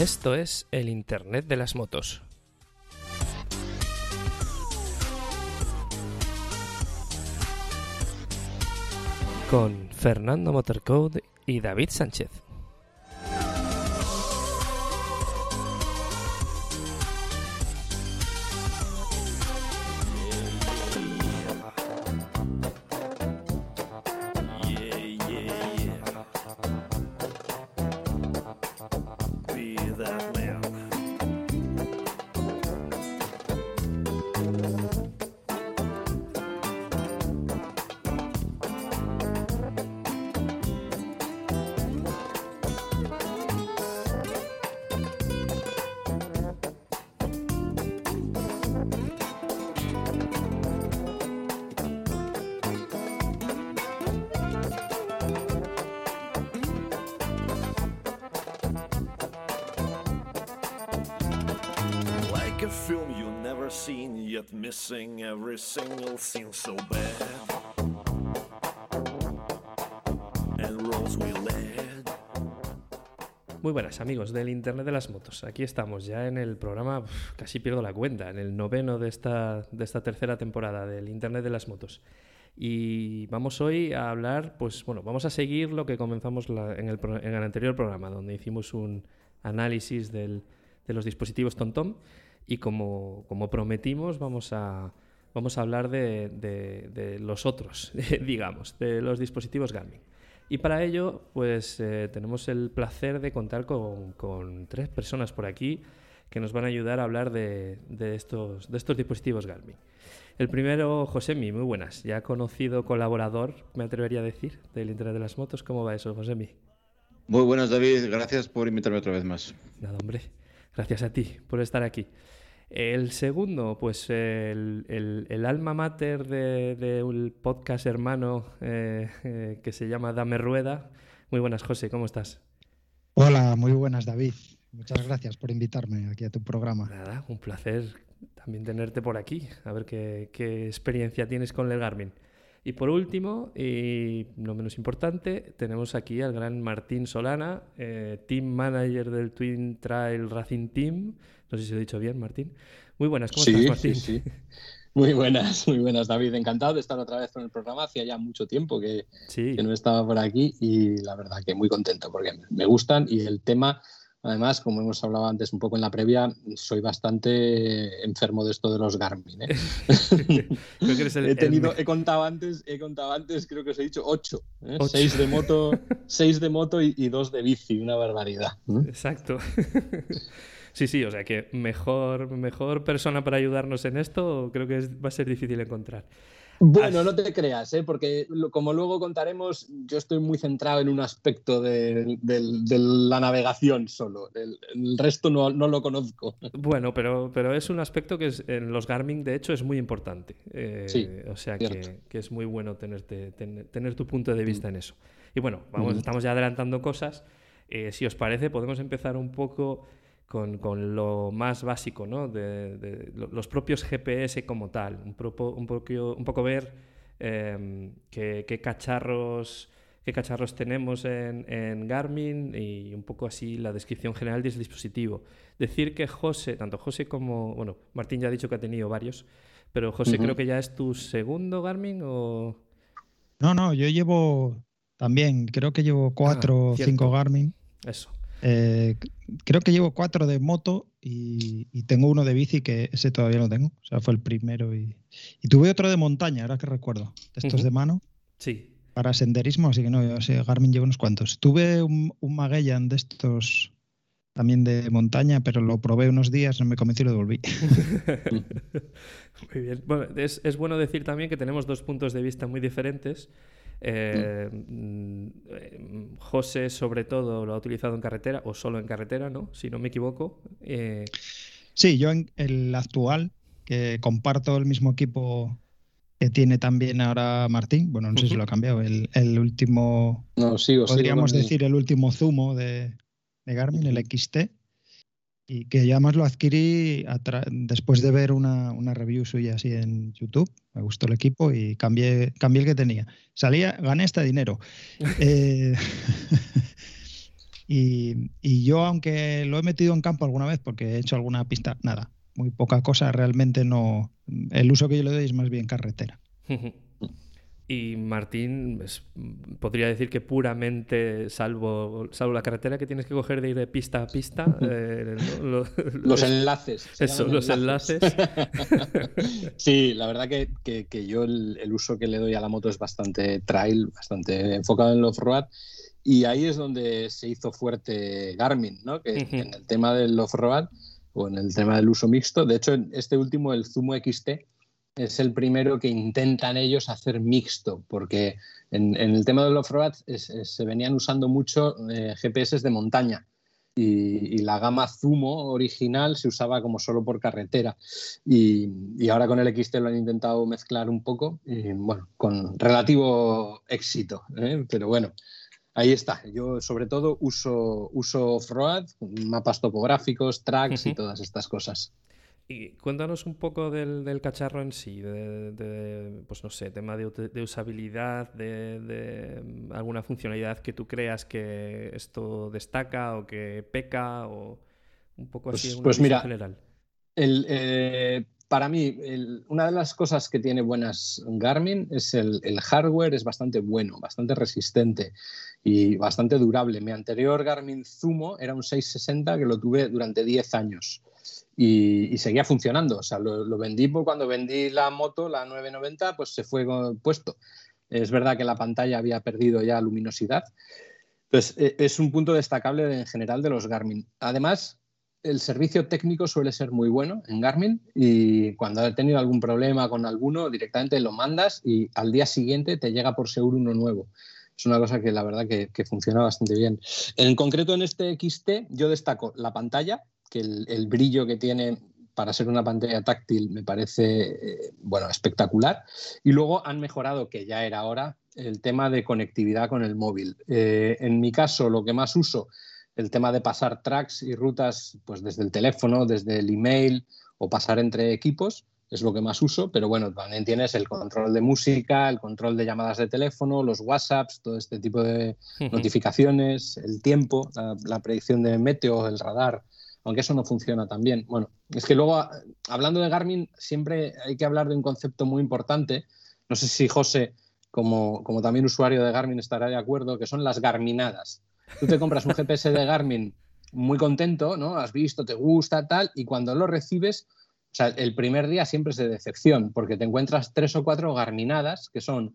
Esto es el Internet de las motos. Con Fernando Motorcode y David Sánchez. Muy buenas amigos del Internet de las Motos. Aquí estamos ya en el programa, casi pierdo la cuenta, en el noveno de esta, de esta tercera temporada del Internet de las Motos. Y vamos hoy a hablar, pues bueno, vamos a seguir lo que comenzamos en, el, anterior programa, donde hicimos un análisis de los dispositivos TomTom y como, como prometimos vamos a, vamos a hablar de, de- de los otros, digamos, de los dispositivos Garmin. Y para ello, pues eh, tenemos el placer de contar con, con tres personas por aquí que nos van a ayudar a hablar de, de estos, de estos dispositivos Garmin. El primero, Josemi, muy buenas. Ya conocido colaborador, me atrevería a decir, del Internet de las Motos. ¿Cómo va eso, Josemi? Muy buenas, David. Gracias por invitarme otra vez más. Nada, hombre. Gracias a ti por estar aquí. El segundo, pues el, el- el alma mater de, de un podcast hermano eh, eh, que se llama Dame Rueda. Muy buenas, José, ¿cómo estás? Hola, muy buenas, David. Muchas gracias por invitarme aquí a tu programa. Nada, un placer también tenerte por aquí, a ver qué, qué experiencia tienes con el Garmin. Y por último, y no menos importante, tenemos aquí al gran Martín Solana, eh, Team Manager del Twin Trail Racing Team. No sé si lo he dicho bien, Martín. Muy buenas, ¿cómo estás, Martín? sí, sí. Muy buenas, muy buenas, David. Encantado de estar otra vez con el programa. Hacía ya mucho tiempo que, Sí, que no estaba por aquí y la verdad que muy contento porque me gustan y el tema, además, como hemos hablado antes un poco en la previa, soy bastante enfermo de esto de los Garmin. ¿eh? creo que eres el, he, tenido, contado antes, he contado antes, creo que os he dicho ocho, ¿eh? Ocho. seis de moto, seis de moto y, y dos de bici, una barbaridad. ¿eh? Exacto. Sí, sí, o sea que mejor, mejor persona para ayudarnos en esto creo que es- va a ser difícil encontrar. Bueno, Así- no te creas, ¿eh? porque como luego contaremos, yo estoy muy centrado en un aspecto de, la navegación solo. El, el resto no, no lo conozco. Bueno, pero, pero es un aspecto que es- en los Garmin, de hecho, es muy importante. Eh, Sí, o sea que, que es muy bueno tenerte, ten- tener tu punto de vista en eso. Y bueno, vamos, Ujú. estamos ya adelantando cosas. Eh, si os parece, podemos empezar un poco con, con lo más básico, ¿no? De, de lo- los propios GPS como tal. Un, propo- un, poquio- un poco ver em, qué, qué cacharros qué cacharros tenemos en, en Garmin y un poco así la descripción general del dispositivo. Decir que José, tanto José como, bueno, Martín ya ha dicho que ha tenido varios, pero José Ujú. creo que ya es tu segundo Garmin o... No, no, yo llevo también, creo que llevo cuatro o cinco Garmin. Eso. Eh, creo que llevo cuatro de moto y, y tengo uno de bici que ese todavía no tengo. O sea, fue el primero. Y, y tuve otro de montaña, ahora que recuerdo. De estos Ujú. de mano Sí. para senderismo, así que no, yo sé, Garmin llevo unos cuantos. Tuve un, un Magellan de estos también de montaña, pero lo probé unos días, no me convencí y lo devolví. Muy bien. Bueno, es, es bueno decir también que tenemos dos puntos de vista muy diferentes. Eh, mm, eh, José, sobre todo, lo ha utilizado en carretera o solo en carretera, ¿no? Si no me equivoco. Eh, Sí, yo en el actual, que comparto el mismo equipo que tiene también ahora Martín, bueno, no sé si lo ha cambiado, el, el último, No, sigo, podríamos decir el último zumo de, de Garmin, el XT, y que ya más lo adquirí después de ver una, una review suya así en YouTube, me gustó el equipo y cambié, cambié el que tenía. Salía, gané este dinero. Eh, Y, y yo, aunque lo he metido en campo alguna vez porque he hecho alguna pista, nada, muy poca cosa, realmente no. El uso que yo le doy es más bien carretera. Y Martín, es- podría decir que puramente, salvo, salvo la carretera que tienes que coger de ir de pista a pista, eh, lo- lo- Los es- enlaces. eso, los enlaces. sí, la verdad que, que- que yo el, el uso que le doy a la moto es bastante trail, bastante enfocado en el off-road. Y ahí es donde se hizo fuerte Garmin, ¿no? Que Ujú. en el tema del off-road o en el tema del uso mixto. De hecho, en este último, el Zumo XT, es el primero que intentan ellos hacer mixto, porque en, en el tema del off-road es- es- se venían usando mucho eh, GPS de montaña y, y la gama Zumo original se usaba como solo por carretera y, y ahora con el XT lo han intentado mezclar un poco y bueno, con relativo éxito, ¿eh? pero bueno. Ahí está. Yo sobre todo uso, uso off-road, mapas topográficos, tracks y todas estas cosas. Y cuéntanos un poco del, del cacharro en sí, de, de, pues no sé, tema de, usabilidad, de, de, mm, alguna funcionalidad que tú creas que esto destaca o que peca o un poco Pues- así pues visión mira, general. El, eh, para mí, el- una de las cosas que tiene buenas Garmin es el, el hardware, es bastante bueno, bastante resistente y bastante durable. Mi anterior Garmin Zumo era un 660 que lo tuve durante 10 años y, seguía funcionando. O sea, lo, lo vendí cuando vendí la moto, la 990, pues se fue puesto. Es verdad que la pantalla había perdido ya luminosidad. Entonces, eh, es un punto destacable de- en general de los Garmin. Además, el servicio técnico suele ser muy bueno en Garmin y cuando he tenido algún problema con alguno, directamente lo mandas y al día siguiente te llega por seguro uno nuevo. Es una cosa que la verdad que funciona bastante bien. En concreto en este XT yo destaco la pantalla, que el, el brillo que tiene para ser una pantalla táctil me parece eh, bueno, espectacular. Y luego han mejorado, que ya era hora, el tema de conectividad con el móvil. Eh, en mi caso, lo que más uso el tema de pasar tracks y rutas pues desde el teléfono, desde el email o pasar entre equipos es lo que más uso, pero bueno, también tienes el control de música, el control de llamadas de teléfono, los WhatsApps, todo este tipo de notificaciones, el tiempo, la, la predicción de meteo, el radar, aunque eso no funciona tan bien. Bueno, es que luego, hablando de Garmin, siempre hay que hablar de un concepto muy importante. No sé si José, como, como también usuario de Garmin, estará de acuerdo, que son las Garminadas. Tú te compras un GPS de Garmin muy contento, ¿no? Has visto, te gusta, tal, y cuando lo recibes, o sea, el primer día siempre es de decepción, porque te encuentras tres o cuatro Garminadas que son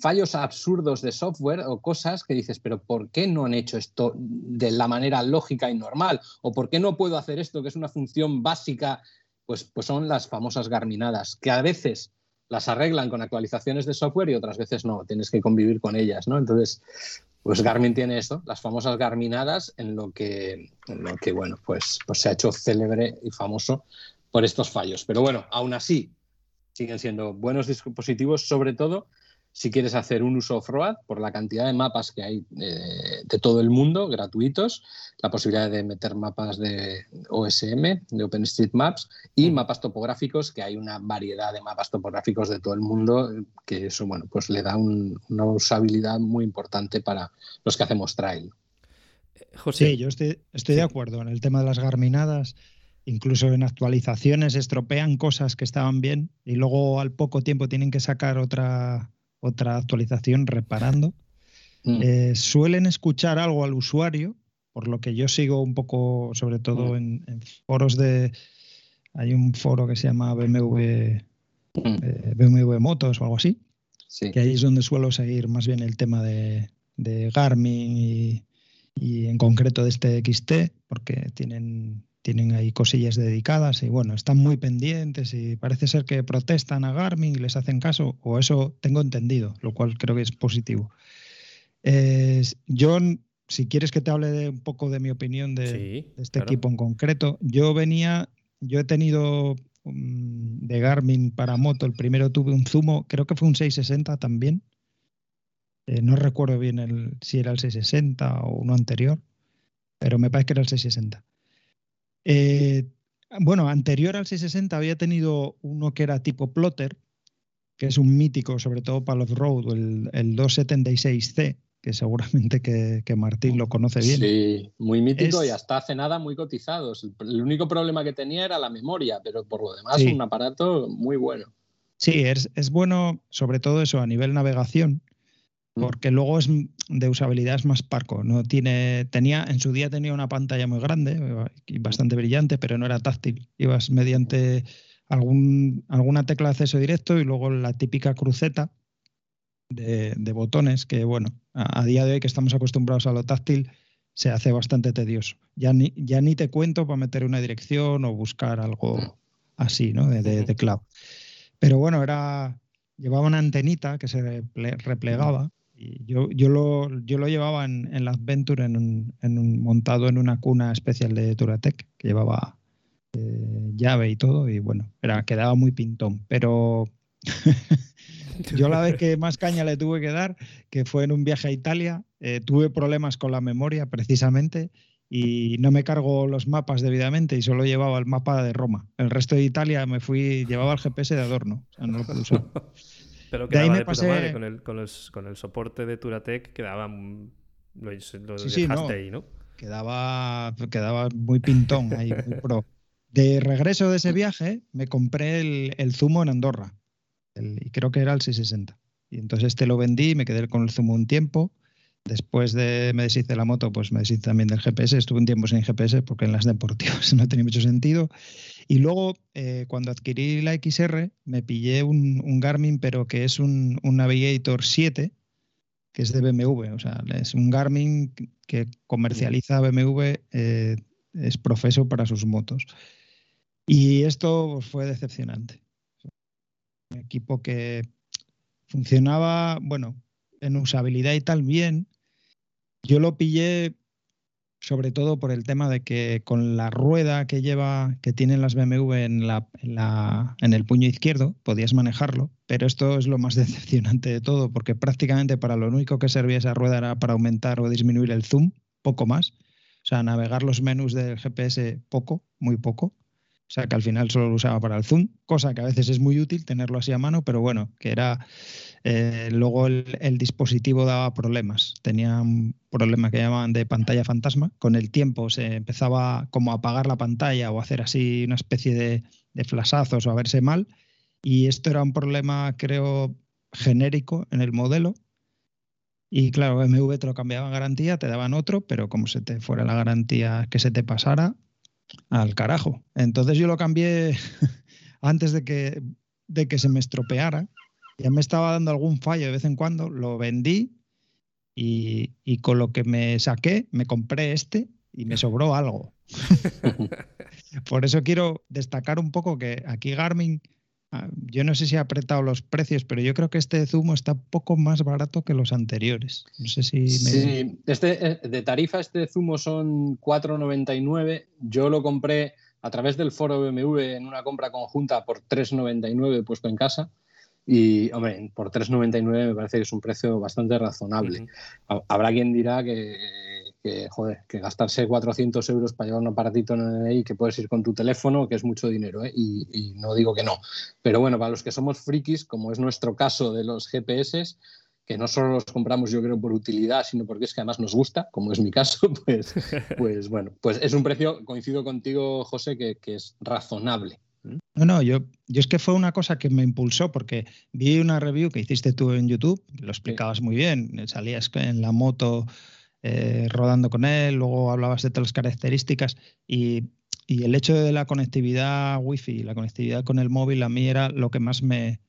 fallos absurdos de software o cosas que dices, pero ¿por qué no han hecho esto de la manera lógica y normal? ¿O por qué no puedo hacer esto que es una función básica? Pues, pues son las famosas Garminadas, que a veces las arreglan con actualizaciones de software y otras veces no, tienes que convivir con ellas, ¿no? Entonces, pues Garmin tiene esto, las famosas Garminadas, en lo que, en lo que bueno, pues, pues se ha hecho célebre y famoso por estos fallos. Pero bueno, aún así, siguen siendo buenos dispositivos, sobre todo si quieres hacer un uso off-road por la cantidad de mapas que hay eh, de todo el mundo, gratuitos, la posibilidad de meter mapas de OSM, de OpenStreetMaps, y Mm. mapas topográficos, que hay una variedad de mapas topográficos de todo el mundo, eh, que eso, bueno, pues le da un- una usabilidad muy importante para los que hacemos trail. José, Sí, yo estoy, estoy de acuerdo en el tema de las garminadas. Incluso en actualizaciones estropean cosas que estaban bien y luego al poco tiempo tienen que sacar otra, otra actualización reparando. Mm. Eh, suelen escuchar algo al usuario, por lo que yo sigo un poco, sobre todo en, en foros de... Hay un foro que se llama BMW, Mm. eh, BMW Motos o algo así, Sí. que ahí es donde suelo seguir más bien el tema de, de Garmin y, y en concreto de este XT, porque tienen, tienen ahí cosillas dedicadas y bueno, están muy pendientes y parece ser que protestan a Garmin y les hacen caso, o eso tengo entendido, lo cual creo que es positivo. Eh, yo, si quieres que te hable de un poco de mi opinión de, sí, de este claro. equipo en concreto. Yo venía, yo he tenido mm, de Garmin para moto, el primero tuve un Zumo, creo que fue un 660 también. Eh, no recuerdo bien el, si era el 660 o uno anterior, pero me parece que era el 660. Eh, bueno, anterior al 660 había tenido uno que era tipo plotter, que es un mítico, sobre todo para los road, el, el 276C, que seguramente que, que Martín lo conoce bien. Sí, muy mítico Es- y hasta hace nada muy cotizados. El, el único problema que tenía era la memoria, pero por lo demás Sí. un aparato muy bueno. Sí, es, es bueno, sobre todo eso a nivel navegación. Porque luego es de usabilidad es más parco. No tiene, tenía, en su día tenía una pantalla muy grande eh, y bastante brillante, pero no era táctil. Ibas mediante algún, alguna tecla de acceso directo y luego la típica cruceta de, de botones, que bueno, a, a día de hoy que estamos acostumbrados a lo táctil, se hace bastante tedioso. Ya ni, ya ni te cuento para meter una dirección o buscar algo así, ¿no? De, de- de cloud. Pero bueno, era llevaba una antenita que se reple- replegaba yo, yo, lo, yo lo llevaba en, en la Adventure en un, montado en una cuna especial de Turatec que llevaba eh, llave y todo y bueno, era, quedaba muy pintón. Pero yo la vez que más caña le tuve que dar, que fue en un viaje a Italia, eh, tuve problemas con la memoria precisamente y no me cargo los mapas debidamente y solo llevaba el mapa de Roma. El resto de Italia me fui, llevaba el GPS de adorno, o sea, no lo. Pero De ahí quedaba de puta pasé- madre con el, con, los- con el soporte de Turatec, quedaba. Lo, lo sí, dejaste no. ahí, ¿no? Quedaba, quedaba muy pintón ahí, muy pro. De regreso de ese viaje, me compré el, el Zumo en Andorra. el- y creo que era el 660. Y entonces este lo vendí, me quedé con el Zumo un tiempo. Después de me deshice la moto, pues me deshice también del GPS. Estuve un tiempo sin GPS porque en las deportivas no tenía mucho sentido. Y luego, eh, cuando adquirí la XR, me pillé un, un Garmin, pero que es un, un Navigator 7, que es de BMW. O sea, es un Garmin que comercializa BMW, eh, es profeso para sus motos. Y esto pues, fue decepcionante. Un equipo que funcionaba, bueno, en usabilidad y tal bien. Yo lo pillé sobre todo por el tema de que con la rueda que lleva, que tienen las BMW en, en, la, en el puño izquierdo, podías manejarlo, pero esto es lo más decepcionante de todo, porque prácticamente para lo único que servía esa rueda era para aumentar o disminuir el zoom, poco más. O sea, navegar los menús del GPS poco, muy poco. O sea, que al final solo lo usaba para el zoom, cosa que a veces es muy útil tenerlo así a mano, pero bueno, que era. Eh, luego el, dispositivo daba problemas. Tenía un problema que llamaban de pantalla fantasma. Con el tiempo se empezaba como a apagar la pantalla o a hacer así una especie de, de flasazos o a verse mal. Y esto era un problema, creo, genérico en el modelo. Y claro, BMW te lo cambiaba en garantía, te daban otro, pero como se te fuera la garantía que se te pasara, al carajo. Entonces yo lo cambié antes de que, de que se me estropeara. Ya me estaba dando algún fallo de vez en cuando, lo vendí y, y con lo que me saqué me compré este y me sobró algo. Por eso quiero destacar un poco que aquí Garmin, ah, yo no sé si ha apretado los precios, pero yo creo que este Zumo está un poco más barato que los anteriores. No sé si... Me... Sí, este, de tarifa este Zumo son 4,99. Yo lo compré a través del foro BMW en una compra conjunta por 3,99 puesto en casa. Y, hombre, por 3,99 me parece que es un precio bastante razonable. Uh -huh. Habrá quien dirá que, que, joder, que gastarse 400 euros para llevar un aparatito ahí que puedes ir con tu teléfono, que es mucho dinero, ¿eh? y, y, no digo que no. Pero bueno, para los que somos frikis, como es nuestro caso de los GPS, que no solo los compramos yo creo por utilidad, sino porque es que además nos gusta, como es mi caso, pues, pues bueno, pues es un precio, coincido contigo, José, que, que es razonable. No, no, yo, yo es que fue una cosa que me impulsó porque vi una review que hiciste tú en YouTube, lo explicabas sí. muy bien, salías en la moto eh, rodando con él, luego hablabas de todas las características y, y, el hecho de la conectividad wifi, la conectividad con el móvil a mí era lo que más me,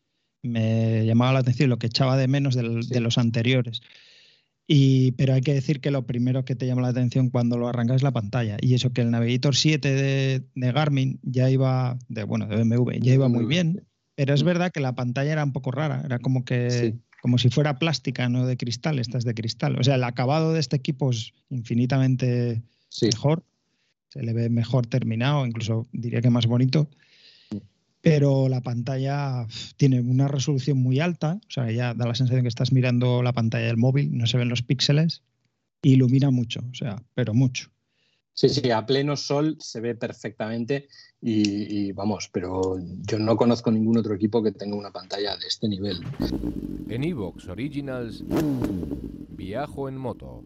me llamaba la atención, lo que echaba de menos sí. de los anteriores. Y, pero hay que decir que lo primero que te llama la atención cuando lo arrancas es la pantalla. Y eso que el Navigator 7 de, de Garmin ya iba, de, bueno, de BMW, ya iba muy bien. Pero es verdad que la pantalla era un poco rara. Era como que, sí. como si fuera plástica, no de cristal. Esta es de cristal. O sea, el acabado de este equipo es infinitamente sí. mejor. Se le ve mejor terminado, incluso diría que más bonito pero la pantalla tiene una resolución muy alta, o sea, ya da la sensación que estás mirando la pantalla del móvil, no se ven los píxeles, ilumina mucho, o sea, pero mucho. Sí, sí, a pleno sol se ve perfectamente y, y, vamos, pero yo no conozco ningún otro equipo que tenga una pantalla de este nivel. En Evox Originals, Viajo en moto.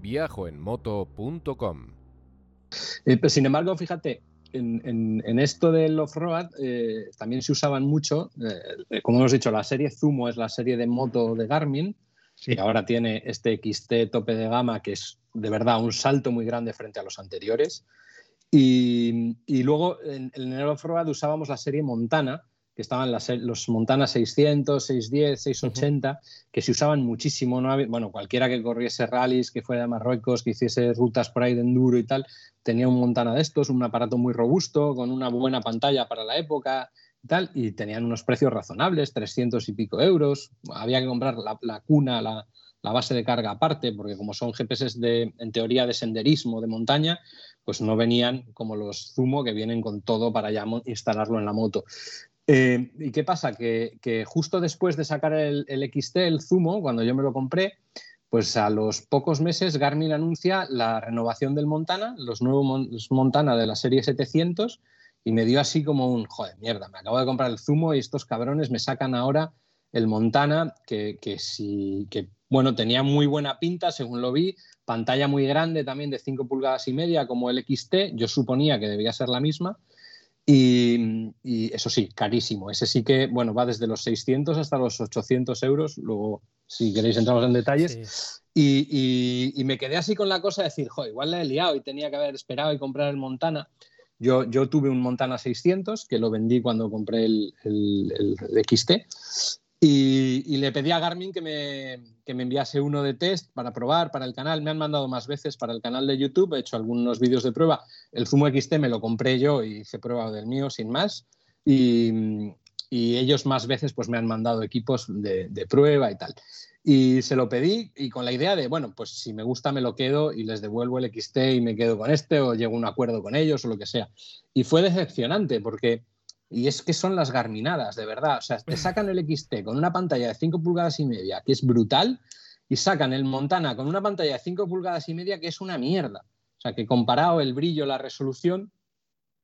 Viajoenmoto.com Eh, sin embargo, fíjate, en, en- en esto del off-road eh, también se usaban mucho, eh, como hemos dicho, la serie Zumo es la serie de moto de Garmin, Sí. y ahora tiene este XT tope de gama que es de verdad un salto muy grande frente a los anteriores. Y, y luego en, en el off-road usábamos la serie Montana, que estaban las, los Montana 600, 610, 680, que se usaban muchísimo. ¿no? Bueno, cualquiera que corriese rallies, que fuera de Marruecos, que hiciese rutas por ahí de enduro y tal, tenía un Montana de estos, un aparato muy robusto, con una buena pantalla para la época y tal, y tenían unos precios razonables, 300 y pico euros. Había que comprar la, la cuna, la, la base de carga aparte, porque como son GPS de, en teoría de senderismo, de montaña, pues no venían como los Zumo, que vienen con todo para ya instalarlo en la moto. Eh, ¿Y qué pasa? Que, justo después de sacar el, el XT, el Zumo, cuando yo me lo compré, pues a los pocos meses Garmin anuncia la renovación del Montana, los nuevos Montana de la serie 700, y me dio así como un, joder, mierda, me acabo de comprar el Zumo y estos cabrones me sacan ahora el Montana, que bueno, tenía muy buena pinta, según lo vi, pantalla muy grande también de 5 pulgadas y media como el XT, yo suponía que debía ser la misma, y, y eso sí, carísimo. Ese sí que, bueno, va desde los 600 hasta los 800 euros. Luego, si queréis, entramos en detalles. Sí. Y, y- y me quedé así con la cosa de decir, jo, igual la he liado y tenía que haber esperado y comprar el Montana. Yo, yo tuve un Montana 600 que lo vendí cuando compré el, el- el XT y, y le pedí a Garmin que me, que me enviase uno de test para probar para el canal. Me han mandado más veces para el canal de YouTube, he hecho algunos vídeos de prueba. El Zumo XT me lo compré yo y hice prueba del mío sin más. Y, y ellos más veces pues me han mandado equipos de, de prueba y tal. Y se lo pedí y con la idea de, bueno, pues si me gusta me lo quedo y les devuelvo el XT y me quedo con este o llego a un acuerdo con ellos o lo que sea. Y fue decepcionante porque, y es que son las garminadas, de verdad. O sea, te sacan el XT con una pantalla de 5 pulgadas y media, que es brutal, y sacan el Montana con una pantalla de 5 pulgadas y media, que es una mierda. O sea, que comparado el brillo, la resolución,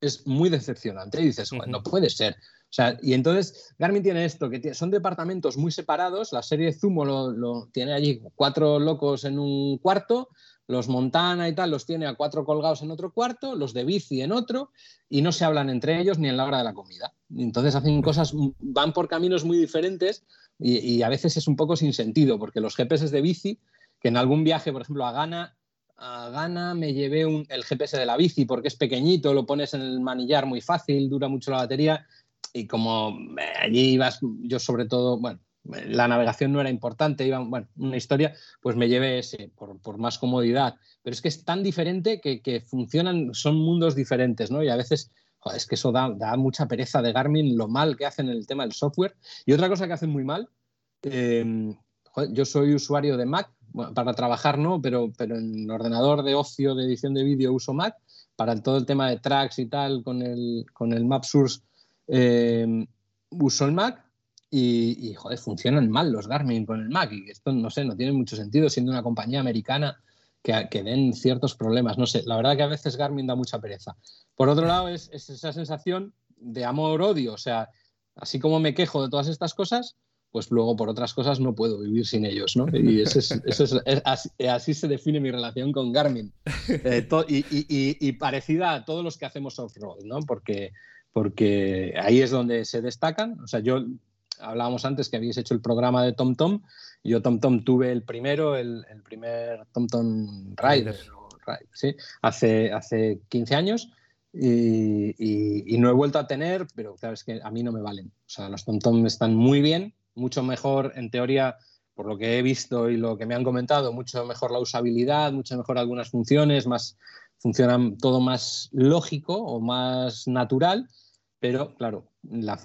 es muy decepcionante. Y dices, "Joder, no puede ser. O sea, y entonces Garmin tiene esto, que son departamentos muy separados. La serie Zumo lo, lo tiene allí cuatro locos en un cuarto, los Montana y tal los tiene a cuatro colgados en otro cuarto, los de bici en otro, y no se hablan entre ellos ni en la hora de la comida. Entonces hacen cosas, van por caminos muy diferentes y, y a veces es un poco sin sentido, porque los GPS de bici, que en algún viaje, por ejemplo, a Ghana, a Ghana me llevé un- el GPS de la bici porque es pequeñito, lo pones en el manillar muy fácil, dura mucho la batería y como eh, allí ibas, yo sobre todo, bueno, la navegación no era importante, iba, bueno, una historia, pues me llevé ese por, por más comodidad. Pero es que es tan diferente que, que funcionan, son mundos diferentes, ¿no? Y a veces, joder, es que eso da, da mucha pereza de Garmin, lo mal que hacen en el tema del software. Y otra cosa que hacen muy mal, joder, yo soy usuario de Mac, para trabajar no, pero, pero en ordenador de ocio, de edición de vídeo uso Mac, para todo el tema de tracks y tal, con el, con el MapSource eh, uso el Mac y, y, joder, funcionan mal los Garmin con el Mac y esto no sé, no tiene mucho sentido siendo una compañía americana que, que den ciertos problemas. No sé, la verdad que a veces Garmin da mucha pereza. Por otro lado, es, es esa sensación de amor-odio, o sea, así como me quejo de todas estas cosas, pues luego por otras cosas no puedo vivir sin ellos, ¿no? Y eso es, es- es- así, así se define mi relación con Garmin. Eh, to- y, y- y- y parecida a todos los que hacemos off-road, ¿no? Porque, porque ahí es donde se destacan. O sea, yo hablábamos antes que habéis hecho el programa de TomTom. Yo TomTom tuve el primero, el, el primer TomTom Rider, o Ride, ¿sí? hace, hace 15 años. Y, y- y no he vuelto a tener, pero claro, es que a mí no me valen. O sea, los TomTom están muy bien, mucho mejor en teoría, por lo que he visto y lo que me han comentado, mucho mejor la usabilidad, mucho mejor algunas funciones, más funcionan todo más lógico o más natural, pero claro, las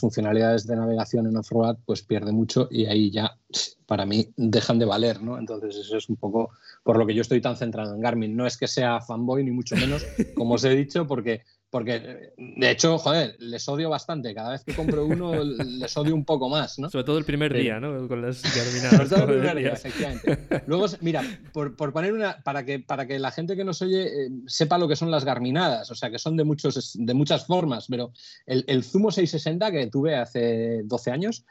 funcionalidades de navegación en off-road pues pierde mucho y ahí ya para mí dejan de valer, ¿no? Entonces eso es un poco por lo que yo estoy tan centrado en Garmin. No es que sea fanboy ni mucho menos, como os he dicho, porque, porque de hecho, joder, les odio bastante. Cada vez que compro uno les odio un poco más, ¿no? Sobre todo el primer Pero- día, ¿no? Con las Sobre garminadas. todo el primer día, efectivamente. Luego, mira, por, por poner una, para que, para que la gente que nos oye eh, sepa lo que son las garminadas, o sea, que son de, muchos, de muchas formas, pero el, el Zumo 660 que tuve hace 12 años,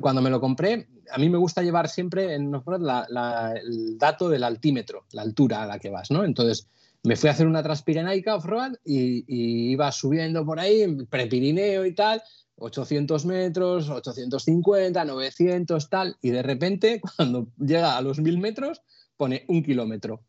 cuando me lo compré, a mí me gusta llevar siempre en la- la- el dato del altímetro, la altura a la que vas, ¿no? Entonces, me fui a hacer una transpirenaica off-road y, y iba subiendo por ahí, prepirineo y tal, 800 metros, 850, 900, tal, y de repente, cuando llega a los 1000 metros, pone un kilómetro.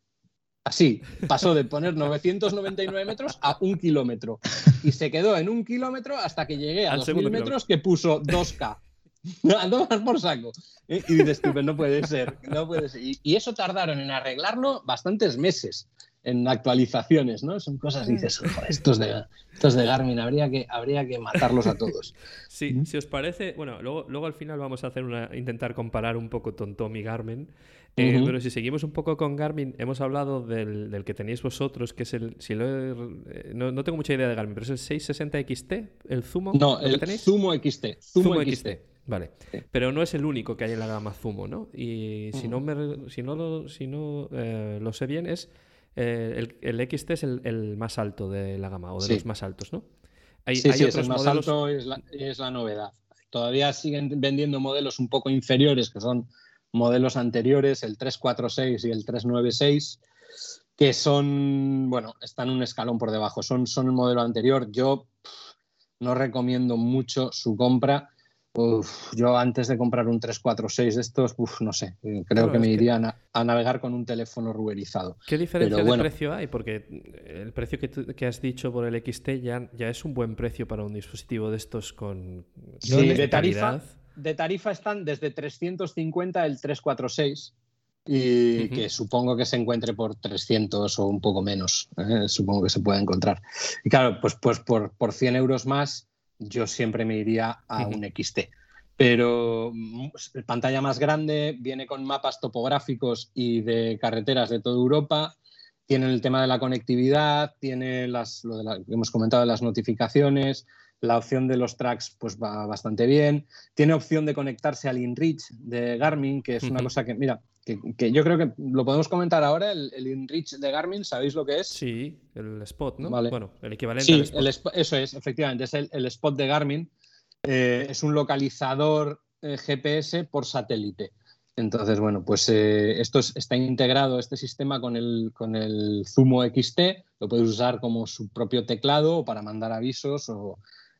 Así, pasó de poner 999 metros a un kilómetro. Y se quedó en un kilómetro hasta que llegué a Al 2000 segundo metros que puso 2K. A tomar por saco. Y dices tú, "Pero no puede ser, no puede ser. Y, y eso tardaron en arreglarlo bastantes meses en actualizaciones, ¿no? Son cosas que dices, "Joder, estos de, estos de Garmin, habría que, habría que matarlos a todos. Sí, si os parece, bueno, luego, luego al final vamos a hacer una, intentar comparar un poco Tontom y Garmin. Eh. Pero si seguimos un poco con Garmin, hemos hablado del, del que tenéis vosotros, que es el. Si lo he- eh, no, no tengo mucha idea de Garmin, pero es el 660 XT, el Zumo. No, ¿lo que el tenéis? Zumo XT. Zumo, XT. Vale. Pero no es el único que hay en la gama Zumo, ¿no? Y si no, Ujú. me, si no, lo, si no eh, lo sé bien, es. Eh, el, el XT es el, el más alto de la gama, o de Sí. los más altos, ¿no? Hay, sí, hay sí, es otros el más modelos- alto, es la, es la novedad. Todavía siguen vendiendo modelos un poco inferiores, que son modelos anteriores, el 346 y el 396, que son, bueno, están un escalón por debajo, son, son el modelo anterior. Yo pff, no recomiendo mucho su compra. Uf, yo antes de comprar un 346 de estos, uf, no sé, eh, creo Claro, que me que- iría a, na- a navegar con un teléfono ruberizado. ¿Qué diferencia Pero de bueno. precio hay? Porque el precio que, tú- que has dicho por el XT ya, ya es un buen precio para un dispositivo de estos con Sí, con de tarifa, de tarifa están desde 350 el 346 y que supongo que se encuentre por 300 o un poco menos. ¿eh? Supongo que se puede encontrar. Y claro, pues, pues por, por 100 euros más yo siempre me iría a un XT. Pero mm, pantalla más grande, viene con mapas topográficos y de carreteras de toda Europa. Tiene el tema de la conectividad, tiene las, lo de la- que hemos comentado de las notificaciones, la opción de los tracks pues va bastante bien. Tiene opción de conectarse al InReach de Garmin, que es una cosa que, mira, que, que yo creo que lo podemos comentar ahora, el, el InReach de Garmin, ¿sabéis lo que es? Sí, el Spot, ¿no? Vale. Bueno, el equivalente Sí, al Spot. el sp- eso es, efectivamente, es el, el spot de Garmin. Eh, es un localizador eh, GPS por satélite. Entonces, bueno, pues eh, esto es- está integrado, este sistema, con el, con el Zumo XT. Lo puedes usar como su propio teclado o para mandar avisos o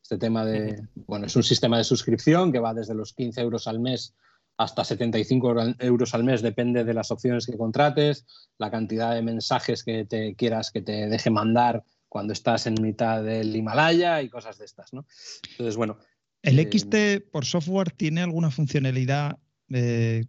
este tema de... Bueno, es un sistema de suscripción que va desde los 15 euros al mes hasta 75 euro- euros al mes, depende de las opciones que contrates, la cantidad de mensajes que te quieras que te deje mandar cuando estás en mitad del Himalaya y cosas de estas, ¿no? Entonces, bueno, El Eh, XT por software tiene alguna funcionalidad eh,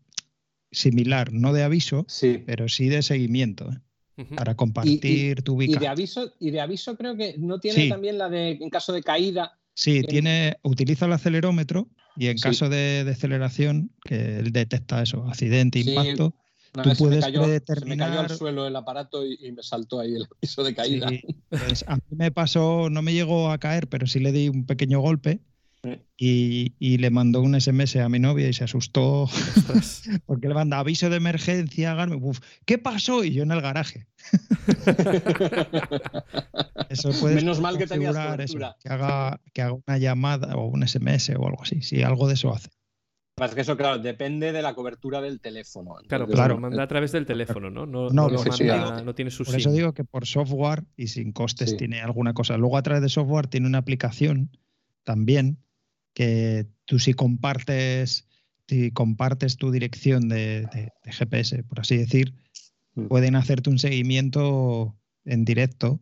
similar, no de aviso, sí. pero sí de seguimiento, ¿eh? Para compartir tu Y ubicación. de aviso, y de aviso creo que no tiene Sí. también la de en caso de caída. Sí, en- tiene, utiliza el acelerómetro y en Sí. caso de deceleración, que él detecta eso, accidente, Sí, impacto, Una Tú vez se me puedes cayó- Se me cayó al suelo el aparato y, y me saltó ahí el aviso de caída. Sí, pues a mí me pasó, no me llegó a caer, pero sí le di un pequeño golpe. Y, y le mandó un SMS a mi novia y se asustó porque le manda aviso de emergencia, uf, ¿qué pasó? Y yo en el garaje. Eso Menos mal que tenías eso, que haga, que haga una llamada o un SMS o algo así, si algo de eso hace. Pasa que eso, claro, depende de la cobertura del teléfono. Claro, Entonces, claro, Claro. lo manda a través del teléfono, ¿no? No, No, no lo manda, no tiene su Por eso digo que por software y sin costes Sí. tiene alguna cosa. Luego a través de software tiene una aplicación también que tú si compartes, si compartes tu dirección de, de- de GPS, por así decir, Mm. pueden hacerte un seguimiento en directo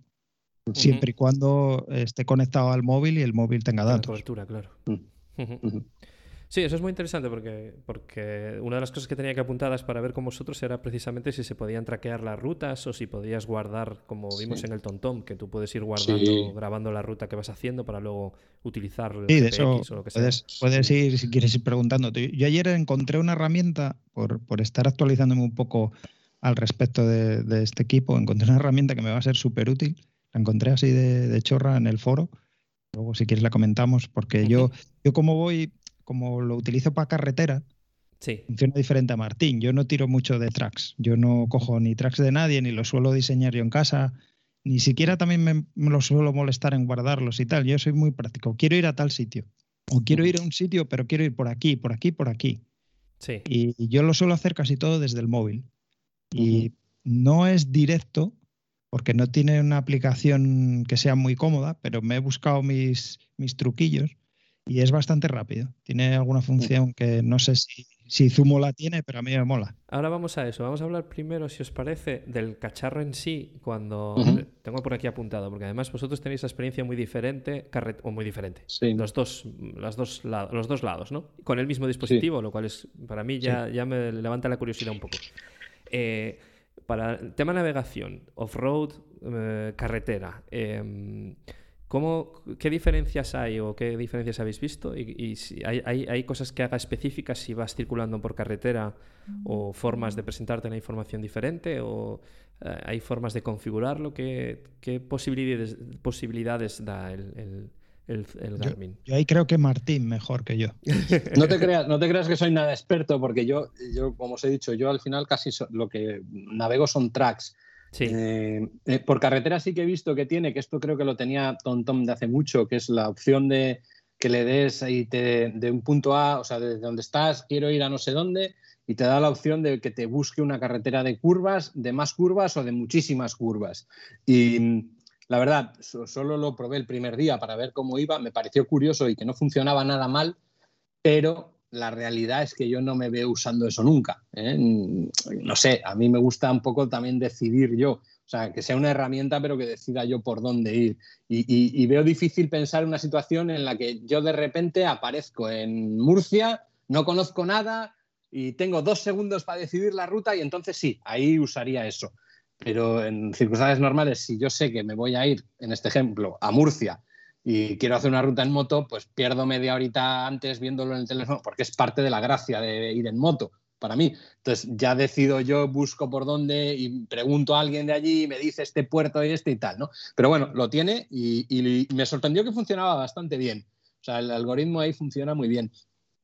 siempre y cuando esté conectado al móvil y el móvil tenga Con la datos. cobertura, claro. Mm. Sí, eso es muy interesante porque, porque una de las cosas que tenía que apuntadas para ver con vosotros era precisamente si se podían traquear las rutas o si podías guardar, como vimos Sí. en el TomTom, que tú puedes ir guardando, Sí. grabando la ruta que vas haciendo para luego utilizar el Sí, de eso GPX o lo que sea. puedes, puedes ir, si quieres ir preguntando. Yo yo ayer encontré una herramienta, por, por estar actualizándome un poco al respecto de, de este equipo, encontré una herramienta que me va a ser súper útil. La encontré así de, de chorra en el foro. Luego, si quieres, la comentamos, porque yo, yo como voy, como lo utilizo para carretera, Sí, funciona diferente a Martín. Yo no tiro mucho de tracks. Yo no cojo ni tracks de nadie, ni los suelo diseñar yo en casa. Ni siquiera también me, me los suelo molestar en guardarlos y tal. Yo soy muy práctico. Quiero ir a tal sitio. O quiero ir a un sitio, pero quiero ir por aquí, por aquí, por aquí. sí. Y, y yo lo suelo hacer casi todo desde el móvil. Y no es directo, porque no tiene una aplicación que sea muy cómoda, pero me he buscado mis, mis truquillos y es bastante rápido. Tiene alguna función que no sé si, si Zumo la tiene, pero a mí me mola. Ahora vamos a eso. Vamos a hablar primero, si os parece, del cacharro en sí, cuando tengo por aquí apuntado, porque además vosotros tenéis la experiencia muy diferente, carret- o muy diferente. Sí. Los dos, las dos la- los dos lados, ¿no? Con el mismo dispositivo, lo cual es para mí ya, ya me levanta la curiosidad un poco. Eh, para el tema navegación, off-road, eh, carretera, em, ¿cómo, ¿qué diferencias hay o qué diferencias habéis visto? Y, y si hay, hay- hay cosas que haga específicas si vas circulando por carretera o formas de presentarte la información diferente o eh, hay formas de configurarlo? ¿Qué, qué posibilidades, posibilidades da el, el- el- el Garmin? Yo ahí creo que Martín mejor que yo. No te creas, no te creas que soy nada experto, porque yo, yo como os he dicho, yo al final casi so- lo que navego son tracks. Sí, Eh, eh, por carretera sí que he visto que tiene, que esto creo que lo tenía TomTom de hace mucho, que es la opción de que le des y te, de un punto A, o sea, desde donde estás, quiero ir a no sé dónde, y te da la opción de que te busque una carretera de curvas, de más curvas o de muchísimas curvas. Y mm, la verdad, so- solo lo probé el primer día para ver cómo iba, me pareció curioso y que no funcionaba nada mal, pero la realidad es que yo no me veo usando eso nunca. ¿eh? No sé, a mí me gusta un poco también decidir yo, o sea, que sea una herramienta, pero que decida yo por dónde ir. Y, y- veo difícil pensar en una situación en la que yo de repente aparezco en Murcia, no conozco nada y tengo dos segundos para decidir la ruta y entonces sí, ahí usaría eso. Pero en circunstancias normales, si yo sé que me voy a ir, en este ejemplo, a Murcia y quiero hacer una ruta en moto, pues pierdo media horita antes viéndolo en el teléfono, porque es parte de la gracia de ir en moto para mí. Entonces ya decido yo, busco por dónde y pregunto a alguien de allí y me dice este puerto y este y tal, ¿no? Pero bueno, lo tiene y, me sorprendió que funcionaba bastante bien. O sea, el algoritmo ahí funciona muy bien.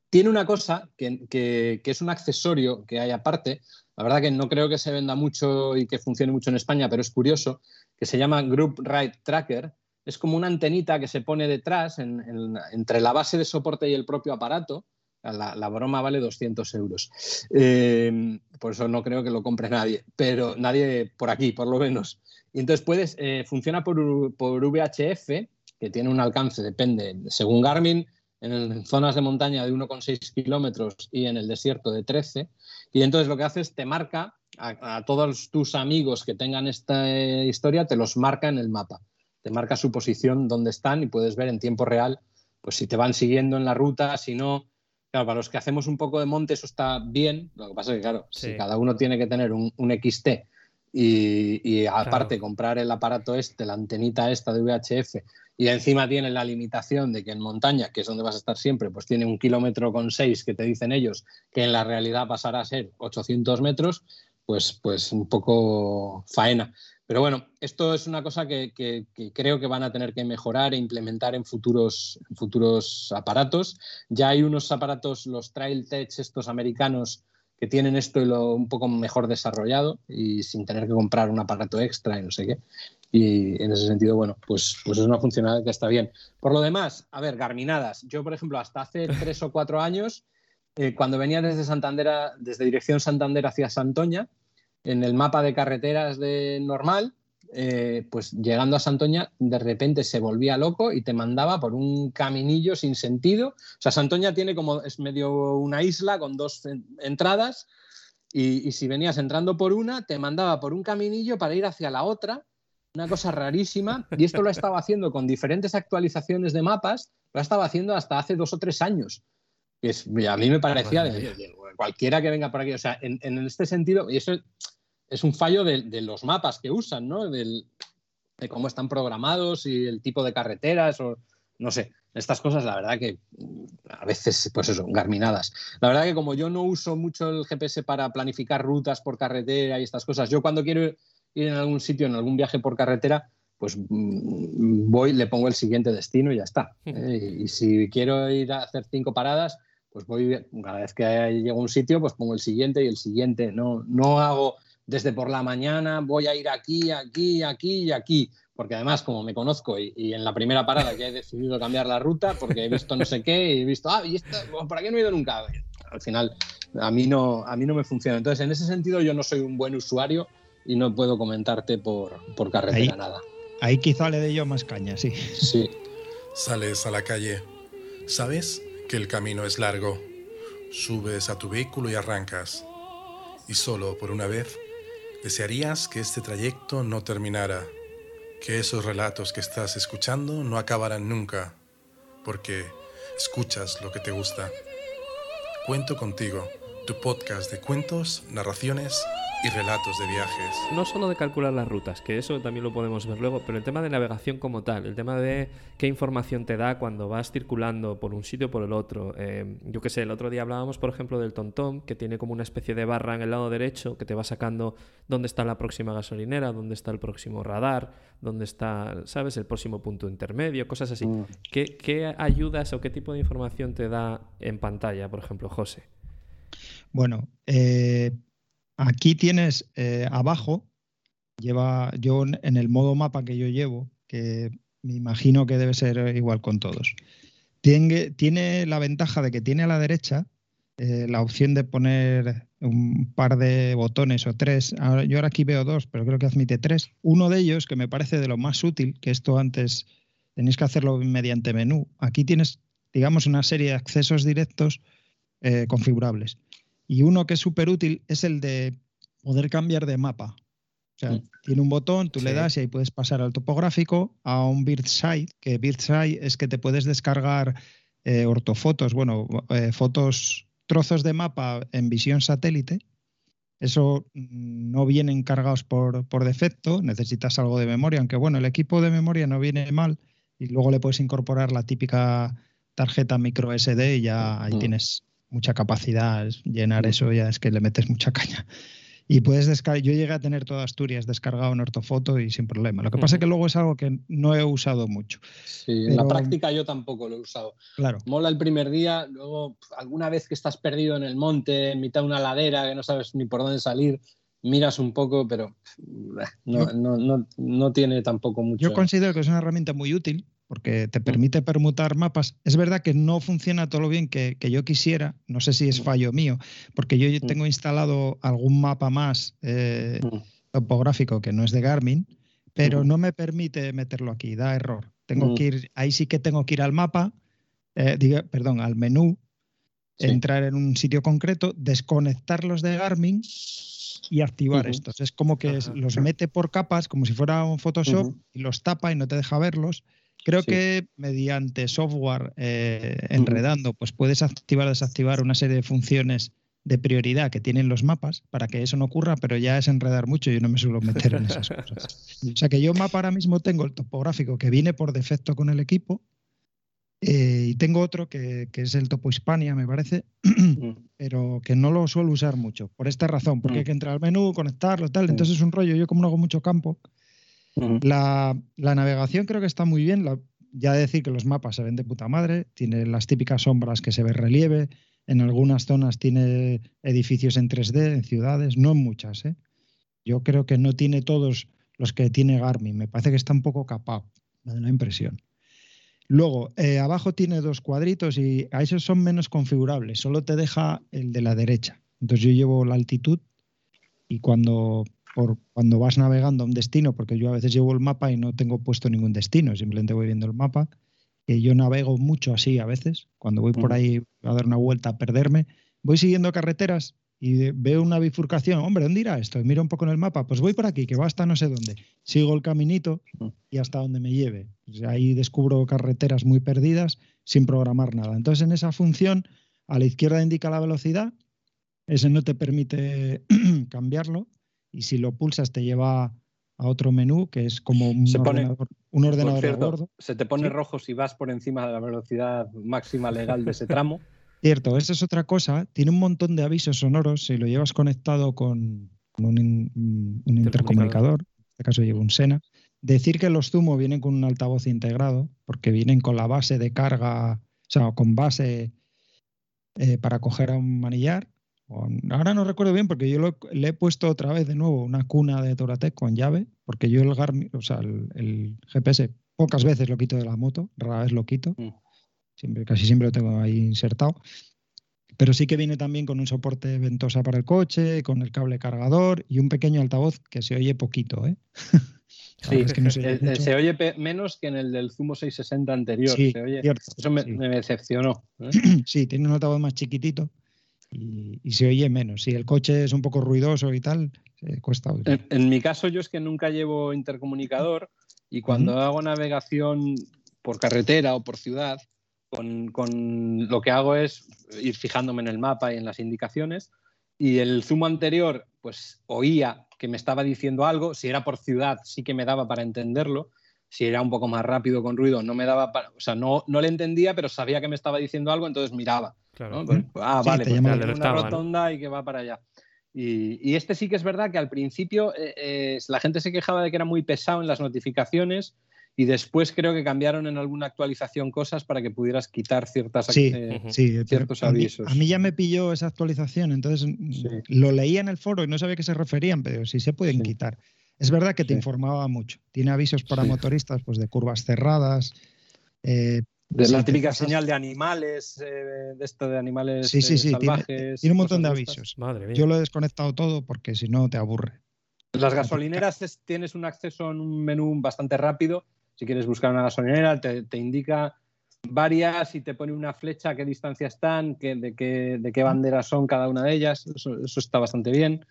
Tiene una cosa que, que- que es un accesorio que hay aparte, la verdad que no creo que se venda mucho y que funcione mucho en España, pero es curioso, que se llama Group Ride Tracker. Es como una antenita que se pone detrás, en- en- entre la base de soporte y el propio aparato. La, broma vale 200 euros. Eh, por eso no creo que lo compre nadie, pero nadie por aquí, por lo menos. Y entonces puedes, eh, funciona por, por VHF, que tiene un alcance, depende, según Garmin, en, zonas de montaña de 1,6 kilómetros y en el desierto de 13. Y entonces lo que hace es te marca a, a todos tus amigos que tengan esta eh, historia, te los marca en el mapa. Te marca su posición, dónde están y puedes ver en tiempo real pues si te van siguiendo en la ruta, si no. Claro, para los que hacemos un poco de monte eso está bien. Lo que pasa es que, claro, Sí. si cada uno tiene que tener un, un XT y, y aparte Claro. comprar el aparato este, la antenita esta de VHF, y encima tiene la limitación de que en montaña, que es donde vas a estar siempre, pues tiene un kilómetro con seis que te dicen ellos, que en la realidad pasará a ser 800 metros, pues, pues un poco faena. Pero bueno, esto es una cosa que, que- que creo que van a tener que mejorar e implementar en futuros, en futuros aparatos. Ya hay unos aparatos, los Trail Tech, estos americanos, que tienen esto y lo un poco mejor desarrollado y sin tener que comprar un aparato extra y no sé qué. Y en ese sentido, bueno, pues, pues es una funcionalidad que está bien. Por lo demás, a ver, garminadas. Yo, por ejemplo, hasta hace tres o cuatro años, eh, cuando venía desde Santander, a- desde dirección Santander hacia Santoña, en el mapa de carreteras de normal, eh, pues llegando a Santoña, de repente se volvía loco y te mandaba por un caminillo sin sentido. O sea, Santoña tiene como, es medio una isla con dos en- entradas y, y si venías entrando por una, te mandaba por un caminillo para ir hacia la otra. Una cosa rarísima. Y esto lo estaba haciendo con diferentes actualizaciones de mapas, lo estaba haciendo hasta hace dos o tres años. Es, a mí me parecía de, Madre de- de cualquiera que venga por aquí. O sea, en, en este sentido, y eso es un fallo de, de los mapas que usan, ¿no? Del- de cómo están programados y el tipo de carreteras o no sé. Estas cosas, la verdad que mm, a veces, pues eso, garminadas. La verdad que como yo no uso mucho el GPS para planificar rutas por carretera y estas cosas, yo cuando quiero ir en algún sitio, en algún viaje por carretera, pues mm, voy, le pongo el siguiente destino y ya está. ¿eh? Y si quiero ir a hacer cinco paradas, pues voy, cada vez que llego a un sitio, pues pongo el siguiente y el siguiente. No, no hago desde por la mañana, voy a ir aquí, aquí, aquí y aquí. Porque además, como me conozco y, y en la primera parada ya he decidido cambiar la ruta porque he visto no sé qué y he visto, ah, y esto, ¿por aquí no he ido nunca? Al final, a mí, no, a mí no me funciona. Entonces, en ese sentido, yo no soy un buen usuario y no puedo comentarte por, por carretera Ahí. nada. Ahí quizá le dé yo más caña, sí. Sí. Sales a la calle. Sabes que el camino es largo. Subes a tu vehículo y arrancas. Y solo por una vez desearías que este trayecto no terminara, que esos relatos que estás escuchando no acabaran nunca, porque escuchas lo que te gusta. Cuento contigo, tu podcast de cuentos, narraciones y relatos de viajes. No solo de calcular las rutas, que eso también lo podemos ver luego, pero el tema de navegación como tal, el tema de qué información te da cuando vas circulando por un sitio o por el otro. Eh, yo qué sé, el otro día hablábamos, por ejemplo, del TomTom, que tiene como una especie de barra en el lado derecho que te va sacando dónde está la próxima gasolinera, dónde está el próximo radar, dónde está, ¿sabes?, el próximo punto intermedio, cosas así. Mm. ¿Qué, qué ayudas o qué tipo de información te da en pantalla, por ejemplo, José? Bueno, eh, aquí tienes eh, abajo, lleva yo en el modo mapa que yo llevo, que me imagino que debe ser igual con todos. Tiene, tiene la ventaja de que tiene a la derecha eh, la opción de poner un par de botones o tres. Ahora- yo ahora aquí veo dos, pero creo que admite tres. Uno de ellos, que me parece de lo más útil, que esto antes tenéis que hacerlo mediante menú. Aquí tienes, digamos, una serie de accesos directos eh, configurables. Y uno que es súper útil es el de poder cambiar de mapa. O sea, Mm. tiene un botón, tú le das y ahí puedes pasar al topográfico, a un Birdside, que Birdside es que te puedes descargar eh, ortofotos, bueno, eh, fotos, trozos de mapa en visión satélite. Eso mm, no vienen cargados por, por defecto, necesitas algo de memoria, aunque bueno, el equipo de memoria no viene mal y luego le puedes incorporar la típica tarjeta micro SD y ya ahí Mm. tienes mucha capacidad. Llenar Mm. eso ya es que le metes mucha caña. Y puedes descargar, yo llegué a tener toda Asturias descargado en ortofoto y sin problema. Lo que pasa es que luego es algo que no he usado mucho. Sí, en la práctica yo tampoco lo he usado. Claro. Mola el primer día, luego alguna vez que estás perdido en el monte, en mitad de una ladera, que no sabes ni por dónde salir, miras un poco, pero no, no, no, no tiene tampoco mucho. Yo considero que es una herramienta muy útil porque te permite permutar mapas. Es verdad que no funciona todo lo bien que, que yo quisiera. No sé si es fallo mío, porque yo tengo instalado algún mapa más eh, topográfico que no es de Garmin, pero no me permite meterlo aquí, da error. Tengo que ir, ahí sí que tengo que ir al mapa, eh, diga- perdón, al menú, Sí. entrar en un sitio concreto, desconectarlos de Garmin y activar estos. Es como que los mete por capas, como si fuera un Photoshop, y los tapa y no te deja verlos. Creo Sí. que mediante software eh, enredando, pues puedes activar o desactivar una serie de funciones de prioridad que tienen los mapas para que eso no ocurra, pero ya es enredar mucho y yo no me suelo meter en esas cosas. O sea que yo mapa ahora mismo tengo el topográfico que viene por defecto con el equipo eh, y tengo otro que, que es el Topo Hispania, me parece, Mm. pero que no lo suelo usar mucho, por esta razón, porque Mm. hay que entrar al menú, conectarlo, tal, Mm. entonces es un rollo, yo como no hago mucho campo, La, la navegación creo que está muy bien, ya decir que los mapas se ven de puta madre, tiene las típicas sombras que se ve relieve, en algunas zonas tiene edificios en 3D, en ciudades, no en muchas, ¿eh? Yo creo que no tiene todos los que tiene Garmin, me parece que está un poco capado, me da la impresión. Luego, eh, abajo tiene dos cuadritos y a esos son menos configurables, solo te deja el de la derecha. Entonces yo llevo la altitud y cuando, por, cuando vas navegando a un destino, porque yo a veces llevo el mapa y no tengo puesto ningún destino, simplemente voy viendo el mapa, que yo navego mucho así a veces, cuando voy por ahí a dar una vuelta a perderme, voy siguiendo carreteras y veo una bifurcación, hombre, ¿dónde irá esto? Y miro un poco en el mapa, pues voy por aquí, que va hasta no sé dónde. Sigo el caminito y hasta donde me lleve. Sea, ahí descubro carreteras muy perdidas sin programar nada. Entonces, en esa función A la izquierda indica la velocidad, ese no te permite cambiarlo y si lo pulsas te lleva a otro menú que es como un Se pone- ordenador, un ordenador Por cierto, gordo. se te pone Sí. rojo si vas por encima de la velocidad máxima legal de ese tramo. Cierto, esa es otra cosa. Tiene un montón de avisos sonoros si lo llevas conectado con, con un, Intercomunicador. intercomunicador. En este caso llevo un Sena. Decir que los Zumo vienen con un altavoz integrado, porque vienen con la base de carga, o sea, con base eh, para coger a un manillar. Ahora no recuerdo bien porque yo lo- le he puesto otra vez de nuevo una cuna de Toratec con llave, porque yo el Garmin, o sea, el, el GPS pocas veces lo quito de la moto, rara vez lo quito. Mm. Siempre, casi siempre lo tengo ahí insertado. Pero sí que viene también con un soporte ventosa para el coche, con el cable cargador y un pequeño altavoz que se oye poquito, ¿eh? Sí, verdad es que no se oye se menos que en el del Zumo 660 anterior. Sí, se oye- cierto, Eso me, sí. me decepcionó. ¿eh? Sí, tiene un altavoz más chiquitito y, y se oye menos. Si el coche es un poco ruidoso y tal, eh, cuesta oír. En, en mi caso, yo es que nunca llevo intercomunicador y cuando hago navegación por carretera o por ciudad, con, con- lo que hago es ir fijándome en el mapa y en las indicaciones. Y el zumo anterior, pues oía que me estaba diciendo algo. Si era por ciudad, sí que me daba para entenderlo. Si era un poco más rápido con ruido, no me daba para. O sea, no, no le entendía, pero sabía que me estaba diciendo algo, entonces miraba. Claro. ¿no? Pues, ah, Sí, vale, pues una rotonda y que va para allá. Y, y este sí que es verdad que al principio eh, eh, la gente se quejaba de que era muy pesado en las notificaciones y después creo que cambiaron en alguna actualización cosas para que pudieras quitar ciertas Sí, eh. Sí, ciertos a mí- avisos. A mí, ya me pilló esa actualización, entonces Sí. lo leía en el foro y no sabía a qué se referían, pero sí se pueden Sí. quitar. Es verdad que te Sí. informaba mucho. Tiene avisos para Sí. motoristas pues, de curvas cerradas. eh, de la típica pasas- señal de animales, eh, de esto de animales Sí, sí, eh, sí, tiene- salvajes. Tiene un montón de avisos. Madre mía. Yo lo he desconectado todo porque si no te aburre. Las gasolineras es- tienes un acceso en un menú bastante rápido. Si quieres buscar una gasolinera, te, te indica varias y te pone una flecha a qué distancia están, qué- de, qué, de qué banderas son cada una de ellas. Eso, eso está bastante bien.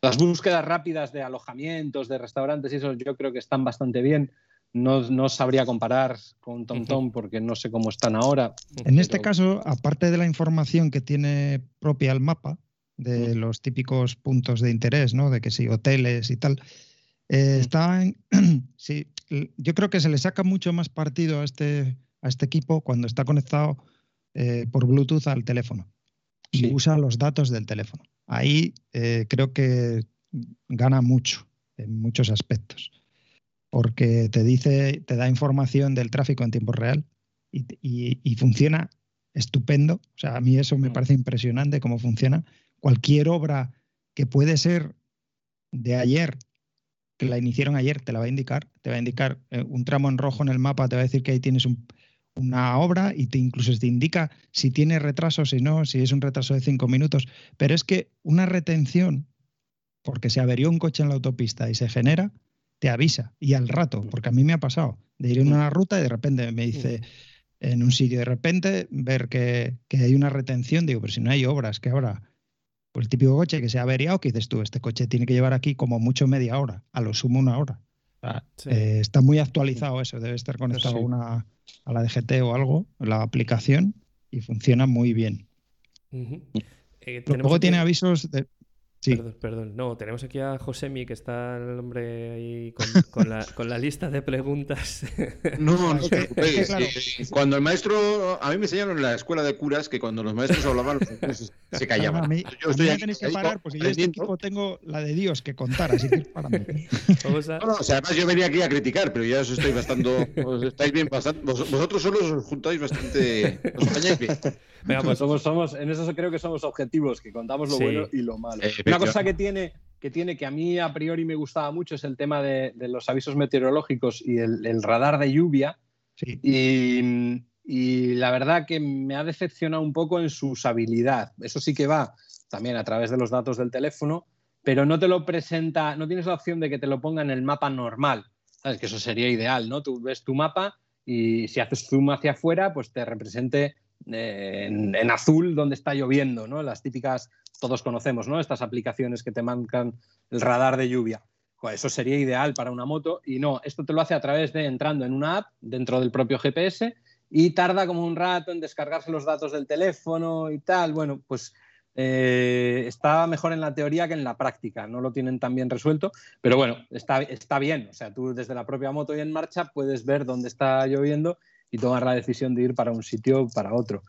Las búsquedas rápidas de alojamientos, de restaurantes y eso yo creo que están bastante bien. No, no sabría comparar con TomTom porque no sé cómo están ahora. En este caso, aparte de la información que tiene propia el mapa, de los típicos puntos de interés, ¿no? De que sí, hoteles y tal, eh, está en- sí, yo creo que se le saca mucho más partido a este, a este equipo cuando está conectado eh, por Bluetooth al teléfono y Sí. usa los datos del teléfono. Ahí eh, creo que gana mucho en muchos aspectos, porque te dice, te da información del tráfico en tiempo real y, y- y funciona estupendo. O sea, a mí eso me Mm. parece impresionante cómo funciona. Cualquier obra que puede ser de ayer, que la iniciaron ayer, te la va a indicar. Te va a indicar eh, un tramo en rojo en el mapa, te va a decir que ahí tienes un- una obra y te incluso te indica si tiene retraso, si no, si es un retraso de cinco minutos. Pero es que una retención, porque se averió un coche en la autopista y se genera, te avisa y al rato, porque a mí me ha pasado de ir en una ruta y de repente me dice en un sitio, de repente ver que, que hay una retención, digo, pero si no hay obras, ¿qué habrá? Pues el típico coche que se ha averiado, que dices tú, este coche tiene que llevar aquí como mucho media hora, a lo sumo una hora. Sí. eh, está muy actualizado eso, debe estar conectado Sí. a, una, a la DGT o algo, la aplicación, y funciona muy bien. Eh, Luego aquí- tiene avisos de... Sí, Perdón, perdón. No, tenemos aquí a Josemi, que está el hombre ahí con, con la, con la lista de preguntas. No, no que- preocupéis. claro, eh, Cuando el maestro, a mí me enseñaron en la escuela de curas que cuando los maestros hablaban, los se callaban. a mí, Yo a mí estoy me aquí tenéis que parar porque yo este equipo tengo la de Dios que contar, así que párame. Vamos a- No, no, o sea, además yo venía aquí a criticar, pero ya os estoy bastante. Os estáis bien bastante. vos- Vosotros solos os juntáis bastante. Os bien. Venga, pues somos, somos, en eso creo que somos objetivos, que contamos lo Sí. bueno y lo malo. Eh, Una cosa que tiene, que tiene que a mí a priori me gustaba mucho es el tema de, de los avisos meteorológicos y el, el radar de lluvia. Sí. Y, y la verdad que me ha decepcionado un poco en su usabilidad. Eso sí que va también a través de los datos del teléfono, pero no te lo presenta, no tienes la opción de que te lo ponga en el mapa normal. ¿Sabes? Que eso sería ideal, ¿no? Tú ves tu mapa y si haces zoom hacia afuera, pues te represente en, en azul donde está lloviendo, ¿no? Las típicas, todos conocemos, ¿no? Estas aplicaciones que te marcan el radar de lluvia. Eso sería ideal para una moto y no, esto te lo hace a través de entrando en una app dentro del propio GPS y tarda como un rato en descargarse los datos del teléfono y tal. Bueno, pues eh, está mejor en la teoría que en la práctica, no lo tienen tan bien resuelto, pero bueno, está, está bien, o sea, tú desde la propia moto y en marcha puedes ver dónde está lloviendo y tomar la decisión de ir para un sitio o para otro.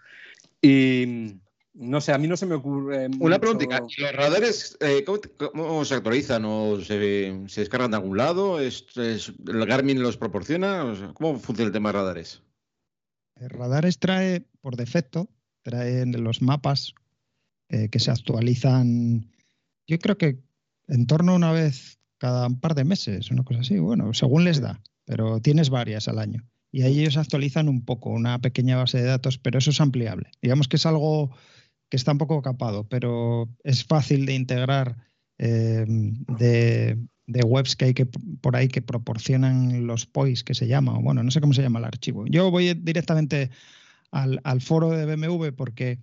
Y no sé, a mí no se me ocurre. Una mucho- preguntita, ¿y ¿los radares eh, ¿cómo, cómo se actualizan o se, se descargan de algún lado? ¿Es, es- ¿El Garmin los proporciona? O sea, ¿Cómo funciona el tema de radares? El Radares trae por defecto, trae los mapas eh, que se actualizan, yo creo que en torno a una vez cada un par de meses, una cosa así, bueno, según les da, pero tienes varias al año. Y ahí ellos actualizan un poco, una pequeña base de datos, pero eso es ampliable. Digamos que es algo que está un poco capado, pero es fácil de integrar eh, de, de webs que hay que por ahí que proporcionan los POIs, que se llama, o bueno, no sé cómo se llama el archivo. Yo voy directamente al, al foro de BMW porque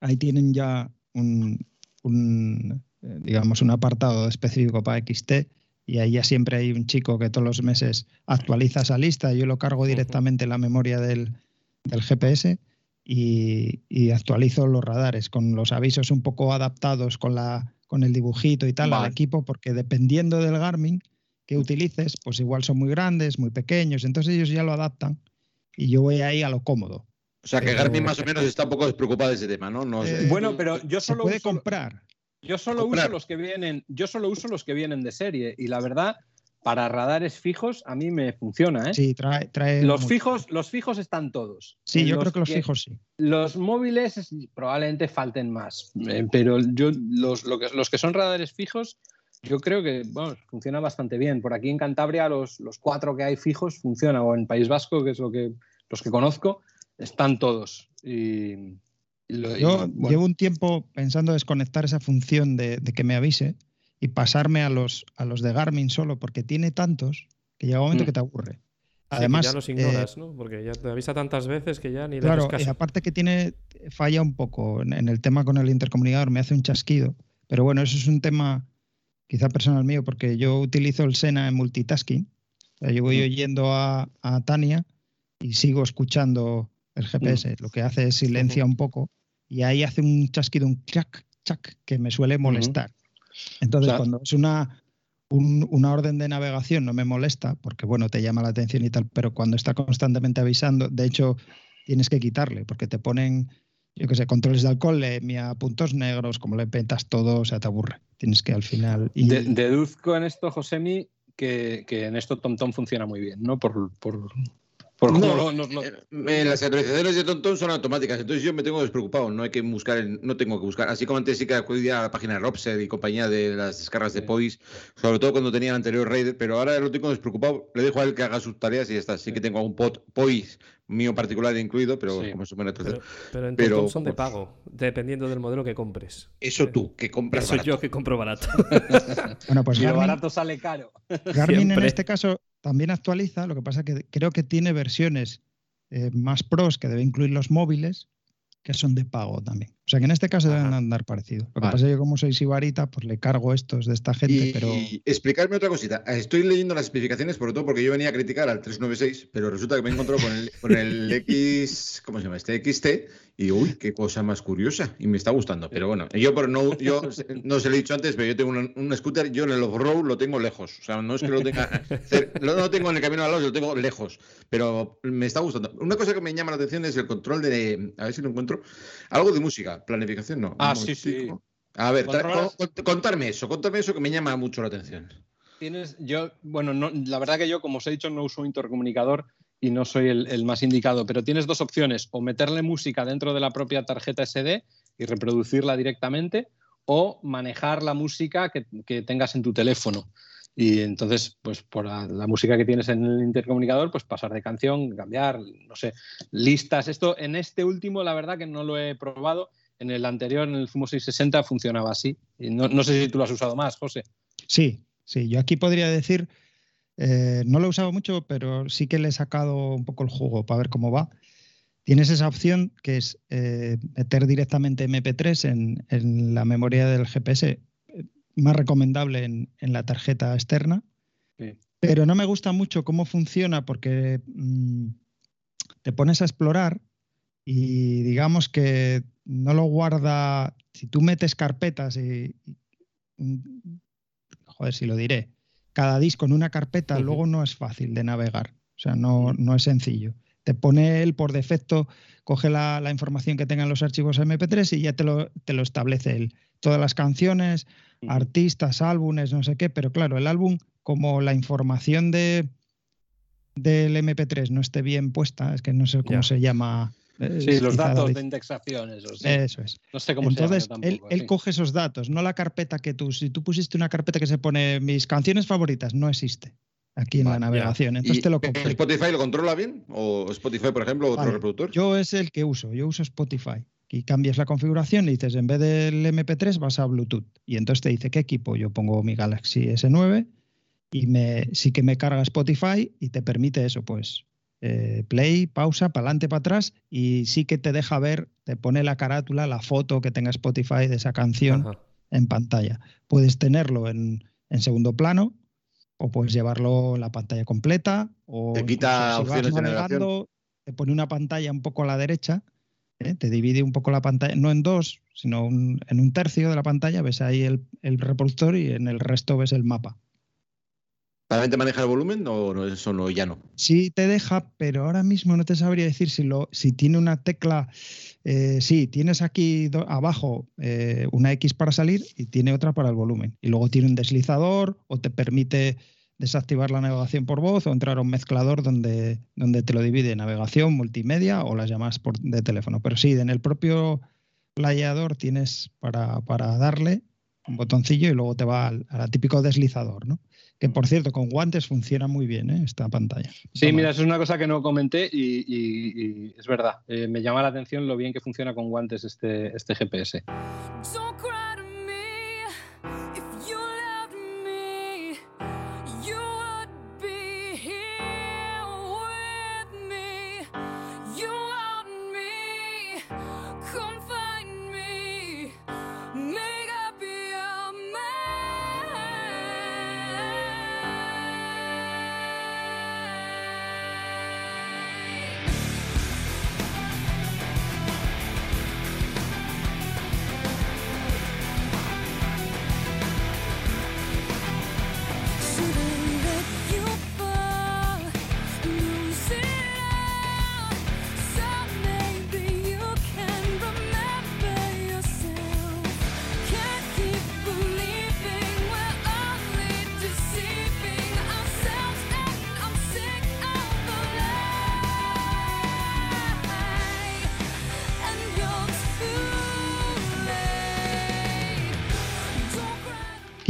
ahí tienen ya un, un, eh, digamos, un apartado específico para XT y ahí ya siempre hay un chico que todos los meses actualiza esa lista. Yo lo cargo directamente en la memoria del, del GPS y, y actualizo los radares con los avisos un poco adaptados con, la, con el dibujito y tal Vale. al equipo, porque dependiendo del Garmin que utilices, pues igual son muy grandes, muy pequeños, entonces ellos ya lo adaptan y yo voy ahí a lo cómodo. O sea, que Garmin más o menos está un poco despreocupado de ese tema, ¿no? No sé. Eh, Bueno, pero yo Se solo puede uso, comprar. Yo solo comprar. uso los que vienen, yo solo uso los que vienen de serie y la verdad para radares fijos a mí me funciona, ¿eh? Sí, trae, trae Los mucho. fijos, los fijos están todos. Sí, yo Los creo que los fijos sí. Los móviles es- probablemente falten más, eh, pero yo los, lo que, los que son radares fijos, yo creo que bueno, funciona bastante bien. Por aquí en Cantabria los, los cuatro que hay fijos funcionan, o en País Vasco, que es lo que los que conozco, están todos. Y lo- y, Yo bueno, llevo un tiempo pensando desconectar esa función de, de que me avise y pasarme a los, a los de Garmin solo, porque tiene tantos que llega un momento Mm. que te aburre. Además, ya los eh, ignoras, ¿no? Porque ya te avisa tantas veces que ya ni le Claro, y aparte que tiene falla un poco en, en el tema con el intercomunicador, me hace un chasquido. Pero bueno, eso es un tema quizá personal mío, porque yo utilizo el Sena en multitasking. O sea, yo voy Mm. oyendo a, a Tania y sigo escuchando el GPS. Lo que hace es silencia un poco y ahí hace un chasquido, un chac, chac, que me suele molestar. Entonces, cuando es una, un- una orden de navegación no me molesta, porque bueno, te llama la atención y tal, pero cuando está constantemente avisando, de hecho, tienes que quitarle, porque te ponen, yo qué sé, controles de alcoholemia, puntos negros, como le petas todo, o sea, te aburre. Tienes que al final. Y, de- deduzco en esto, Josemi, que, que en esto TomTom funciona muy bien, ¿no? Por, por, por No, Eh, eh, las actualizaciones de TomTom son automáticas, entonces yo me tengo despreocupado, no hay que buscar, el- no tengo que buscar. Así como antes sí que acudía a la página de Robser y compañía de las descargas de. POIs, sobre todo cuando tenía el anterior Raider, pero ahora lo tengo despreocupado, le dejo a él que haga sus tareas y ya está. Sí que tengo algún pod, POIs mío particular incluido, pero Sí. como se pone Pero, pero en Pero- son de pago, dependiendo del modelo que compres. Eso tú, que compras Soy barato. yo que compro barato. bueno, pues lo Garmin, barato sale caro. Garmin en este caso también actualiza, lo que pasa que creo que tiene versiones eh, más pros que debe incluir los móviles, que son de pago también. O sea que en este caso deben andar parecido. Lo que Vale. pasa es que como soy sibarita, pues le cargo estos de esta gente, Y, pero y explicarme otra cosita. Estoy leyendo las especificaciones, sobre todo porque yo venía a criticar al 396, pero resulta que me he encontrado con el, con el X, ¿cómo se llama? Este XT, y uy, qué cosa más curiosa, y me está gustando. Pero bueno, yo por no, yo no se lo he dicho antes, pero yo tengo un, un scooter, yo en el off-road lo tengo lejos. O sea, no es que lo tenga, no lo tengo en el camino al lado, lo tengo lejos. Pero me está gustando. Una cosa que me llama la atención es el control de, a ver si lo encuentro, algo de música, planificación, no. Ah, sí, sí. A ver, contarme eso, contarme eso que me llama mucho la atención. Tienes, yo, bueno, no, la verdad que yo, como os he dicho, no uso intercomunicador y no soy el, más indicado, pero tienes dos opciones, o meterle música dentro de la propia tarjeta SD y reproducirla directamente, o manejar la música que, tengas en tu teléfono. Y entonces, pues por la, la música que tienes en el intercomunicador, pues pasar de canción, cambiar, no sé, listas. Esto en este último, la verdad que no lo he probado. En el anterior, en el Fumo 660, funcionaba así. Y no, no sé si tú lo has usado más, José. sí, sí. Yo aquí podría decir, eh, no lo he usado mucho, pero sí que le he sacado un poco el juego para ver cómo va. Tienes esa opción que es eh, meter directamente MP3 en, en la memoria del GPS, eh, más recomendable en, en la tarjeta externa. Sí. Pero no me gusta mucho cómo funciona porque mm, te pones a explorar y digamos que no lo guarda, si tú metes carpetas y, y- joder, si lo diré, cada disco en una carpeta, luego no es fácil de navegar, o sea, no, no es sencillo. Te pone él por defecto, coge la, la información que tengan los archivos MP3 y ya te lo, te lo establece él. Todas las canciones, artistas, álbumes, no sé qué, pero claro, el álbum, como la información de del MP3 no esté bien puesta, es que no sé cómo se llama. Sí, los datos David. de indexación, eso sí. Eso es. no sé cómo Entonces, se llama él, tampoco, él sí. coge esos datos, no la carpeta que tú, si tú pusiste una carpeta que se pone mis canciones favoritas, no existe aquí en Vale, la navegación. Entonces ¿Y te lo. ¿Spotify lo controla bien? ¿O Spotify, por ejemplo, otro Vale, reproductor? Yo es el que uso, yo uso Spotify. Y cambias la configuración y dices, en vez del MP3 vas a Bluetooth. Y entonces te dice, ¿qué equipo? Yo pongo mi Galaxy S9 y me, sí que me carga Spotify y te permite eso, pues eh, play, pausa, para adelante, para atrás y sí que te deja ver, te pone la carátula, la foto que tenga Spotify de esa canción Ajá. en pantalla. Puedes tenerlo en, en segundo plano o puedes llevarlo en la pantalla completa o Te quita si vas opciones de navegación. navegando, te pone una pantalla un poco a la derecha, ¿eh? te divide un poco la pantalla, no en dos, sino un- en un tercio de la pantalla ves ahí el, el reproductor y en el resto ves el mapa. ¿Solamente maneja el volumen o no, eso no, ya no? Sí te deja, pero ahora mismo no te sabría decir si, lo, si tiene una tecla. eh, sí, tienes aquí abajo eh, una X para salir y tiene otra para el volumen. Y luego tiene un deslizador o te permite desactivar la navegación por voz o entrar a un mezclador donde, donde te lo divide navegación, multimedia o las llamadas de teléfono. Pero sí, en el propio playador tienes para, para darle un botoncillo y luego te va al típico deslizador, ¿no? Que por cierto, con guantes funciona muy bien ¿eh? esta pantalla. Sí, Toma. mira, eso es una cosa que no comenté y, y- y es verdad. Eh, me llama la atención lo bien que funciona con guantes este, este GPS.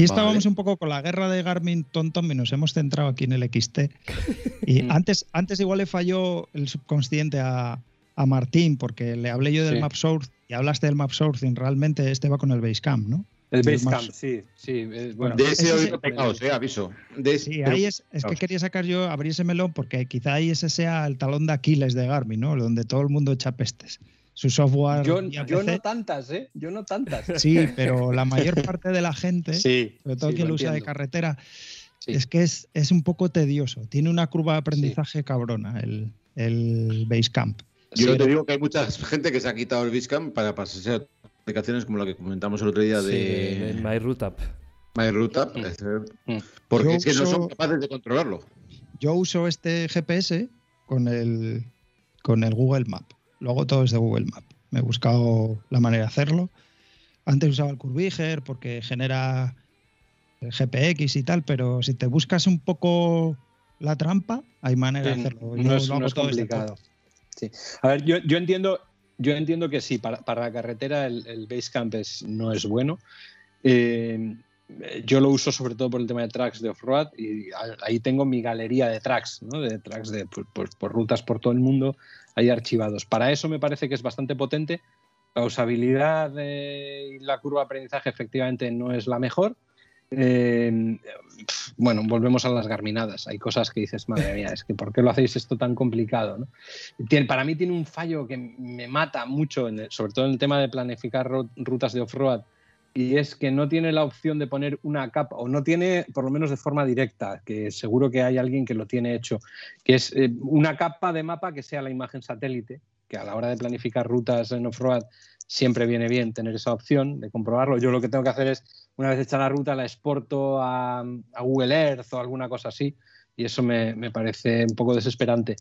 Aquí estábamos Vale. un poco con la guerra de Garmin Tonton y nos hemos centrado aquí en el XT. Y Mm. antes, antes igual le falló el subconsciente a, a Martín porque le hablé yo del Sí. map source y hablaste del map sourcing. Realmente este va con el Basecamp, ¿no? El Basecamp, más- sí, sí. bueno, de ese pecados, eh, aviso. De ese- Sí, pero- ahí es, es que quería sacar yo, abrir ese melón porque quizá ahí ese sea el talón de Aquiles de Garmin, ¿no? Donde todo el mundo echa pestes. Su software. yo, no tantas, ¿eh? Yo no tantas. Sí, pero la mayor parte de la gente, Sí, sobre todo sí, quien lo usa de carretera, Sí. es que es, es un poco tedioso. Tiene una curva de aprendizaje cabrona el, el Basecamp. Yo Sí, te digo que hay mucha gente que se ha quitado el Viscam para pasarse a aplicaciones como la que comentamos el otro día Sí, de My App. MyRouteUp, Mm. Mm. porque Yo es que no son capaces de controlarlo. Yo uso este GPS con el, con el Google Map. Luego todo es de Google Map. Me he buscado la manera de hacerlo. Antes usaba el Curviger porque genera el GPX y tal, pero si te buscas un poco la trampa, hay manera de Sí, hacerlo. Yo no es, lo no hago es todo desde complicado. todo. Sí. A ver, yo, yo entiendo, yo entiendo que sí, para, para la carretera el, el Basecamp es, no es bueno. Eh, yo lo uso sobre todo por el tema de tracks de off-road y ahí tengo mi galería de tracks, ¿no? de tracks de, por, por- por rutas por todo el mundo, ahí archivados. Para eso me parece que es bastante potente. La usabilidad de- y la curva de aprendizaje efectivamente no es la mejor. Eh, bueno, volvemos a las garminadas. Hay cosas que dices, madre mía, es que ¿por qué lo hacéis esto tan complicado? ¿no? Para mí tiene un fallo que me mata mucho, sobre todo en el tema de planificar ru- rutas de off-road y es que no tiene la opción de poner una capa, o no tiene, por lo menos de forma directa, que seguro que hay alguien que lo tiene hecho, que es eh, una capa de mapa que sea la imagen satélite, que a la hora de planificar rutas en off-road siempre viene bien tener esa opción de comprobarlo. Yo lo que tengo que hacer es, una vez hecha la ruta, la exporto a, Google Earth o alguna cosa así, y eso me parece un poco desesperante.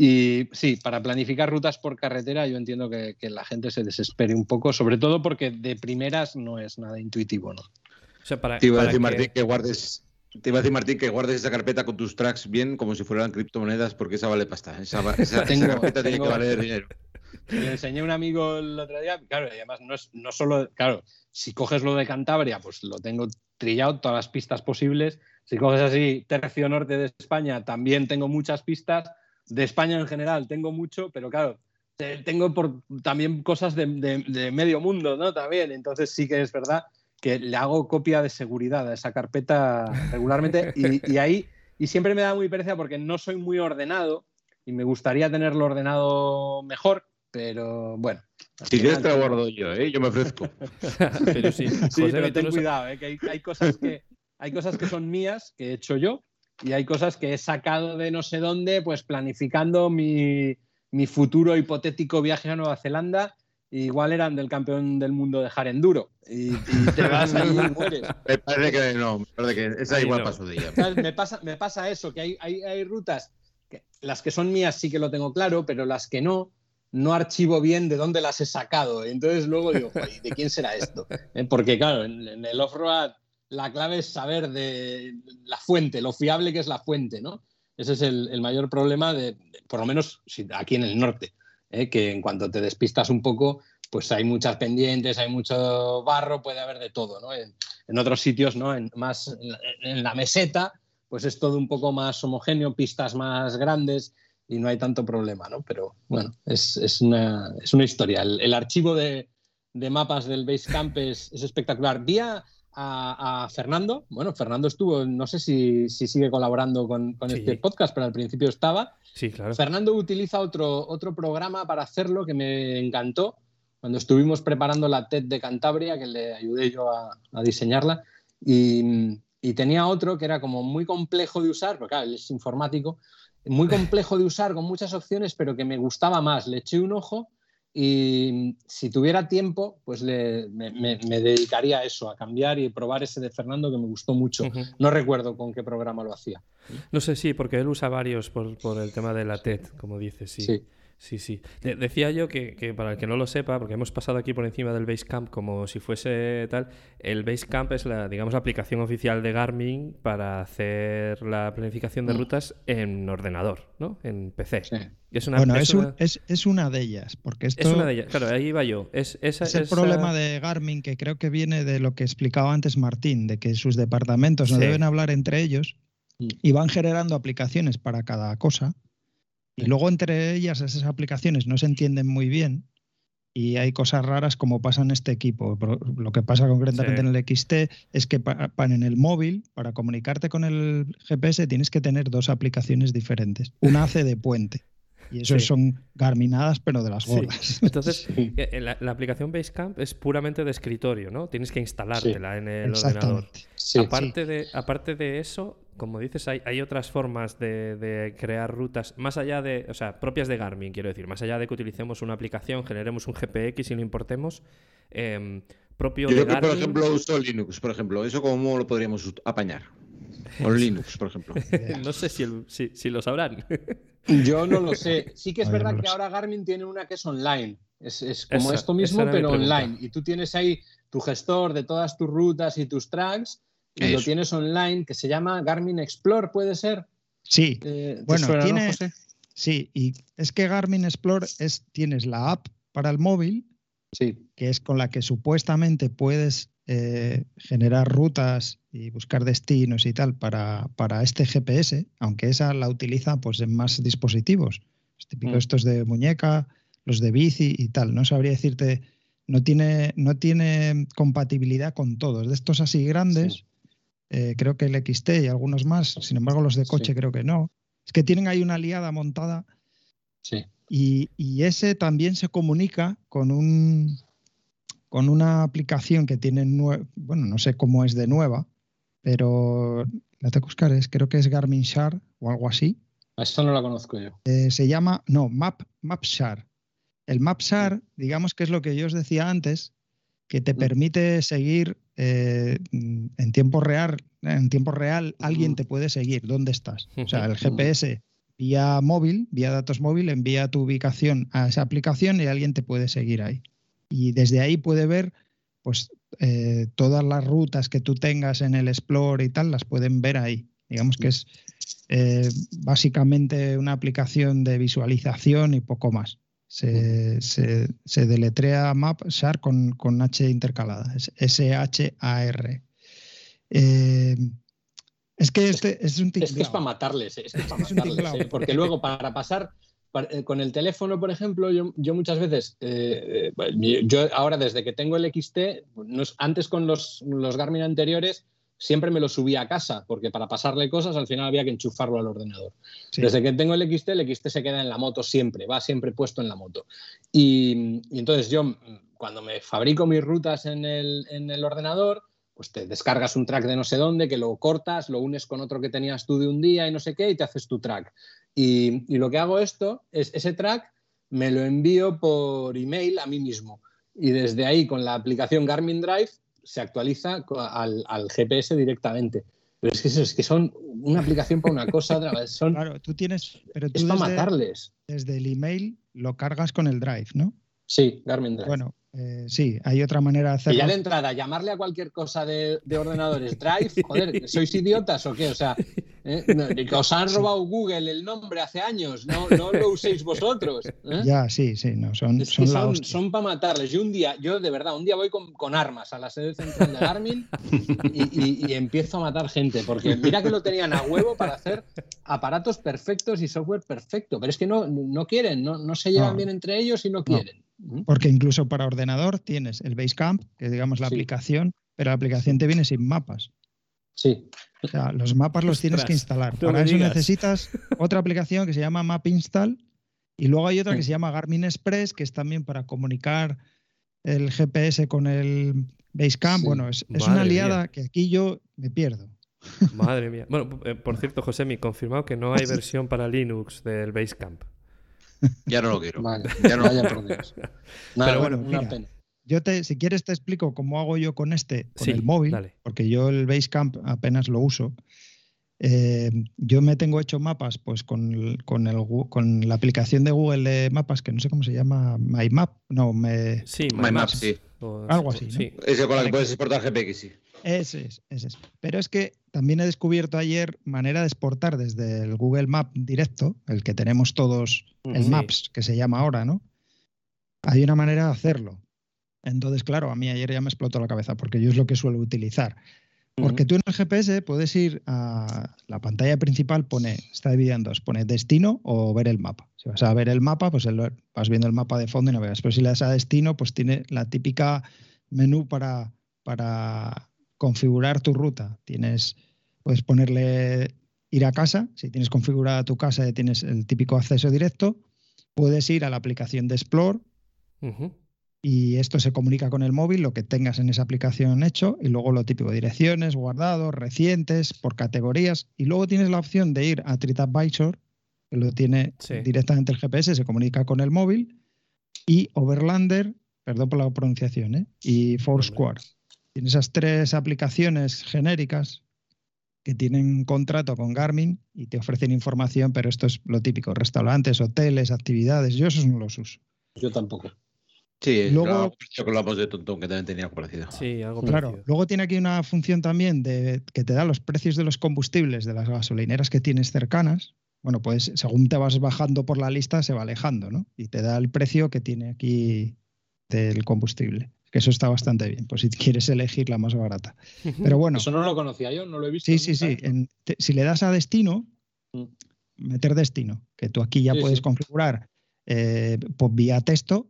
Y sí, para planificar rutas por carretera yo entiendo que, que la gente se desespere un poco, sobre todo porque de primeras no es nada intuitivo, ¿no? O sea, para, Te iba a decir, que- Martín, que guardes. Te iba a decir, Martín, que guardes esa carpeta con tus tracks bien como si fueran criptomonedas, porque esa vale pasta. Esa, va- esa- esa Tengo- carpeta tiene que tengo- valer dinero. Le enseñé a un amigo el otro día, claro, y además no es no solo, claro, si coges lo de Cantabria, pues lo tengo trillado, todas las pistas posibles. Si coges así tercio norte de España, también tengo muchas pistas. De España en general tengo mucho, pero claro, te- tengo por, también cosas de, de- de medio mundo, ¿no? También, entonces sí que es verdad que le hago copia de seguridad a esa carpeta regularmente y, y ahí, y siempre me da muy pereza porque no soy muy ordenado y me gustaría tenerlo ordenado mejor, pero bueno. Si quieres te lo guardo yo, ¿eh? Yo me ofrezco. Pero sí, Sí, José pero ten cuidado, ¿eh? que hay, hay cosas que, hay cosas que son mías, que he hecho yo, y hay cosas que he sacado de no sé dónde, pues planificando mi, mi futuro hipotético viaje a Nueva Zelanda. Igual eran del campeón del mundo de Jarenduro. Y, y te vas allí y mueres. Me parece que no, me parece que esa Ahí igual no. pasó de ella. Me pasa, me pasa eso, que hay, hay, hay rutas, que las que son mías sí que lo tengo claro, pero las que no, no archivo bien de dónde las he sacado. Entonces luego digo, "Joder, ¿y ¿de quién será esto? Eh, Porque claro, en, en el off-road la clave es saber de la fuente, lo fiable que es la fuente, ¿no? Ese es el, el mayor problema, de, de- por lo menos aquí en el norte, ¿eh? que en cuanto te despistas un poco, pues hay muchas pendientes, hay mucho barro, puede haber de todo, ¿no? En, en otros sitios, ¿no? En, más en la, en la meseta, pues es todo un poco más homogéneo, pistas más grandes y no hay tanto problema, ¿no? Pero bueno, es, es una, es una historia. El, el archivo de, de mapas del Basecamp es, es espectacular. Vi a, Fernando, bueno, Fernando estuvo, no sé si, si sigue colaborando con, con Sí. este podcast, pero al principio estaba. Sí, claro. Fernando utiliza otro, otro programa para hacerlo que me encantó cuando estuvimos preparando la TED de Cantabria, que le ayudé yo a, a diseñarla. Y, y tenía otro que era como muy complejo de usar, porque claro, él es informático, muy complejo de usar con muchas opciones, pero que me gustaba más. Le eché un ojo y si tuviera tiempo, pues le- me, me- me dedicaría a eso, a cambiar y probar ese de Fernando que me gustó mucho. No recuerdo con qué programa lo hacía. No sé, sí, porque él usa varios por, por el tema de la TED, como dices, sí. Sí. Sí, sí. De- decía yo que, que para el que no lo sepa, porque hemos pasado aquí por encima del Basecamp como si fuese tal, el Basecamp es la, digamos, la aplicación oficial de Garmin para hacer la planificación de Mm. rutas en ordenador, ¿no? En PC. Sí. Y es una, Bueno, es es, un- una- es- es una de ellas, porque esto es una de ellas. Claro, ahí iba yo. Es, esa, es el esa- problema de Garmin que creo que viene de lo que explicaba antes Martín, de que sus departamentos no deben hablar entre ellos Mm. y van generando aplicaciones para cada cosa. Y luego entre ellas esas aplicaciones no se entienden muy bien y hay cosas raras como pasa en este equipo. Lo que pasa concretamente Sí. en el XT es que pa- pa- en el móvil, para comunicarte con el GPS, tienes que tener dos aplicaciones diferentes. Una hace de puente. Y eso Sí. son garminadas, pero de las Sí. gordas. Entonces, eh, la, la aplicación Basecamp es puramente de escritorio, ¿no? Tienes que instalártela en el ordenador. Aparte, De, aparte de eso, como dices, hay, hay otras formas de, de crear rutas, más allá de, o sea, propias de Garmin, quiero decir, más allá de que utilicemos una aplicación, generemos un GPX y lo importemos, em, propio Yo de creo que, por Garmin. ejemplo, uso Linux, por ejemplo. ¿Eso cómo lo podríamos apañar? Con Linux, por ejemplo. no sé si, el- si, si lo sabrán. Yo no lo sé. Sí que es no verdad que sé. ahora Garmin tiene una que es online. Es, es como Esa- esto mismo, pero online. Y tú tienes ahí tu gestor de todas tus rutas y tus tracks y lo tienes online, que se llama Garmin Explore, ¿puede ser? Sí, Eh, ¿te Bueno, suena, no, tiene- José? Sí, y es que Garmin Explore es, tienes la app para el móvil, Sí. que es con la que supuestamente puedes eh, generar rutas y buscar destinos y tal para, para este GPS, aunque esa la utiliza pues en más dispositivos. Es típico Mm. estos de muñeca, los de bici y tal. No sabría decirte, no tiene, no tiene compatibilidad con todos. De estos así grandes, Sí. eh, creo que el XT y algunos más, sin embargo los de coche Sí. creo que no. Es que tienen ahí una liada montada Sí. y, y ese también se comunica con un con una aplicación que tiene, bueno, no sé cómo es de nueva, pero la tengo que buscar, es, creo que es Garmin Share o algo así. Esta no la conozco yo. Eh, se llama, no, Map, MapShare. El MapShare, digamos que es lo que yo os decía antes, que te Mm. permite seguir eh, mm, en tiempo real, en tiempo real alguien Mm. te puede seguir dónde estás. O sea, el. GPS vía móvil, vía datos móvil, envía tu ubicación a esa aplicación y alguien te puede seguir ahí. Y desde ahí puede ver pues eh, todas las rutas que tú tengas en el Explore y tal, las pueden ver ahí. Digamos que es eh, básicamente una aplicación de visualización y poco más. Se, se- se deletrea Map Share con, con H intercalada, es S-H-A-R. Eh, es que este es un Es que es tinglao. para matarles, es que es para matarles. tinglao. Porque luego para pasar con el teléfono, por ejemplo, yo, yo muchas veces, eh, eh, yo ahora desde que tengo el XT, antes con los, los Garmin anteriores, siempre me lo subía a casa, porque para pasarle cosas al final había que enchufarlo al ordenador. Sí. Desde que tengo el XT, el XT se queda en la moto siempre, va siempre puesto en la moto. Y, y entonces yo, mm, cuando me fabrico mis rutas en el, en el ordenador, pues te descargas un track de no sé dónde, que lo cortas, lo unes con otro que tenías tú de un día y no sé qué, y te haces tu track. Y, y lo que hago esto es ese track me lo envío por email a mí mismo. Y desde ahí, con la aplicación Garmin Drive, se actualiza al, al GPS directamente. Pero es que, eso, es que son una aplicación para una cosa, otra vez. Son, Claro, tú tienes, pero es para matarles. desde el email lo cargas con el Drive, ¿no? Sí, Garmin Drive. Bueno, eh, sí, hay otra manera de Y hacerlo. ya de entrada, llamarle a cualquier cosa de, de ordenadores Drive, joder, ¿sois idiotas o qué? O sea, ¿eh? No, os han robado Google el nombre hace años, no, no lo uséis vosotros. ¿eh? Ya, sí, sí, no, son, Es que son para matarles. Yo un día, yo de verdad, un día voy con, con armas a la sede central de Garmin y, y- y empiezo a matar gente, porque mira que lo tenían a huevo para hacer aparatos perfectos y software perfecto, pero es que no, no quieren, no, no se llevan bien entre ellos y no quieren. ¿Mm? Porque incluso para ordenador tienes el Basecamp, que es, digamos la Sí. aplicación, pero la aplicación te viene sin mapas. Sí, O sea, los mapas los tienes que instalar. Para me eso digas. necesitas otra aplicación que se llama Map Install y luego hay otra que Sí. se llama Garmin Express, que es también para comunicar el GPS con el Basecamp. Sí. Bueno, es, una mía. liada que aquí yo me pierdo. Madre mía. Bueno, eh, por cierto, Josemi, confirmado que no hay versión para Linux del Basecamp. Ya no lo quiero. vale, Ya no- vaya por Dios. Nada, Pero bueno, bueno, una pena. Yo te, si quieres te explico cómo hago yo con este, con Sí, el móvil, dale. porque yo el Basecamp apenas lo uso. Eh, yo me tengo hecho mapas pues con, el- con, el, con la aplicación de Google de mapas, que no sé cómo se llama, MyMap, no, me, Sí, My Maps, sí. Algo así, ¿no? Sí. Ese con la Vale, que puedes exportar GPX, sí. ese es, ese es. Pero es que también he descubierto ayer manera de exportar desde el Google Map directo, el que tenemos todos, el Sí. Maps, que se llama ahora, ¿no? Hay una manera de hacerlo. Entonces, claro, a mí ayer ya me explotó la cabeza porque yo es lo que suelo utilizar. Porque tú en el GPS puedes ir a la pantalla principal, pone, está dividida en dos, pone destino o ver el mapa. Si vas a ver el mapa, pues el- vas viendo el mapa de fondo y navegas. Pero si le das a destino, pues tiene la típica menú para, para configurar tu ruta. Tienes, puedes ponerle ir a casa, si tienes configurada tu casa y tienes el típico acceso directo, puedes ir a la aplicación de Explore. Y esto se comunica con el móvil, lo que tengas en esa aplicación hecho, y luego lo típico, direcciones, guardados, recientes, por categorías, y luego tienes la opción de ir a TripAdvisor, que lo tiene Sí. directamente el GPS, se comunica con el móvil, y Overlander, perdón por la pronunciación, ¿eh? y Foursquare. Tiene esas tres aplicaciones genéricas que tienen contrato con Garmin y te ofrecen información, pero esto es lo típico, restaurantes, hoteles, actividades, yo esos no los uso. Yo tampoco. Sí, Luego- que hablamos de Tontón, que también tenía algo parecido. Sí, algo Claro, parecido. luego tiene aquí una función también de que te da los precios de los combustibles de las gasolineras que tienes cercanas. Bueno, pues según te vas bajando por la lista se va alejando, ¿no? Y te da el precio que tiene aquí del combustible. Que eso está bastante bien, pues si quieres elegir la más barata. Pero bueno, Eso no lo conocía yo, no lo he visto. sí, sí, sí. en- te- si le das a destino, Mm. meter destino, que tú aquí ya Sí, puedes sí. configurar eh, pues vía texto,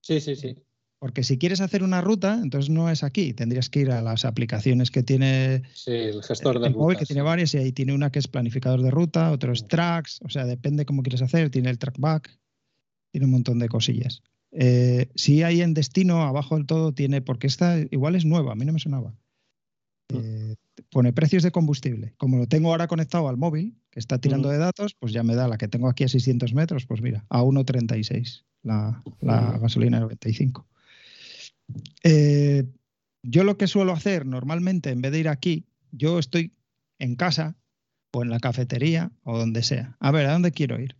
Sí, sí, sí. porque si quieres hacer una ruta, entonces no es aquí, tendrías que ir a las aplicaciones que tiene Sí, el gestor de el móvil que tiene varios y ahí tiene una que es planificador de ruta, otros Mm. tracks, o sea, depende cómo quieres hacer, tiene el trackback, tiene un montón de cosillas. Eh, sí hay en destino, abajo del todo tiene, porque esta igual es nueva, a mí no me sonaba. Eh, pone precios de combustible. Como lo tengo ahora conectado al móvil, que está tirando Ujú. de datos, pues ya me da la que tengo aquí a 600 metros, pues mira, a 1,36 la, la gasolina 95. Eh, yo lo que suelo hacer normalmente, en vez de ir aquí, yo estoy en casa o en la cafetería o donde sea. A ver, ¿a dónde quiero ir?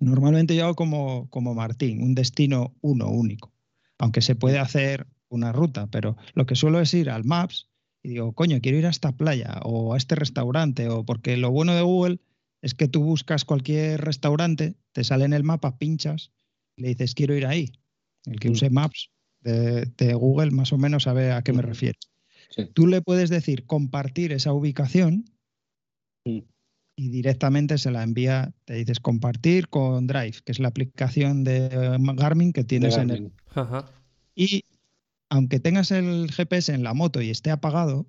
Normalmente yo hago como, como Martín, un destino uno único, aunque se puede hacer una ruta, pero lo que suelo es ir al Maps y digo, coño, quiero ir a esta playa o a este restaurante, o porque lo bueno de Google es que tú buscas cualquier restaurante, te sale en el mapa, pinchas y le dices, quiero ir ahí. El que Mm. use Maps de, de Google más o menos sabe a qué me Ujú. refiero. Sí. Tú le puedes decir compartir esa ubicación Mm. y directamente se la envía, te dices compartir con Drive, que es la aplicación de eh, Garmin que de tienes en el... Ajá. Y aunque tengas el GPS en la moto y esté apagado,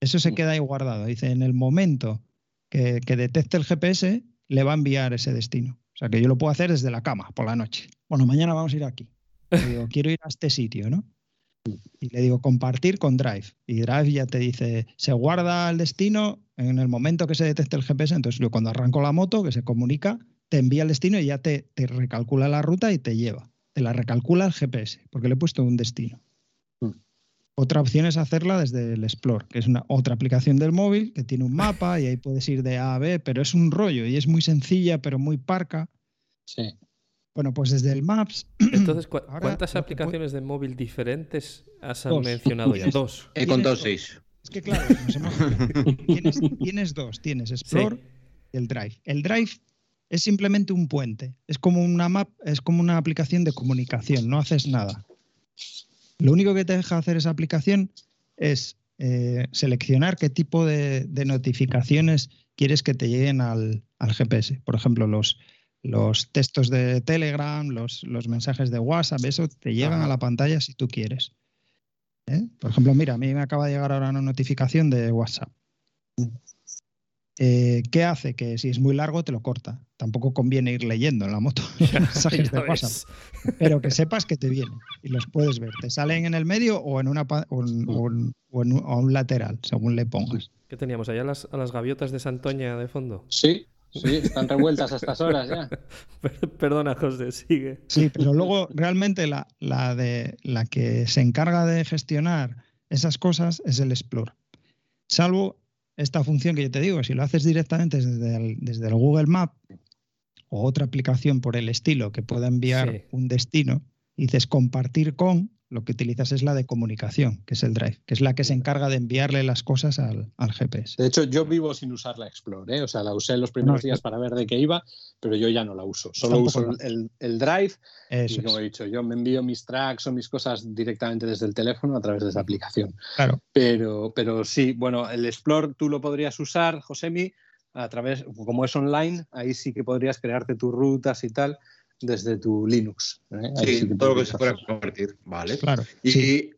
eso se Mm. queda ahí guardado. Dice, en el momento que, que detecte el GPS, le va a enviar ese destino. O sea, que yo lo puedo hacer desde la cama, por la noche. Bueno, mañana vamos a ir aquí. Le digo, quiero ir a este sitio, ¿no? Y le digo, compartir con Drive. Y Drive ya te dice, se guarda el destino en el momento que se detecte el GPS. Entonces, yo cuando arranco la moto, que se comunica, te envía el destino y ya te, te recalcula la ruta y te lleva. Te la recalcula el GPS, porque le he puesto un destino. Mm. Otra opción es hacerla desde el Explore, que es una otra aplicación del móvil que tiene un mapa y ahí puedes ir de A a B, pero es un rollo y es muy sencilla, pero muy parca. Sí. Bueno, pues desde el Maps. Entonces, ¿cu- Ahora, ¿cuántas aplicaciones de móvil diferentes has Dos. mencionado ya? Dos. He contado dos. seis. Es que claro, nos hemos- tienes, tienes dos, tienes Explore y el Drive. El Drive es simplemente un puente, es como una map, es como una aplicación de comunicación, no haces nada. Lo único que te deja hacer esa aplicación es eh, seleccionar qué tipo de, de notificaciones quieres que te lleguen al, al GPS. Por ejemplo, los, los textos de Telegram, los, los mensajes de WhatsApp, eso te llegan Ajá. a la pantalla si tú quieres. ¿eh? Por ejemplo, mira, a mí me acaba de llegar ahora una notificación de WhatsApp. Eh, ¿Qué hace? Que si es muy largo te lo corta. Tampoco conviene ir leyendo en la moto los mensajes Ya de WhatsApp, ves. pero que sepas que te vienen y los puedes ver. Te salen en el medio o en una o en- o en- o en un, o a un lateral, según le pongas. ¿Qué teníamos allá las, a las gaviotas de Santoña de fondo? Sí, sí, están revueltas a estas horas ya. Per- Perdona, José, sigue. Sí, pero luego realmente la, la de la que se encarga de gestionar esas cosas es el Explore. Salvo esta función que yo te digo, si lo haces directamente desde el, desde el Google Map o otra aplicación por el estilo que pueda enviar Sí. un destino, y dices compartir con, lo que utilizas es la de comunicación, que es el Drive, que es la que se encarga de enviarle las cosas al, al GPS. De hecho, yo vivo sin usar la Explore, ¿eh? o sea, la usé los primeros No, días para ver de qué iba, pero yo ya no la uso. Solo uso el, el Drive Eso y como he dicho, yo me envío mis tracks o mis cosas directamente desde el teléfono a través de esa aplicación. Claro. Pero, pero sí, bueno, el Explore tú lo podrías usar, Josemi, a través, como es online, ahí sí que podrías crearte tus rutas y tal desde tu Linux. ¿eh? Sí, todo lo que se pueda hacer. convertir. Vale. Claro. Y sí.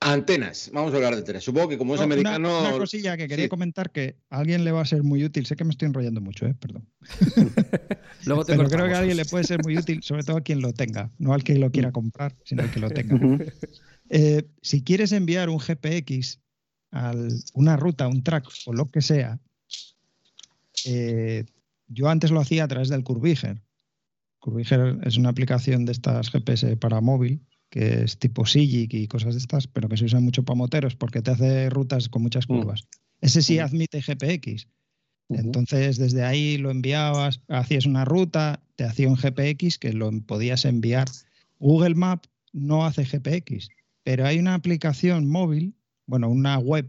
antenas. Vamos a hablar de antenas. Supongo que como es No, americano. Una, cosilla que quería sí. comentar que a alguien le va a ser muy útil. Sé que me estoy enrollando mucho, ¿eh? perdón. Luego te Pero creo que a alguien le puede ser muy útil, sobre todo a quien lo tenga, no al que lo quiera comprar, sino al que lo tenga. Eh, si quieres enviar un GPX a una ruta, un track o lo que sea, eh, yo antes lo hacía a través del Curviger. Curviger es una aplicación de estas GPS para móvil, que es tipo Sigic y cosas de estas, pero que se usa mucho para moteros porque te hace rutas con muchas Mm. curvas. Ese sí Mm. admite GPX. Entonces, desde ahí lo enviabas, hacías una ruta, te hacía un GPX que lo podías enviar. Google Map no hace GPX, pero hay una aplicación móvil, bueno, una web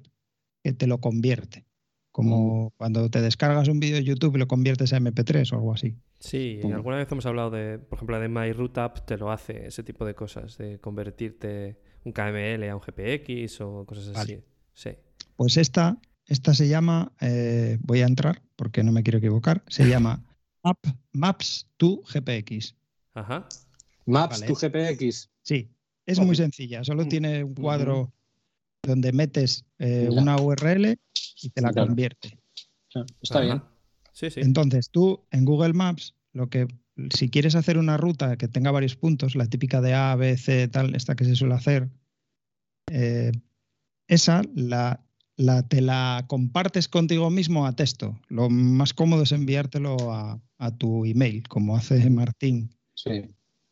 que te lo convierte. Como cuando te descargas un vídeo de YouTube y lo conviertes a MP3 o algo así. Sí, Pum. alguna vez hemos hablado de, por ejemplo, la de MyRouteApp te lo hace, ese tipo de cosas, de convertirte un KML a un GPX o cosas así. Vale. Sí. Pues esta, esta se llama, eh, voy a entrar porque no me quiero equivocar, se llama Map, Maps to GPX. Ajá. Maps Vale. tu GPX. Sí, es Vale. muy sencilla. Solo Mm. tiene un cuadro donde metes eh, una URL y te la Claro. convierte. Está Ajá. bien. Sí, sí. Entonces tú en Google Maps lo que, si quieres hacer una ruta que tenga varios puntos, la típica de A, B, C, tal, esta que se suele hacer, eh, esa la, la- te la compartes contigo mismo a texto. Lo más cómodo es enviártelo a, a tu email, como hace Martín. Sí.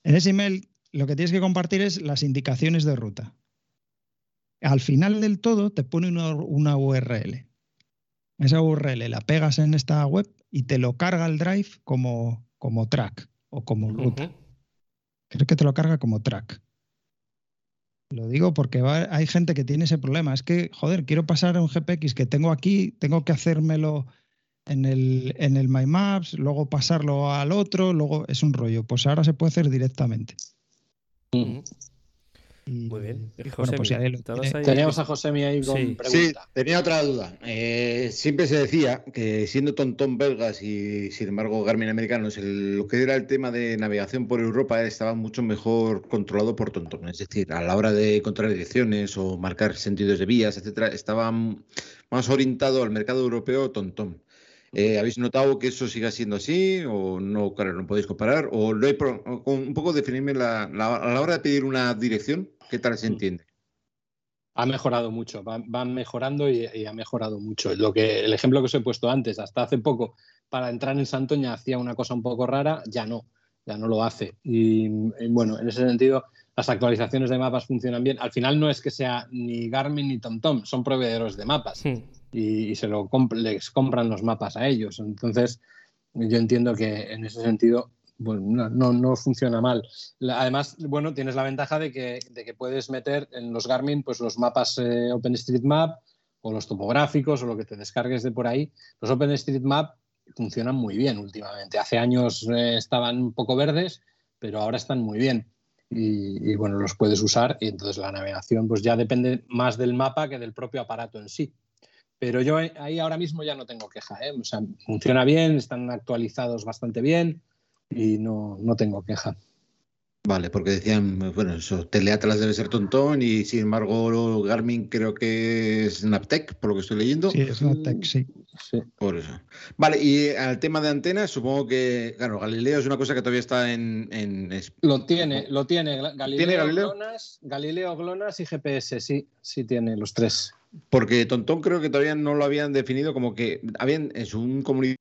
En ese email lo que tienes que compartir es las indicaciones de ruta. Al final del todo te pone una, una URL. Esa URL la pegas en esta web y te lo carga el drive como, como track o como. Ujú. Creo que te lo carga como track. Lo digo porque va- hay gente que tiene ese problema. Es que, joder, quiero pasar a un GPX que tengo aquí, tengo que hacérmelo en el, en el My Maps, luego pasarlo al otro, luego es un rollo. Pues ahora se puede hacer directamente. Y- Muy bien. y bueno, Josemi, pues ahí. Teníamos a Josemi ahí con Sí. Sí, tenía otra duda. Eh, siempre se decía que siendo Tontón belgas y sin embargo Garmin americanos, el- lo que era el tema de navegación por Europa estaba mucho mejor controlado por Tontón. Es decir, a la hora de encontrar direcciones o marcar sentidos de vías, etcétera, estaba más orientado al mercado europeo Tontón. Eh, ¿Habéis notado que eso siga siendo así o no, claro, no podéis comparar? ¿O no hay pro- o un poco definirme la, la- a la hora de pedir una dirección? ¿Qué tal se entiende? Ha mejorado mucho, van, van mejorando y, y ha mejorado mucho. Lo que, el ejemplo que os he puesto antes, hasta hace poco, para entrar en Santoña hacía una cosa un poco rara, ya no, ya no lo hace. Y, y bueno, en ese sentido, las actualizaciones de mapas funcionan bien. Al final no es que sea ni Garmin ni TomTom, son proveedores de mapas Hmm. Y, se lo les compran los mapas a ellos. Entonces, yo entiendo que en ese sentido bueno, no, no, funciona mal. Además, bueno, tienes la ventaja de que, de que puedes meter en los Garmin pues, los mapas eh, OpenStreetMap o los topográficos o lo que te descargues de por ahí. Los OpenStreetMap funcionan muy bien últimamente. Hace años eh, estaban un poco verdes, pero ahora están muy bien. Y, y, bueno, los puedes usar y entonces la navegación pues ya depende más del mapa que del propio aparato en sí. Pero yo eh, ahí ahora mismo ya no tengo queja. ¿eh? O sea, funciona bien, están actualizados bastante bien y no, no tengo queja. Vale, porque decían, bueno, eso, Teleatlas debe ser tontón y sin embargo Garmin creo que es Naptec, por lo que estoy leyendo. Sí, es una tech, sí. Sí. Por eso. Vale, y al tema de antenas, supongo que, claro, Galileo es una cosa que todavía está en... en Lo tiene, lo tiene. Galileo, ¿Tiene Galileo? GLONASS, Galileo, GLONASS y GPS, sí, sí tiene los tres. Porque Tontón creo que todavía no lo habían definido como que habían en su un comunicado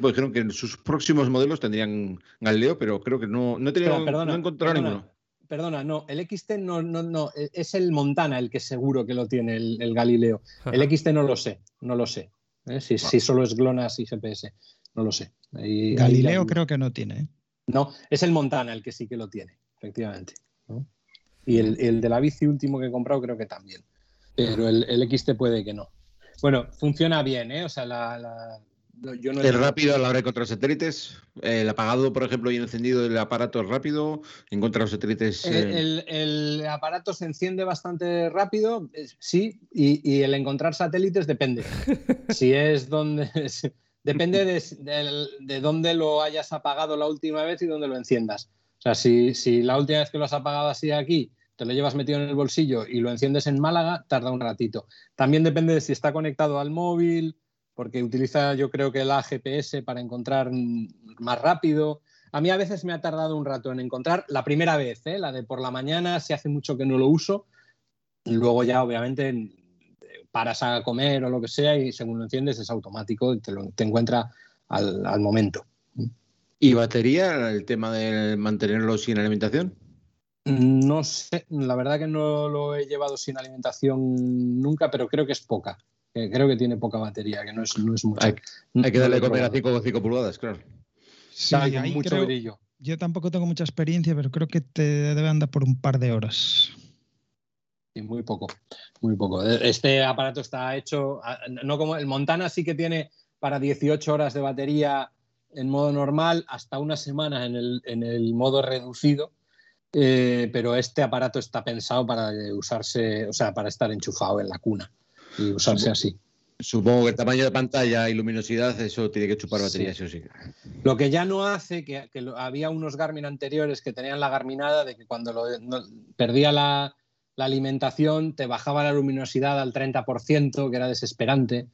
pues dijeron que en sus próximos modelos tendrían Galileo, pero creo que no, no he tenido, Espera, perdona, no he encontrado perdona. ninguno. Perdona, no, el XT no, no, no, e- es el Montana el que seguro que lo tiene el, el Galileo. El XT no lo sé, no lo sé. ¿eh? Si, si solo es GLONASS y GPS, no lo sé. Galileo creo que no tiene. ¿eh? No, es el Montana el que sí que lo tiene, efectivamente. ¿no? Y el, el de la bici último que he comprado creo que también. Pero el, el XT puede que no. Bueno, funciona bien, ¿eh? O sea, la, yo no Es rápido a la hora de encontrar satélites. El apagado, por ejemplo, y el encendido del aparato es rápido. Encontrar los satélites. El, eh, el- el aparato se enciende bastante rápido, eh, sí, y, y el encontrar satélites depende. si es donde. Depende de, de dónde lo hayas apagado la última vez y dónde lo enciendas. O sea, si, si la última vez que lo has apagado así aquí, te lo llevas metido en el bolsillo y lo enciendes en Málaga, tarda un ratito. También depende de si está conectado al móvil, porque utiliza yo creo que la GPS para encontrar más rápido. A mí a veces me ha tardado un rato en encontrar la primera vez, ¿eh? la de por la mañana, si hace mucho que no lo uso. Luego ya, obviamente, en- paras a comer o lo que sea y según lo enciendes es automático y te, lo, encuentra al, al momento. ¿Y batería? El tema de mantenerlo sin alimentación. No sé, la verdad que no lo he llevado sin alimentación nunca, pero creo que es poca. Eh, Creo que tiene poca batería, que no es, no es mucha. Hay, hay que No darle he comer a probado. 5,5 pulgadas, claro. Sí, ahí mucho creo- brillo. yo tampoco tengo mucha experiencia, pero creo que te debe andar por un par de horas. Sí, muy poco, muy poco. Este aparato está hecho, no como el Montana sí que tiene para 18 horas de batería en modo normal, hasta una semana en el, en el modo reducido, eh, pero este aparato está pensado para usarse, o sea, para estar enchufado en la cuna y usarse así. Supongo que el tamaño de pantalla y luminosidad, eso tiene que chupar batería, Sí. eso sí. Lo que ya no hace, que, que había unos Garmin anteriores que tenían la Garminada de que cuando lo, no- perdía la, la alimentación te bajaba la luminosidad al 30%, que era desesperante.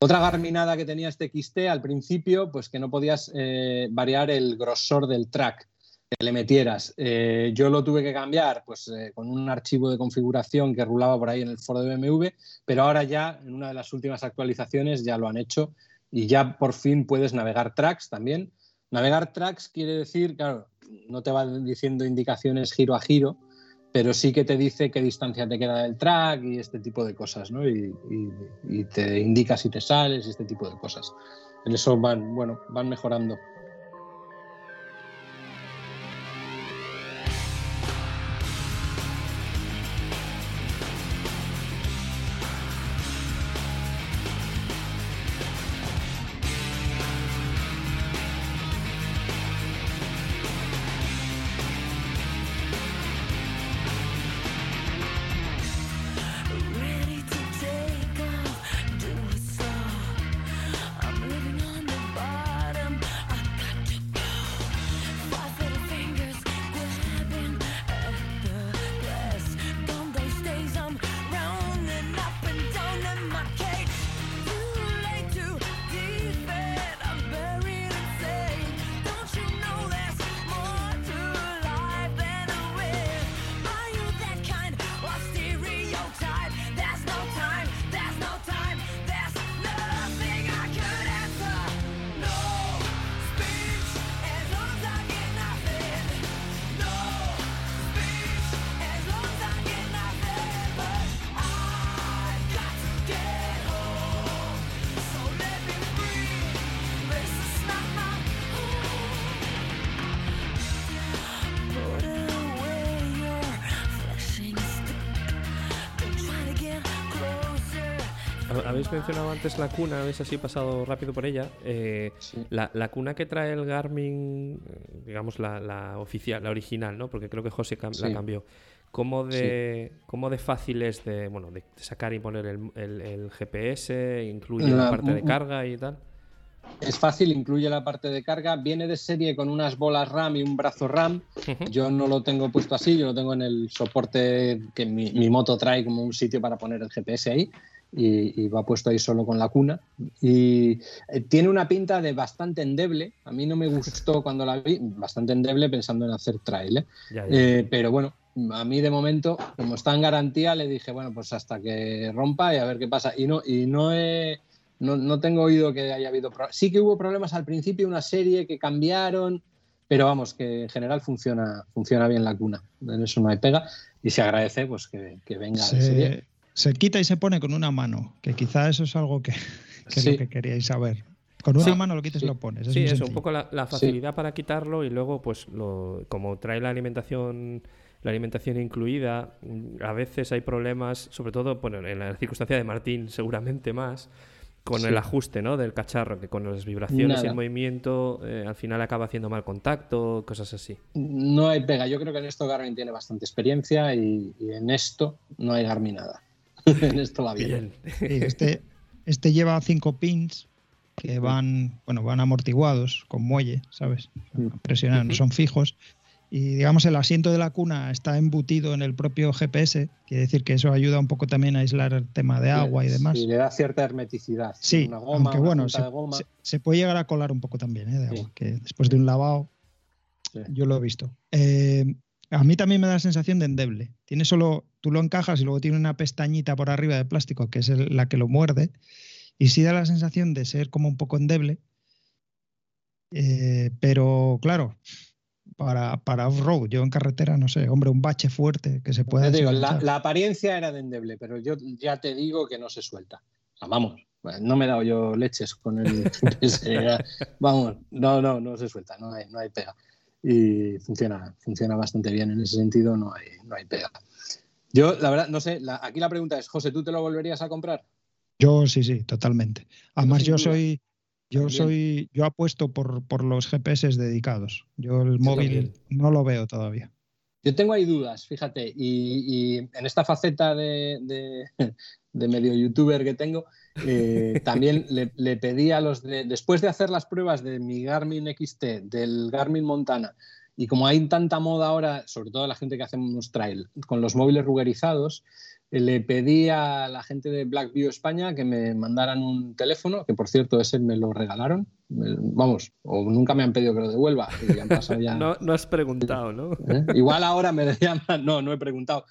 Otra garminada que tenía este XT al principio, pues que no podías eh, variar el grosor del track que le metieras. Eh, yo lo tuve que cambiar pues, eh, con un archivo de configuración que rulaba por ahí en el foro de BMW, pero ahora ya, en una de las últimas actualizaciones, ya lo han hecho y ya por fin puedes navegar tracks también. Navegar tracks quiere decir, claro, no te va diciendo indicaciones giro a giro, pero sí que te dice qué distancia te queda del track y este tipo de cosas, ¿no? Y, y- te indica si te sales y este tipo de cosas. En eso van, bueno, van mejorando. Antes la cuna, habéis así pasado rápido por ella. Eh, Sí. la, la cuna que trae el Garmin, eh, digamos la, la oficial, la original, ¿no? Porque creo que José cam- la Sí. cambió. ¿Cómo de, ¿Cómo de fácil es de, bueno, de sacar y poner el, el- el GPS? ¿Incluye la La- parte de carga y tal? Es fácil, incluye la parte de carga. Viene de serie con unas bolas RAM y un brazo RAM. Yo no lo tengo puesto así, yo lo tengo en el soporte que mi, mi moto trae como un sitio para poner el GPS ahí y, y va puesto ahí solo con la cuna. Y eh, tiene una pinta de bastante endeble. A mí no me gustó cuando la vi, bastante endeble pensando en hacer trail. ¿eh? Ya, ya. Eh, pero bueno, a mí de momento, como está en garantía, le dije, bueno, pues hasta que rompa y a ver qué pasa. Y no, y no he. No, no tengo oído que haya habido problemas. Sí que hubo problemas al principio, una serie que cambiaron, pero vamos, que en general funciona, funciona bien la cuna. En eso no hay pega. Y se agradece pues que, que venga. Se, se quita y se pone con una mano, que quizá eso es algo que, que es Sí. lo que queríais saber. Con una Sí, mano lo quitas sí. y lo pones. es Sí, eso, un poco la, la facilidad para quitarlo y luego, pues, lo, como trae la alimentación, la alimentación incluida, mm, a veces hay problemas, sobre todo bueno, en la circunstancia de Martín, seguramente más, con Sí. el ajuste ¿no? del cacharro, que con las vibraciones y el movimiento eh, al final acaba haciendo mal contacto, cosas así. No hay pega. Yo creo que en esto Garmin tiene bastante experiencia y, y en esto no hay Garmin nada. en esto va bien. Sí, este, este lleva cinco pins que van, bueno, van amortiguados con muelle, ¿sabes? Mm. Presionan, no son fijos. Y digamos, el asiento de la cuna está embutido en el propio GPS, quiere decir que eso ayuda un poco también a aislar el tema de agua y demás. Sí, le da cierta hermeticidad. Sí, una goma, aunque una bueno, se, de goma. se- se puede llegar a colar un poco también, ¿eh? de Sí. agua, que después de un lavado, Sí. yo lo he visto. Eh, a mí también me da la sensación de endeble. Tiene solo, tú lo encajas y luego tiene una pestañita por arriba de plástico que es el- la que lo muerde, y sí da la sensación de ser como un poco endeble. Eh, pero claro, para, para off-road, yo en carretera, no sé, hombre, un bache fuerte que se pueda. Ya te digo, la, apariencia era de endeble, pero yo ya te digo que no se suelta. O sea, vamos, no me he dado yo leches con el. Vamos, no, no, no se suelta, no hay, no hay pega. Y funciona, funciona bastante bien en ese sentido, no hay, no hay pega. Yo, la verdad, no sé, la- aquí la pregunta es, José, ¿tú te lo volverías a comprar? Yo sí, sí, totalmente. Además, yo soy, yo También. soy, yo apuesto por, por los GPS dedicados. Yo el móvil también. no lo veo todavía. Yo tengo ahí dudas, fíjate, y, y en esta faceta de, de- de medio youtuber que tengo, eh, también le, le pedí a los de, después de hacer las pruebas de mi Garmin XT, del Garmin Montana, y como hay tanta moda ahora, sobre todo la gente que hacemos trail, con los móviles rugerizados, le pedí a la gente de Blackview España que me mandaran un teléfono, que por cierto ese me lo regalaron. Me- Vamos, o nunca me han pedido que lo devuelva. y han pasado ya- No, no has preguntado, ¿no? ¿eh? Igual ahora me llaman, no, no he preguntado.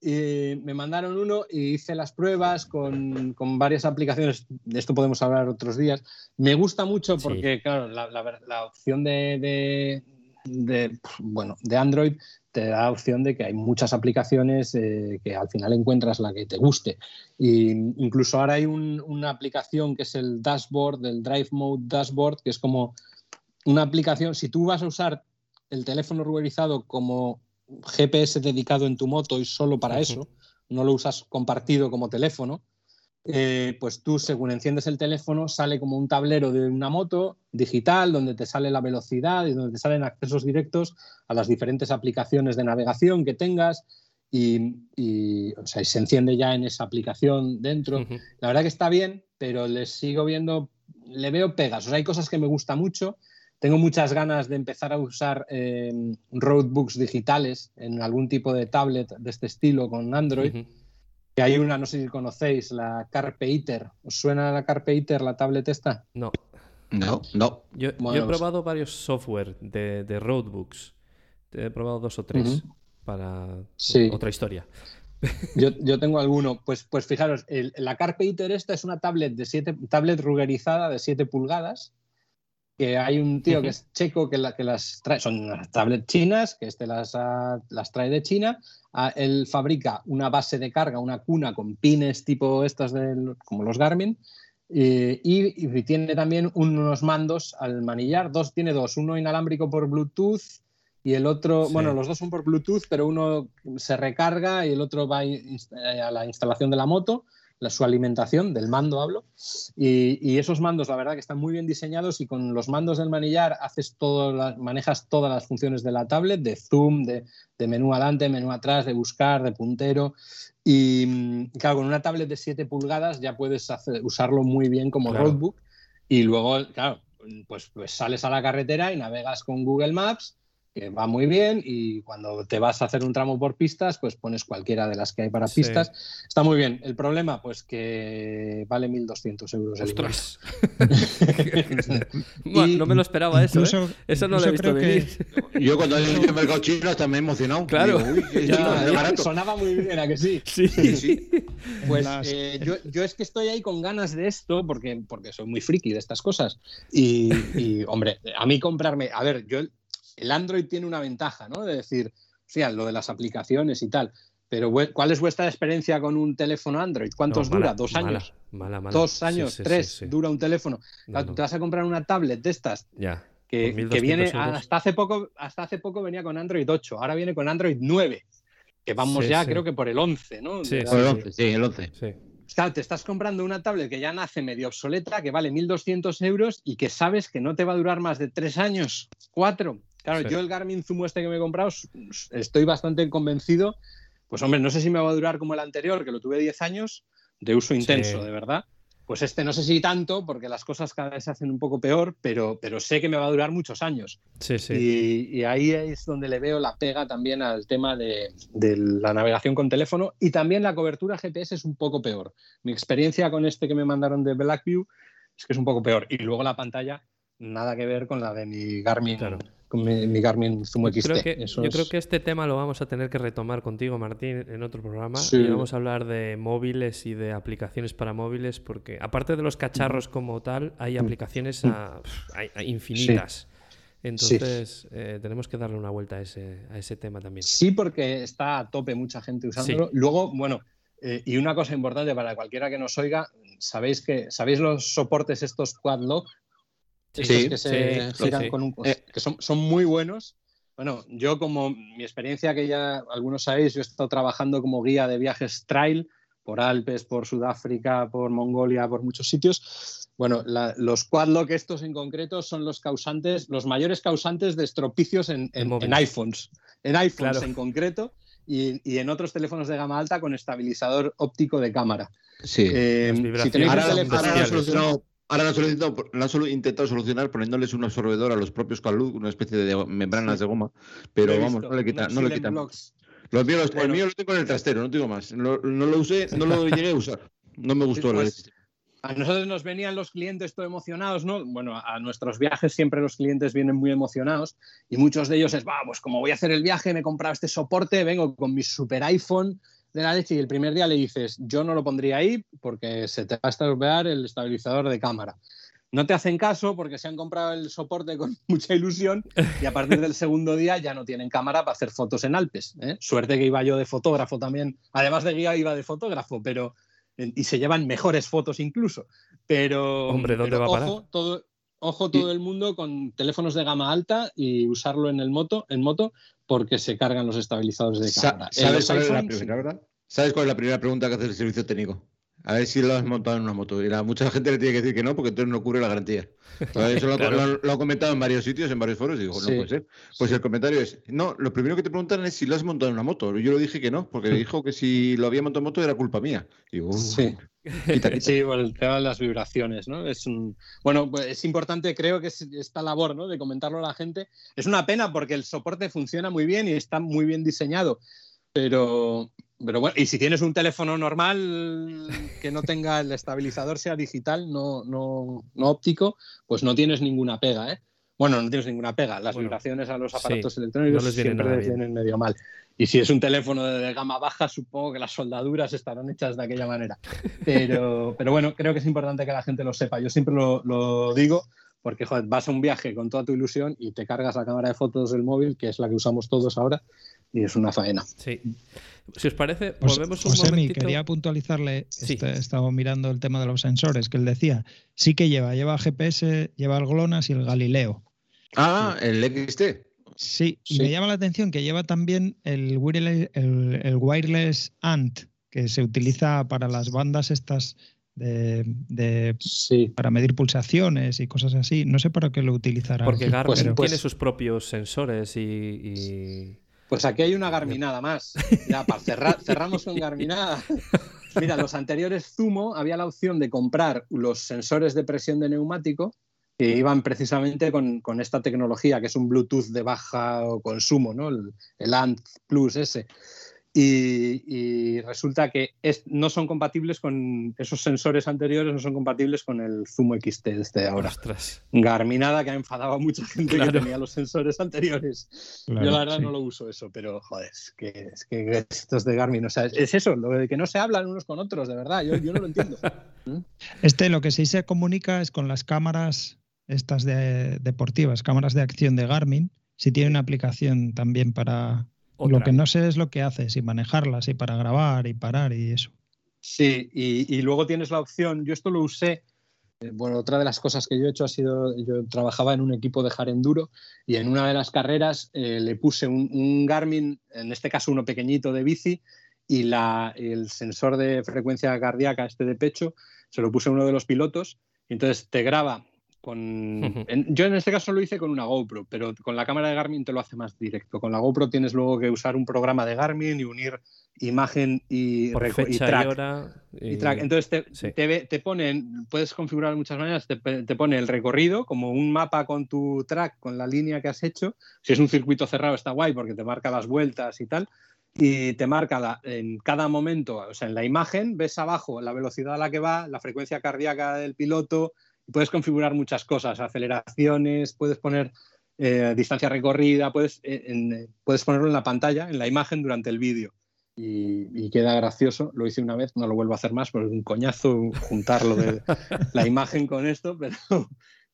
Y me mandaron uno y hice las pruebas con, con varias aplicaciones. De esto podemos hablar otros días. Me gusta mucho Sí. porque, claro, la, la- la opción de, de- de, bueno, de Android te da opción de que hay muchas aplicaciones eh, que al final encuentras la que te guste. Y incluso ahora hay un- una aplicación que es el dashboard, el Drive Mode Dashboard, que es como una aplicación, si tú vas a usar el teléfono ruborizado como GPS dedicado en tu moto y solo para eso, no lo usas compartido como teléfono, eh, pues tú según enciendes el teléfono sale como un tablero de una moto digital donde te sale la velocidad y donde te salen accesos directos a las diferentes aplicaciones de navegación que tengas y, y, o sea, se enciende ya en esa aplicación dentro. La verdad que está bien, pero le sigo viendo, le veo pegas. O sea, hay cosas que me gusta mucho. Tengo muchas ganas de empezar a usar eh, roadbooks digitales en algún tipo de tablet de este estilo con Android. Hay una, no sé si conocéis, la Carpe Iter. ¿Os suena la Carpe Iter, la tablet esta? No. No, no. Yo, he pues- probado varios software de, de roadbooks. He probado dos o tres para Sí. otra historia. Yo, yo tengo alguno. Pues, pues fijaros, el- la Carpe Iter esta es una tablet de siete, tablet rugerizada de 7 pulgadas. Que hay un tío que es checo que, la, que las trae, son unas tablets chinas, que este las, las trae de China. Ah, él fabrica una base de carga, una cuna con pines tipo estas del, como los Garmin. eh, y, y tiene también unos mandos al manillar. Dos, tiene dos, uno inalámbrico por Bluetooth y el otro, Sí. bueno, los dos son por Bluetooth, pero uno se recarga y el otro va a eh, a la instalación de la moto, la, su alimentación, del mando hablo. Y, y esos mandos, la verdad, que están muy bien diseñados y con los mandos del manillar haces todo, manejas todas las funciones de la tablet, de zoom, de, de menú adelante, menú atrás, de buscar, de puntero. Y claro, con una tablet de 7 pulgadas ya puedes hacer- usarlo muy bien como Claro. roadbook. Y luego, claro, pues, pues sales a la carretera y navegas con Google Maps, que va muy bien, y cuando te vas a hacer un tramo por pistas, pues pones cualquiera de las que hay para Sí. pistas. Está muy bien. El problema, pues que vale 1.200 euros el ¡Ostras! Y no me lo esperaba eso, ¿eh? Eso no lo he visto que- venir. Yo cuando he visto el mercado chino hasta me he emocionado. Claro. Digo, uy, Ya, ya, sonaba muy bien, ¿a que sí? Sí. Sí, sí. Pues Las- eh, yo, yo es que estoy ahí con ganas de esto porque, porque soy muy friki de estas cosas. Y, y, hombre, a mí comprarme, a ver, yo el Android tiene una ventaja, ¿no? De decir, fíjate, lo de las aplicaciones y tal. Pero ¿cuál es vuestra experiencia con un teléfono Android? ¿Cuántos No, dura? ¿Dos años? Mala, mala. ¿Dos años? sí, sí, ¿Tres? sí. Dura un teléfono. No, te vas a comprar una tablet de estas Ya. que, Por 1.200 que viene euros. hasta hace poco hasta hace poco venía con Android 8 ahora viene con Android 9 que vamos Sí, ya sí. creo que por el 11 no Sí, O el 11, sí, el 11. Sí. Claro, te estás comprando una tablet que ya nace medio obsoleta que vale 1.200 euros y que sabes que no te va a durar más de tres años cuatro claro Sí. yo el Garmin Zumo este que me he comprado estoy bastante convencido pues hombre no sé si me va a durar como el anterior que lo tuve 10 años de uso intenso Sí. de verdad pues este no sé si tanto, porque las cosas cada vez se hacen un poco peor, pero, pero sé que me va a durar muchos años. Sí, sí. Y, y ahí es donde le veo la pega también al tema de, de la navegación con teléfono y también la cobertura GPS es un poco peor. Mi experiencia con este que me mandaron de Blackview es que es un poco peor. Y luego la pantalla, nada que ver con la de mi Garmin, Claro. con mi, mi Garmin Zumo XT. creo, que, Eso yo es- creo que este tema lo vamos a tener que retomar contigo, Martín, en otro programa. Sí. Y vamos a hablar de móviles y de aplicaciones para móviles, porque aparte de los cacharros como tal, hay aplicaciones a- infinitas. Entonces, eh, tenemos que darle una vuelta a ese, a ese tema también. Sí, porque está a tope mucha gente usándolo. Luego, bueno, eh, y una cosa importante para cualquiera que nos oiga, sabéis que sabéis los soportes estos quad lock estos Sí, que se sí, giran sí. con un Eh. que son, son muy buenos. Bueno, yo como mi experiencia que ya algunos sabéis, yo he estado trabajando como guía de viajes trail por Alpes, por Sudáfrica, por Mongolia, por muchos sitios. Bueno, la- los quadlock estos en concreto son los causantes, los mayores causantes de estropicios en, en- en iPhones, en iPhones Claro. en concreto y, y en otros teléfonos de gama alta con estabilizador óptico de cámara. Sí. Eh, si tenéis un teléfono- ahora lo han intentado solucionar poniéndoles un absorbedor a los propios Calud, una especie de membranas de goma, pero vamos, no le quitan, unos no le quitan, blocks. Lo mío, lo- el Bueno. mío lo tengo en el trastero, no tengo más. No, no lo usé, no lo llegué a usar. No me gustó. Pues, la- A nosotros nos venían los clientes todo emocionados, ¿no? Bueno, a nuestros viajes siempre los clientes vienen muy emocionados y muchos de ellos es, vamos, como voy a hacer el viaje, me he comprado este soporte, vengo con mi super iPhone de la leche y el primer día le dices, yo no lo pondría ahí porque se te va a estropear el estabilizador de cámara. No te hacen caso porque se han comprado el soporte con mucha ilusión y a partir del segundo día ya no tienen cámara para hacer fotos en Alpes. ¿eh? Suerte que iba yo de fotógrafo también. Además de guía iba de fotógrafo, pero y se llevan mejores fotos incluso. Pero, Hombre, ¿dónde pero va a parar? ojo, todo, ojo todo el mundo con teléfonos de gama alta y usarlo en el moto, en moto porque se cargan los estabilizadores de cámara. ¿Sabes cuál es la primera? ¿Sabes cuál es la primera pregunta que hace el servicio técnico? A ver si lo has montado en una moto. Y la- mucha gente le tiene que decir que no, porque entonces no cubre la garantía. Eso lo, Claro. lo- lo han comentado en varios sitios, en varios foros, y digo, Sí. no puede ser. Pues el comentario es, no, lo primero que te preguntan es si lo has montado en una moto. Yo lo dije que no, porque dijo que si lo había montado en moto era culpa mía. Y digo, "Uh, Sí. quita, quita". Sí, bueno, el tema de las vibraciones, ¿no? Es un... Bueno, pues es importante, creo que es esta labor, ¿no? De comentarlo a la gente. Es una pena porque el soporte funciona muy bien y está muy bien diseñado, pero, pero bueno, y si tienes un teléfono normal que no tenga el estabilizador sea digital, no, no, no óptico, pues no tienes ninguna pega, ¿eh? Bueno, no tienes ninguna pega. Las Bueno, vibraciones a los sí, aparatos electrónicos no les siempre les vienen medio mal. Y si es un teléfono de, de gama baja, supongo que las soldaduras estarán hechas de aquella manera. Pero, pero bueno, creo que es importante que la gente lo sepa. Yo siempre lo, lo digo porque joder, vas a un viaje con toda tu ilusión y te cargas la cámara de fotos del móvil, que es la que usamos todos ahora, y es una faena. Sí. Si os parece, José- volvemos un Josemi, momentito. quería puntualizarle, Sí. este- he estado mirando el tema de los sensores, que él decía, sí que lleva, lleva GPS, lleva el GLONASS y el Galileo. Ah, el XT. Sí, me llama la atención que lleva también el wireless, el, el wireless ANT, que se utiliza para las bandas estas de, de- Sí. para medir pulsaciones y cosas así. No sé para qué lo utilizará. Porque Garmin Pues- pero- pues- tiene sus propios sensores y. y- Pues aquí hay una garminada más. Ya, para cerrar, cerramos con garminada. Mira, los anteriores Zumo había la opción de comprar los sensores de presión de neumático que iban precisamente con, con esta tecnología, que es un Bluetooth de bajo consumo, ¿no? el, el ANT Plus ese. Y, y resulta que es- no son compatibles con esos sensores anteriores, no son compatibles con el Zumo XT este de ahora. Ostras. Garminada que ha enfadado a mucha gente Claro. que tenía los sensores anteriores. Claro, Yo la verdad sí. no lo uso eso, pero joder, es que, es que estos de Garmin, o sea, es, es eso, lo de que no se hablan unos con otros, de verdad, yo, yo no lo entiendo. Este lo que sí se comunica es con las cámaras estas de, deportivas, cámaras de acción de Garmin. Si tiene una aplicación también para... Lo que no sé es lo que hace, si manejarlas, y para grabar y parar y eso. Sí, y, y luego tienes la opción, yo esto lo usé, eh, bueno, otra de las cosas que yo he hecho ha sido, yo trabajaba en un equipo de hard enduro y en una de las carreras eh, le puse un, un Garmin, en este caso uno pequeñito de bici, y la, el sensor de frecuencia cardíaca, este de pecho, se lo puse a uno de los pilotos, y entonces te graba con... Ujú. en- yo en este caso lo hice con una GoPro, pero con la cámara de Garmin te lo hace más directo. Con la GoPro tienes luego que usar un programa de Garmin y unir imagen y, Por y fecha y, track. hora. Y track. Entonces te, sí. te, ponen, puedes configurar de muchas maneras, te, te pone el recorrido como un mapa con tu track, con la línea que has hecho. Si es un circuito cerrado está guay porque te marca las vueltas y tal. Y te marca la- en cada momento, o sea, en la imagen ves abajo la velocidad a la que va, la frecuencia cardíaca del piloto, puedes configurar muchas cosas, aceleraciones, puedes poner eh, distancia recorrida, puedes, eh, en- puedes ponerlo en la pantalla, en la imagen durante el vídeo y, y queda gracioso. Lo hice una vez, no lo vuelvo a hacer más, porque es un coñazo juntarlo de la imagen con esto, pero,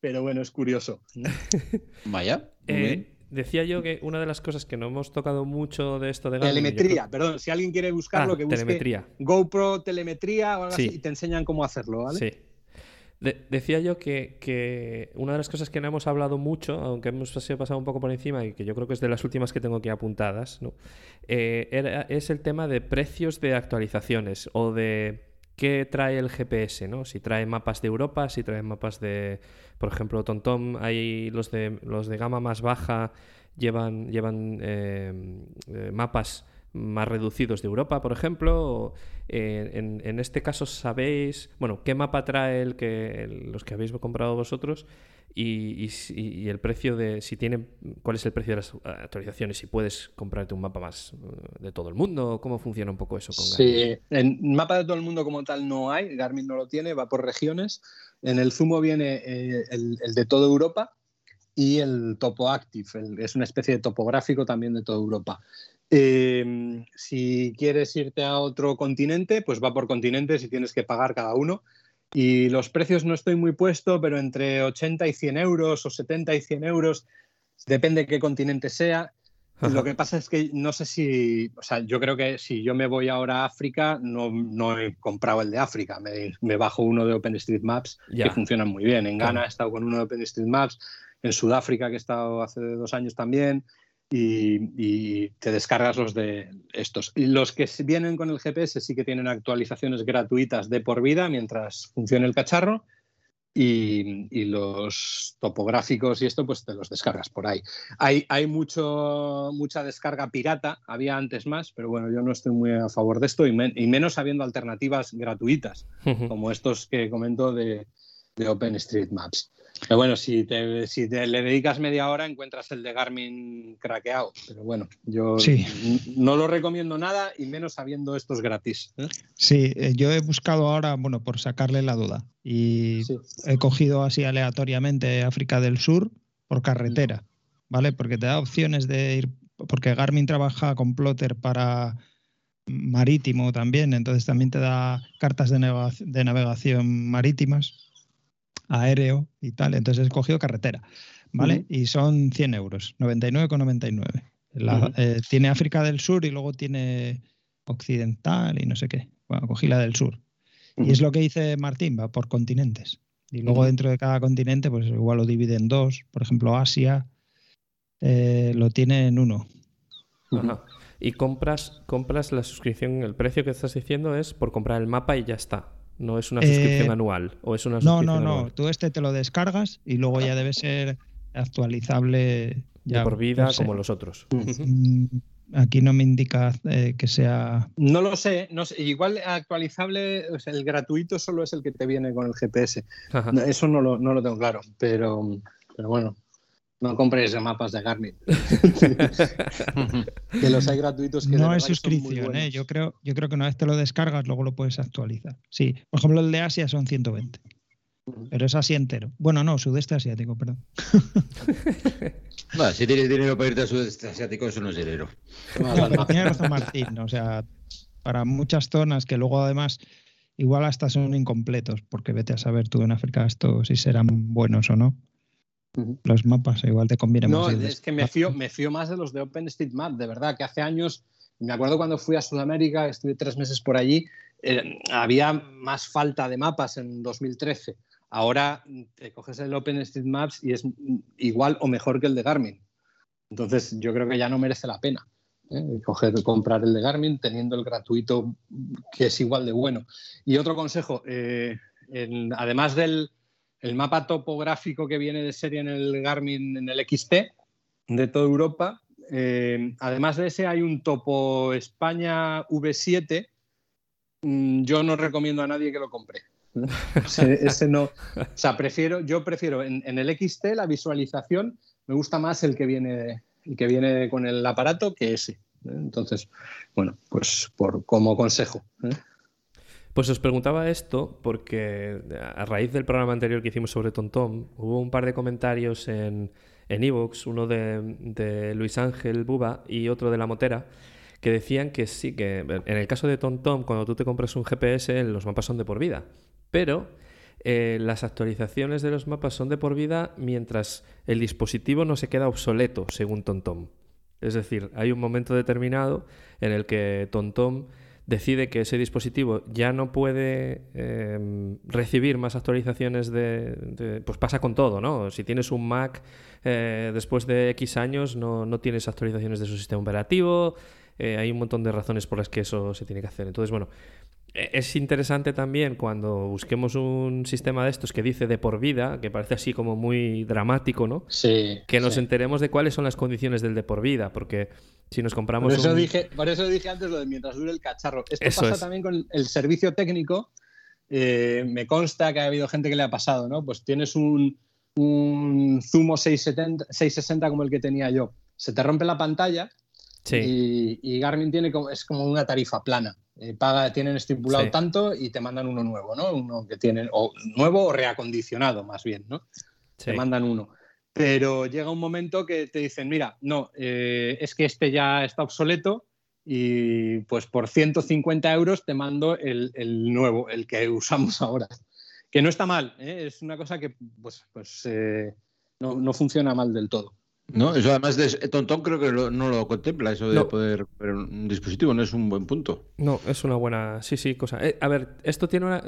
pero bueno, es curioso. Vaya. Eh, decía yo que una de las cosas que no hemos tocado mucho de esto de Garmin. Telemetría, creo- perdón, si alguien quiere buscarlo, Ah, que busque telemetría. GoPro telemetría o algo Sí. así y te enseñan cómo hacerlo, ¿vale? Sí. De- decía yo que, que una de las cosas que no hemos hablado mucho, aunque hemos pasado un poco por encima y que yo creo que es de las últimas que tengo aquí apuntadas, ¿no? Eh, era- es el tema de precios de actualizaciones o de qué trae el GPS, ¿no? Si trae mapas de Europa, si trae mapas de, por ejemplo, TomTom, hay los de los de gama más baja llevan llevan eh, eh, mapas más reducidos de Europa, por ejemplo. o, eh, en, en este caso, sabéis, bueno, qué mapa trae el que el- los que habéis comprado vosotros Y, y si- y el precio de, si tiene, cuál es el precio de las actualizaciones, si puedes comprarte un mapa más eh, de todo el mundo, cómo funciona un poco eso con Garmin? Sí, en mapa de todo el mundo como tal no hay, Garmin no lo tiene, va por regiones. En el Zumo viene eh, el, el de toda Europa y el Topo Active, el- es una especie de topográfico también de toda Europa. Eh, si quieres irte a otro continente, pues va por continentes y tienes que pagar cada uno. Y los precios no estoy muy puesto, pero entre 80 y 100 euros o 70 y 100 euros, depende qué continente sea. Lo que pasa es que no sé si, o sea, yo creo que si yo me voy ahora a África, no, no he comprado el de África, me, me bajo uno de OpenStreetMaps que funcionan muy bien. En Ghana he estado con uno de OpenStreetMaps, en Sudáfrica que he estado hace dos años también, y, y te descargas los de estos. Los que vienen con el GPS sí que tienen actualizaciones gratuitas de por vida mientras funcione el cacharro. Y, y los topográficos y esto, pues te los descargas por ahí. Hay, hay mucho, mucha descarga pirata, había antes más, pero bueno, yo no estoy muy a favor de esto y, men- y menos habiendo alternativas gratuitas, como estos que comento de, de OpenStreetMaps. Pero bueno, si, te, si te le dedicas media hora encuentras el de Garmin craqueado, pero bueno, yo Sí. no lo recomiendo nada y menos sabiendo estos gratis. ¿eh? Sí, eh, yo he buscado ahora, bueno, por sacarle la duda. Y Sí. he cogido así aleatoriamente África del Sur por carretera, ¿vale? Porque te da opciones de ir, porque Garmin trabaja con plotter para marítimo también, entonces también te da cartas de navegación marítimas, aéreo y tal. Entonces he cogido carretera, ¿vale? Y son 100 euros, 99,99. La- Ujú. eh, tiene África del Sur y luego tiene Occidental y no sé qué. Bueno, cogí la del sur. Y es lo que dice Martín, va por continentes. Y luego dentro de cada continente, pues igual lo divide en dos. Por ejemplo, Asia eh, lo tiene en uno. Ajá. Y compras, compras la suscripción, el precio que estás diciendo es por comprar el mapa y ya está. No es una Eh, suscripción anual. O es una No, suscripción no, no. anual? Tú este te lo descargas y luego ya debe ser actualizable De ya por vida como los otros. Mm, Aquí no me indica eh, que sea. No lo sé, no sé. Igual actualizable, o sea, el gratuito solo es el que te viene con el GPS. Ajá. Eso no lo, no lo tengo claro, pero, pero bueno, no compréis mapas de Garmin. que los hay gratuitos que No es suscripción, ¿eh? Yo creo, yo creo que una vez te lo descargas, luego lo puedes actualizar. Sí, por ejemplo, el de Asia son 120. Pero es así entero. Bueno, no, sudeste asiático, perdón. Bueno, si tienes dinero para irte al sudeste asiático, eso no es dinero. No, pero tiene razón Martín. O sea, para muchas zonas que luego además igual hasta son incompletos, porque vete a saber tú en África esto si serán buenos o no. Los mapas igual te conviene No, más. ir es que me fío, me fío más de los de OpenStreetMap, de verdad, que hace años, me acuerdo cuando fui a Sudamérica, estuve tres meses por allí, eh, había más falta de mapas en 2013. Ahora te coges el OpenStreetMaps y es igual o mejor que el de Garmin. Entonces yo creo que ya no merece la pena ¿eh? coger, comprar el de Garmin teniendo el gratuito que es igual de bueno. Y otro consejo, eh, en- además del el mapa topográfico que viene de serie en el Garmin, en el XT de toda Europa, eh, además de ese hay un topo España V7. Mm, yo no recomiendo a nadie que lo compre. Ese, ese no, o sea, prefiero, yo prefiero en, en el XT la visualización me gusta más el que viene, el que viene con el aparato que ese. ¿eh? Entonces, bueno, pues por, como consejo. ¿eh? Pues os preguntaba esto porque a raíz del programa anterior que hicimos sobre TomTom, hubo un par de comentarios en en Evox, uno de, de Luis Ángel Buba y otro de La Motera, que decían que sí, que en el caso de TomTom, cuando tú te compras un GPS, los mapas son de por vida. Pero eh, las actualizaciones de los mapas son de por vida mientras el dispositivo no se queda obsoleto, según TomTom. Es decir, hay un momento determinado en el que TomTom decide que ese dispositivo ya no puede eh, recibir más actualizaciones de, de, Pues pasa con todo, ¿no? Si tienes un Mac eh, después de X años no, no, tienes actualizaciones de su sistema operativo, eh, hay un montón de razones por las que eso se tiene que hacer. Entonces, bueno, e, es interesante también cuando busquemos un sistema de estos que dice de por vida, que parece así como muy dramático, ¿no? Sí. Que nos sí. enteremos de cuáles son las condiciones del de por vida, porque si nos compramos. Por eso, un... dije, por eso dije antes lo de mientras dure el cacharro. Esto Eso pasa es. también con el servicio técnico. Eh, me consta que ha habido gente que le ha pasado, ¿no? Pues tienes un, un Zumo 670, 660 como el que tenía yo, se te rompe la pantalla Sí. y, y Garmin tiene como, es como una tarifa plana. Eh, paga, tienen estipulado Sí. tanto y te mandan uno nuevo, ¿no? Uno que tienen, o nuevo o reacondicionado más bien, ¿no? Sí. Te mandan uno. Pero llega un momento que te dicen, mira, no, eh, es que este ya está obsoleto y pues por 150 euros te mando el, el nuevo, el que usamos ahora. Que no está mal, ¿eh? es una cosa que pues, pues eh, no, no funciona mal del todo. No, eso además de Tontón creo que lo- no lo contempla, eso de No. poder un dispositivo, no es un buen punto. No, es una buena. Sí, sí, cosa. Eh, a ver, esto tiene una.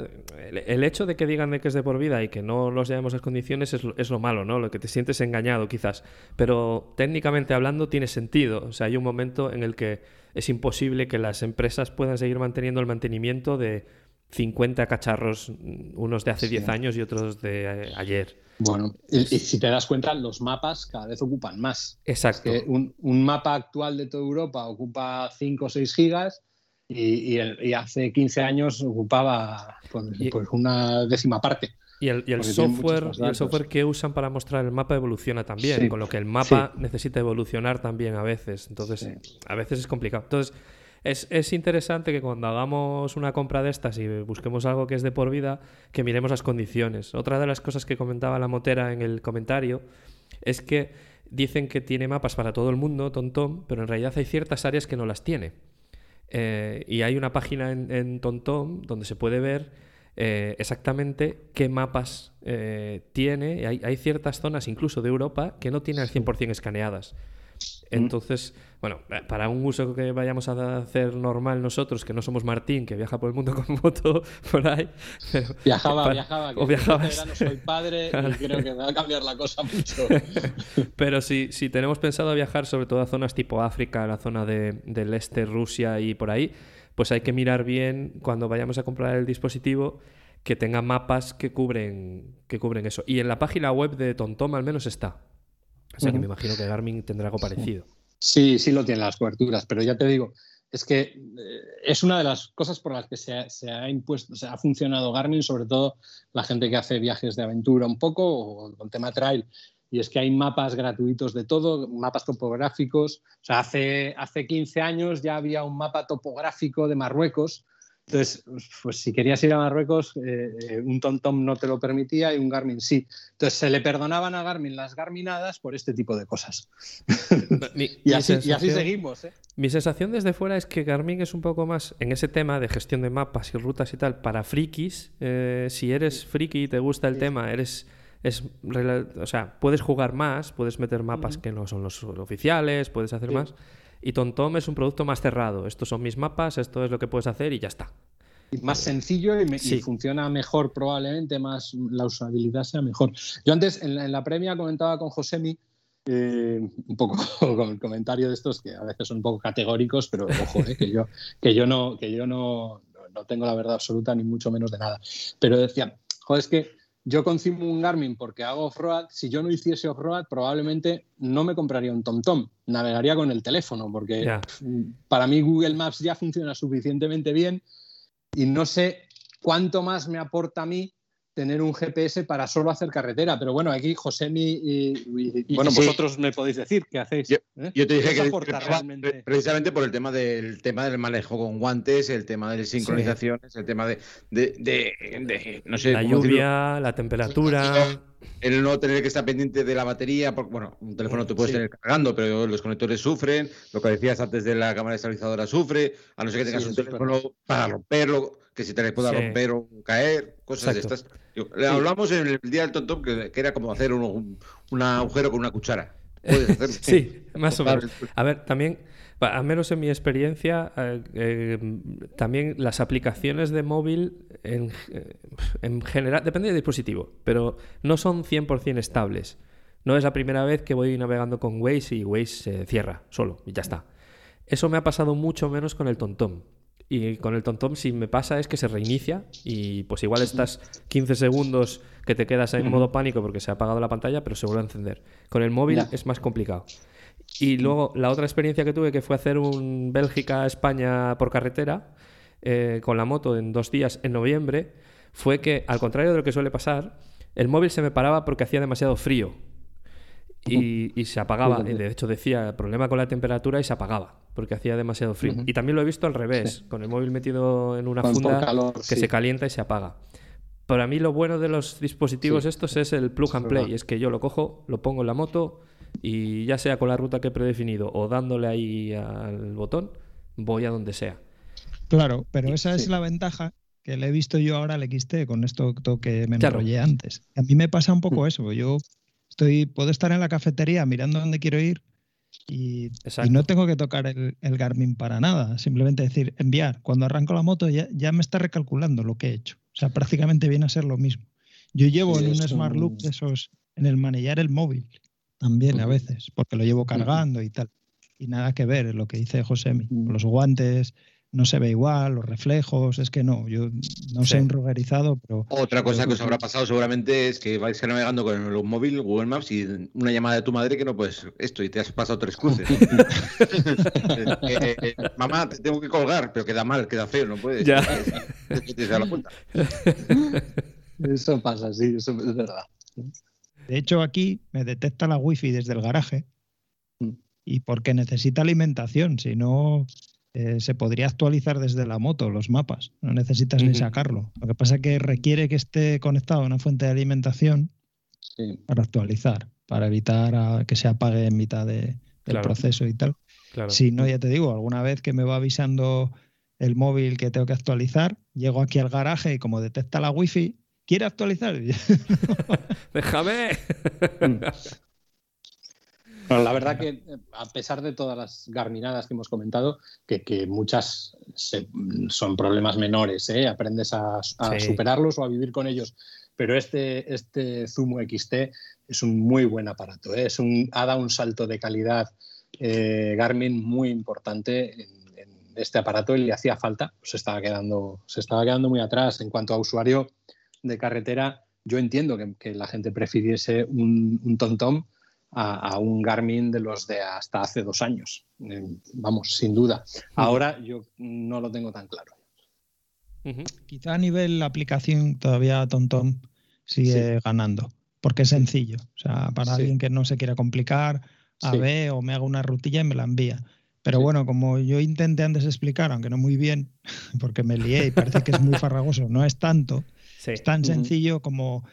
El, el hecho de que digan de que es de por vida y que no los llevemos las condiciones es, lo- es lo malo, ¿no? Lo que te sientes engañado, quizás. Pero técnicamente hablando, tiene sentido. O sea, hay un momento en el que es imposible que las empresas puedan seguir manteniendo el mantenimiento de 50 cacharros, unos de hace Sí. 10 años y otros de eh, ayer. Bueno, y, y si te das cuenta, los mapas cada vez ocupan más. Exacto. que un, un mapa actual de toda Europa ocupa 5 o 6 gigas y, y el- y hace 15 años ocupaba pues, pues una décima parte. Y el, y el software, el software que usan para mostrar el mapa evoluciona también, Sí, con lo que el mapa necesita evolucionar también a veces. Entonces, a veces es complicado. Entonces, es, es interesante que cuando hagamos una compra de estas y busquemos algo que es de por vida, que miremos las condiciones. Otra de las cosas que comentaba la motera en el comentario es que dicen que tiene mapas para todo el mundo, TomTom, pero en realidad hay ciertas áreas que no las tiene. Eh, y hay una página en, en TomTom donde se puede ver eh, exactamente qué mapas eh, tiene. Hay, hay ciertas zonas, incluso de Europa, que no tienen al 100% escaneadas. Entonces, bueno, eh, para un uso que vayamos a hacer normal nosotros, que no somos Martín, que viaja por el mundo con moto por ahí. pero Viajaba, para- viajaba. que O viajabas. este verano soy padre Claro. y creo que me va a cambiar la cosa mucho. Pero si, si tenemos pensado viajar sobre todo a zonas tipo África, la zona de- del este, Rusia y por ahí, pues hay que mirar bien cuando vayamos a comprar el dispositivo que tenga mapas que cubren, que cubren eso. Y en la página web de TomTom al menos está. O sea que me imagino que Garmin tendrá algo parecido. Sí, sí lo tienen las coberturas, pero ya te digo, es que eh, es una de las cosas por las que se ha, se ha impuesto, se ha funcionado Garmin, sobre todo la gente que hace viajes de aventura un poco o con tema trail. Y es que hay mapas gratuitos de todo, mapas topográficos. O sea, hace, hace 15 años ya había un mapa topográfico de Marruecos. Entonces, pues si querías ir a Marruecos, eh, eh, un TomTom no te lo permitía y un Garmin sí. Entonces se le perdonaban a Garmin las Garminadas por este tipo de cosas. Mi- Y así, y así seguimos. ¿eh? Mi sensación desde fuera es que Garmin es un poco más en ese tema de gestión de mapas y rutas y tal para frikis. eh, si eres friki y te gusta el tema, eres es o sea, puedes jugar más, puedes meter mapas que no son los oficiales, puedes hacer Sí. más. Y TomTom es un producto más cerrado. Estos son mis mapas, esto es lo que puedes hacer y ya está. Más sencillo y, me- y Sí. funciona mejor probablemente, más la usabilidad sea mejor. Yo antes en la, en la premia comentaba con Josemi eh, un poco con el comentario de estos que a veces son un poco categóricos, pero ojo, eh, que yo, que yo, no, que yo no, no tengo la verdad absoluta ni mucho menos de nada. Pero decía, joder, es que yo concibo un Garmin porque hago off-road. Si yo no hiciese off-road, probablemente no me compraría un TomTom. Navegaría con el teléfono porque Ya. para mí Google Maps ya funciona suficientemente bien y no sé cuánto más me aporta a mí tener un GPS para solo hacer carretera. Pero bueno, aquí Josemi y, y- Y- bueno, sí. vosotros me podéis decir qué hacéis. Yo- ¿eh? Yo te dije ¿Qué que precisamente por el tema del tema del manejo con guantes, el tema de sincronizaciones, el tema de, de, de- de- no sé, la lluvia, la temperatura. el no tener que estar pendiente de la batería, porque bueno, un teléfono tú puedes Sí. tener cargando, pero los conectores sufren, lo que decías antes de la cámara estabilizadora sufre, a no ser que tengas Sí, un teléfono para romperlo, que si te le pueda Sí. romper o caer, cosas Exacto. de estas. Yo- le hablamos en el día del tontom que, que era como hacer un, un- un agujero con una cuchara. Puedes. Sí, más o menos. A ver, también, al menos en mi experiencia, eh, eh, también las aplicaciones de móvil en, eh, en general, depende del dispositivo, pero no son 100% estables. No es la primera vez que voy navegando con Waze y Waze se cierra solo y ya está. Eso me ha pasado mucho menos con el TomTom. Y con el TomTom si me pasa es que se reinicia y pues igual estás 15 segundos que te quedas en modo pánico porque se ha apagado la pantalla, pero se vuelve a encender. Con el móvil Ya. es más complicado. Y luego la otra experiencia que tuve que fue hacer un Bélgica-España por carretera eh, con la moto en dos días en noviembre fue que, al contrario de lo que suele pasar, el móvil se me paraba porque hacía demasiado frío. Y, y se apagaba. Y de hecho decía problema con la temperatura y se apagaba porque hacía demasiado frío. Y también lo he visto al revés, con el móvil metido en una Con- funda calor, que sí. se calienta y se apaga. Para mí lo bueno de los dispositivos Sí. estos es el plug Es and play. verdad. Es que yo lo cojo, lo pongo en la moto y ya sea con la ruta que he predefinido o dándole ahí al botón, voy a donde sea. Claro, pero Sí, esa es la ventaja que le he visto yo ahora al XT con esto to- que me Claro. enrollé antes. A mí me pasa un Mm. poco eso. Yo estoy, puedo estar en la cafetería mirando dónde quiero ir y, no tengo que tocar el, el Garmin para nada. Simplemente decir enviar. Cuando arranco la moto ya, ya me está recalculando lo que he hecho. O sea, prácticamente viene a ser lo mismo. Yo llevo Sí, en un Smart Loop de esos, en el manillar el móvil también a veces, porque lo llevo cargando y tal. Y nada que ver lo que dice Josemi. Mm. Los guantes no se ve igual, los reflejos, es que no, yo no Sí. sé un roguerizado, pero Otra cosa que os habrá pasado seguramente es que vais navegando con el móvil, Google Maps y una llamada de tu madre que no puedes esto y te has pasado tres cruces. Eh, eh, mamá, te tengo que colgar, pero queda mal, queda feo, no puedes. Ya. Te- te das la cuenta. Eso pasa, sí, eso es verdad. de hecho aquí me detecta la wifi desde el garaje Mm. y porque necesita alimentación, si no eh, se podría actualizar desde la moto los mapas, no necesitas ni sacarlo. Lo que pasa es que requiere que esté conectado a una fuente de alimentación Sí. para actualizar, para evitar a- que se apague en mitad de- del Claro. proceso y tal. Claro. Si no, ya te digo, alguna vez que me va avisando el móvil que tengo que actualizar, llego aquí al garaje y como detecta la wifi, ¿quiere actualizar? ¡Déjame! Bueno, la verdad que a pesar de todas las garminadas que hemos comentado, que, que muchas se- son problemas menores, ¿eh? aprendes a, a Sí. superarlos o a vivir con ellos, pero este, este Zumo XT es un muy buen aparato, ¿eh? es un, ha dado un salto de calidad eh, Garmin muy importante en, en este aparato y le hacía falta, se estaba, quedando, se estaba quedando muy atrás en cuanto a usuario de carretera. Yo entiendo que, que la gente prefiriese un, un TomTom a, a un Garmin de los de hasta hace dos años. Eh, vamos, sin duda. Ahora yo no lo tengo tan claro. Quizá a nivel aplicación todavía TomTom sigue ganando, porque es sencillo. O sea, para Sí. alguien que no se quiera complicar, a Sí. ver o me haga una rutilla y me la envía. Pero Sí. bueno, como yo intenté antes explicar, aunque no muy bien, porque me lié y parece que es muy farragoso, no es tanto, Sí. es tan sencillo como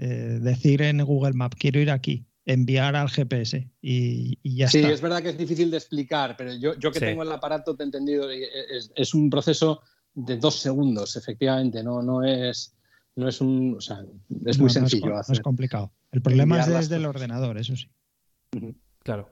eh, decir en Google Maps, quiero ir aquí, enviar al GPS y, y ya Sí, está. es verdad que es difícil de explicar, pero yo, yo que Sí. tengo el aparato te he entendido, es, es un proceso de dos segundos, efectivamente, no, no es no es un, o sea, es No, muy no sencillo no hacer. es complicado. El problema es desde el ordenador, eso sí. Claro.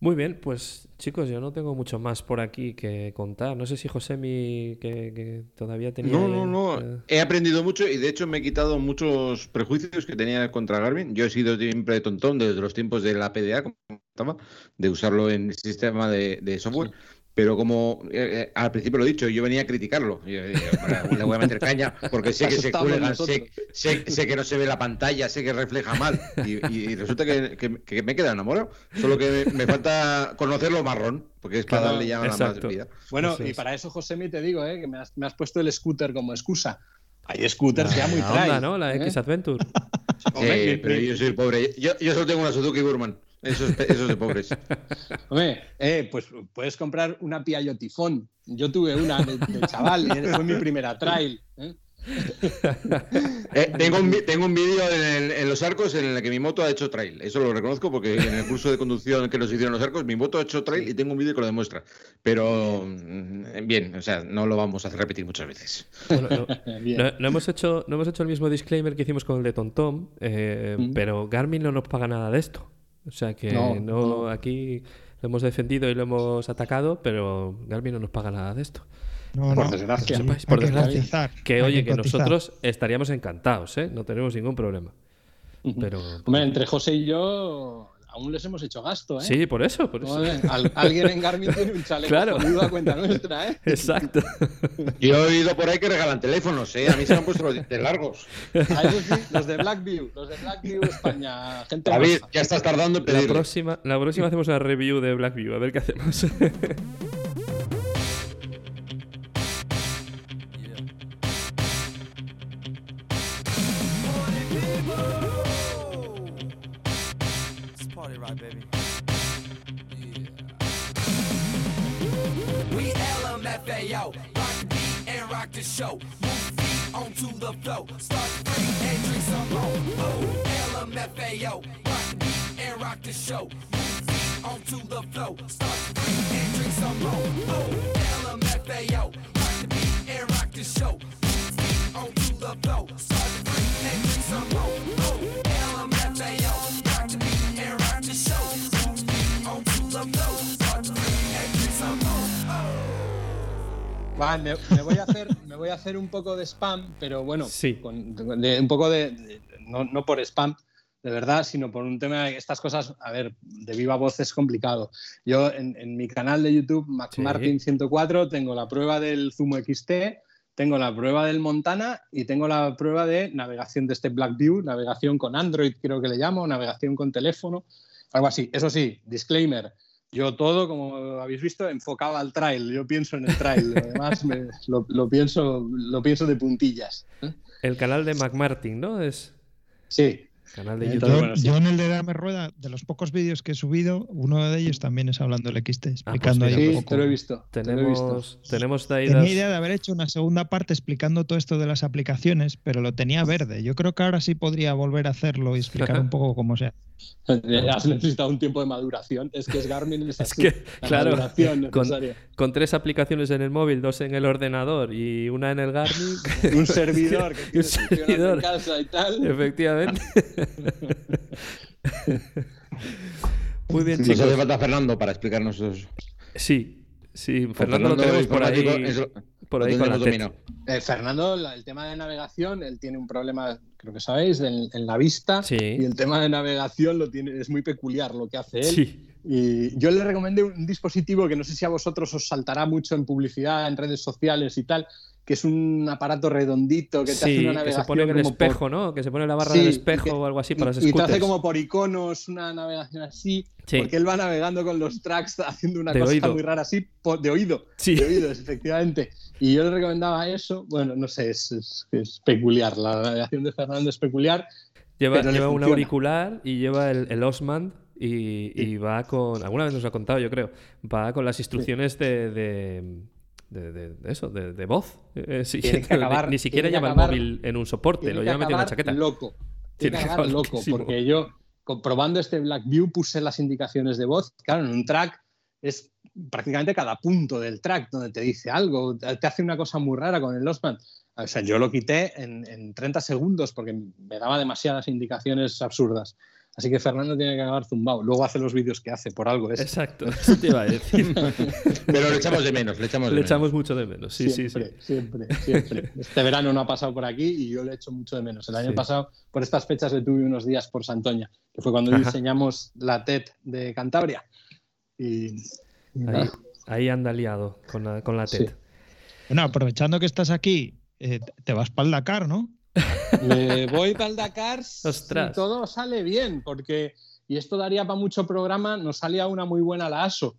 Muy bien, pues chicos, yo no tengo mucho más por aquí que contar. No sé si Josemi que, que todavía tenía. No, no, no. He aprendido mucho y de hecho me he quitado muchos prejuicios que tenía contra Garmin. Yo he sido siempre tontón desde los tiempos de la PDA, como estaba, de usarlo en el sistema de, de software. Pero como eh, eh, al principio lo he dicho, yo venía a criticarlo. Yo, yo, bueno, le voy a meter caña porque sé que se cuelgan, sé, sé- sé que no se ve la pantalla, sé que refleja mal. Y, y resulta que, que- que me he quedado enamorado. Solo que me, me falta conocerlo marrón, porque es para Claro, darle ya una más vida. Bueno, y para eso, Josemi, te digo, ¿eh? que me has, me has puesto el scooter como excusa. Hay scooters ya muy la trail. onda, ¿no? La ¿eh? X Adventure. Hombre, Eh, pero yo soy pobre. Yo, yo solo tengo una Suzuki Burman. Eso es, eso es de pobres. Hombre, eh, pues puedes comprar una Piaggio Tifón. Yo tuve una de, de chaval y fue mi primera trail. ¿eh? Eh, tengo un, tengo un vídeo en, los arcos en el que mi moto ha hecho trail. Eso lo reconozco porque en el curso de conducción que nos hicieron los arcos, mi moto ha hecho trail y tengo un vídeo que lo demuestra. Pero mm, bien, o sea, no lo vamos a repetir muchas veces. Bueno, no, Bien. no- no hemos hecho, no hemos hecho el mismo disclaimer que hicimos con el de eh, Mm. pero Garmin no nos paga nada de esto. O sea que No, no, no. aquí lo hemos defendido y lo hemos atacado, pero Garmin no nos paga nada de esto. No, Por no. desgracia. Sepáis, hay por que desgracia. Que oye, que cotizar. nosotros estaríamos encantados, ¿eh? No tenemos ningún problema. Pero, Hombre, entre José y yo aún les hemos hecho gasto, ¿eh? Sí, por eso, por eso. Al- alguien en Garmin tiene un chaleco Claro. a cuenta nuestra, ¿eh? Exacto. Yo he oído por ahí que regalan teléfonos, ¿eh? A mí se me han puesto los dientes largos. A eso sí, los de Blackview, los de Blackview España, gente David, maja. ya estás tardando en La pedirlo. próxima, la próxima hacemos una review de Blackview, a ver qué hacemos. the show. Move feet onto the flow, start to drink and drink some more. Oh, LMFAO, rock beat and rock the show. Move feet onto the flow, start to drink and drink some more. Oh, LMFAO, rock the beat and rock the show. Vale, me, me voy a hacer, me voy a hacer un poco de spam, pero bueno, Sí. con- de- un poco de, de- no, no por spam, de verdad, sino por un tema de estas cosas, a ver, de viva voz es complicado. Yo en, en mi canal de YouTube, MacMartin104, tengo la prueba del Zumo XT, tengo la prueba del Montana y tengo la prueba de navegación de este Blackview, navegación con Android, creo que le llamo, navegación con teléfono, algo así. Eso sí, disclaimer. Yo todo, como habéis visto, enfocado al trail. Yo pienso en el trail. Lo demás me- lo, lo pienso, lo pienso de puntillas. ¿eh? El canal de McMartin, ¿no? Es Sí. Canal de Entonces, YouTube. Yo, bueno, sí. yo en el de Dame Rueda, de los pocos vídeos que he subido, uno de ellos también es hablando del XT, explicando mira, ahí Sí, un poco. te lo he visto. te lo he visto. Tenemos, tenemos de Tenía idea de haber hecho una segunda parte explicando todo esto de las aplicaciones, pero lo tenía verde. Yo creo que ahora sí podría volver a hacerlo y explicar un poco cómo sea. Has necesitado un tiempo de maduración. Es que es Garmin, es, Es así, que, la claro, maduración con, necesaria. con tres aplicaciones en el móvil, dos en el ordenador y una en el Garmin. Un servidor que un servidor. en casa y tal. Efectivamente. Muy bien, Nos hace falta Fernando para explicarnos eso. Sí, sí, Fernando lo tenemos por ahí, por con la. Eh, Fernando, la- el tema de navegación, él tiene un problema, creo que sabéis, en, en la vista. Sí. Y el tema de navegación lo tiene, es muy peculiar lo que hace él. Sí, Y yo le recomendé un dispositivo que no sé si a vosotros os saltará mucho en publicidad, en redes sociales y tal, que es un aparato redondito que te hace sí, una que navegación se pone en el como por- espejo, ¿no? Que se pone la barra Sí, del y espejo que- o algo así para los y, y te hace como por iconos una navegación así, Sí. porque él va navegando con los tracks haciendo una De cosa oído. muy rara así, de oído. Sí. De oídos, efectivamente. Y yo le recomendaba eso. Bueno, no sé, es, es- es peculiar. La navegación de Fernando es peculiar. Lleva, lleva un auricular y lleva el, el Osmand y, y va con. Alguna vez nos lo ha contado, yo creo. Va con las instrucciones de, de, de- de- de eso, de, voz. Eh, sí, acabar- ni, ni siquiera acabar- el móvil en un soporte, lo lleva metido en la acabar chaqueta. Loco. Tiene que acabar loco, porque yo, comprobando este Blackview, puse las indicaciones de voz. Claro, en un track es prácticamente cada punto del track donde te dice algo. Te hace una cosa muy rara con el Lostman. O sea, yo lo quité en, en 30 segundos porque me daba demasiadas indicaciones absurdas. Así que Fernando tiene que acabar zumbado. Luego hace los vídeos que hace, por algo es. Exacto, eso te iba a decir. Pero le echamos de menos, le echamos de Le menos. echamos mucho de menos, sí, sí, sí. siempre, siempre, siempre. Este verano no ha pasado por aquí y yo le echo mucho de menos. El año Sí. pasado, por estas fechas, le tuve unos días por Santoña, que fue cuando Ajá. diseñamos la TED de Cantabria. Y, y Ahí, anda liado con la, con la Sí. TED. Bueno, aprovechando que estás aquí, eh, te vas para el Dakar, ¿no? Me voy para el Dakar si Ostras. todo sale bien, porque, y esto daría para mucho programa, nos salía una muy buena la ASO.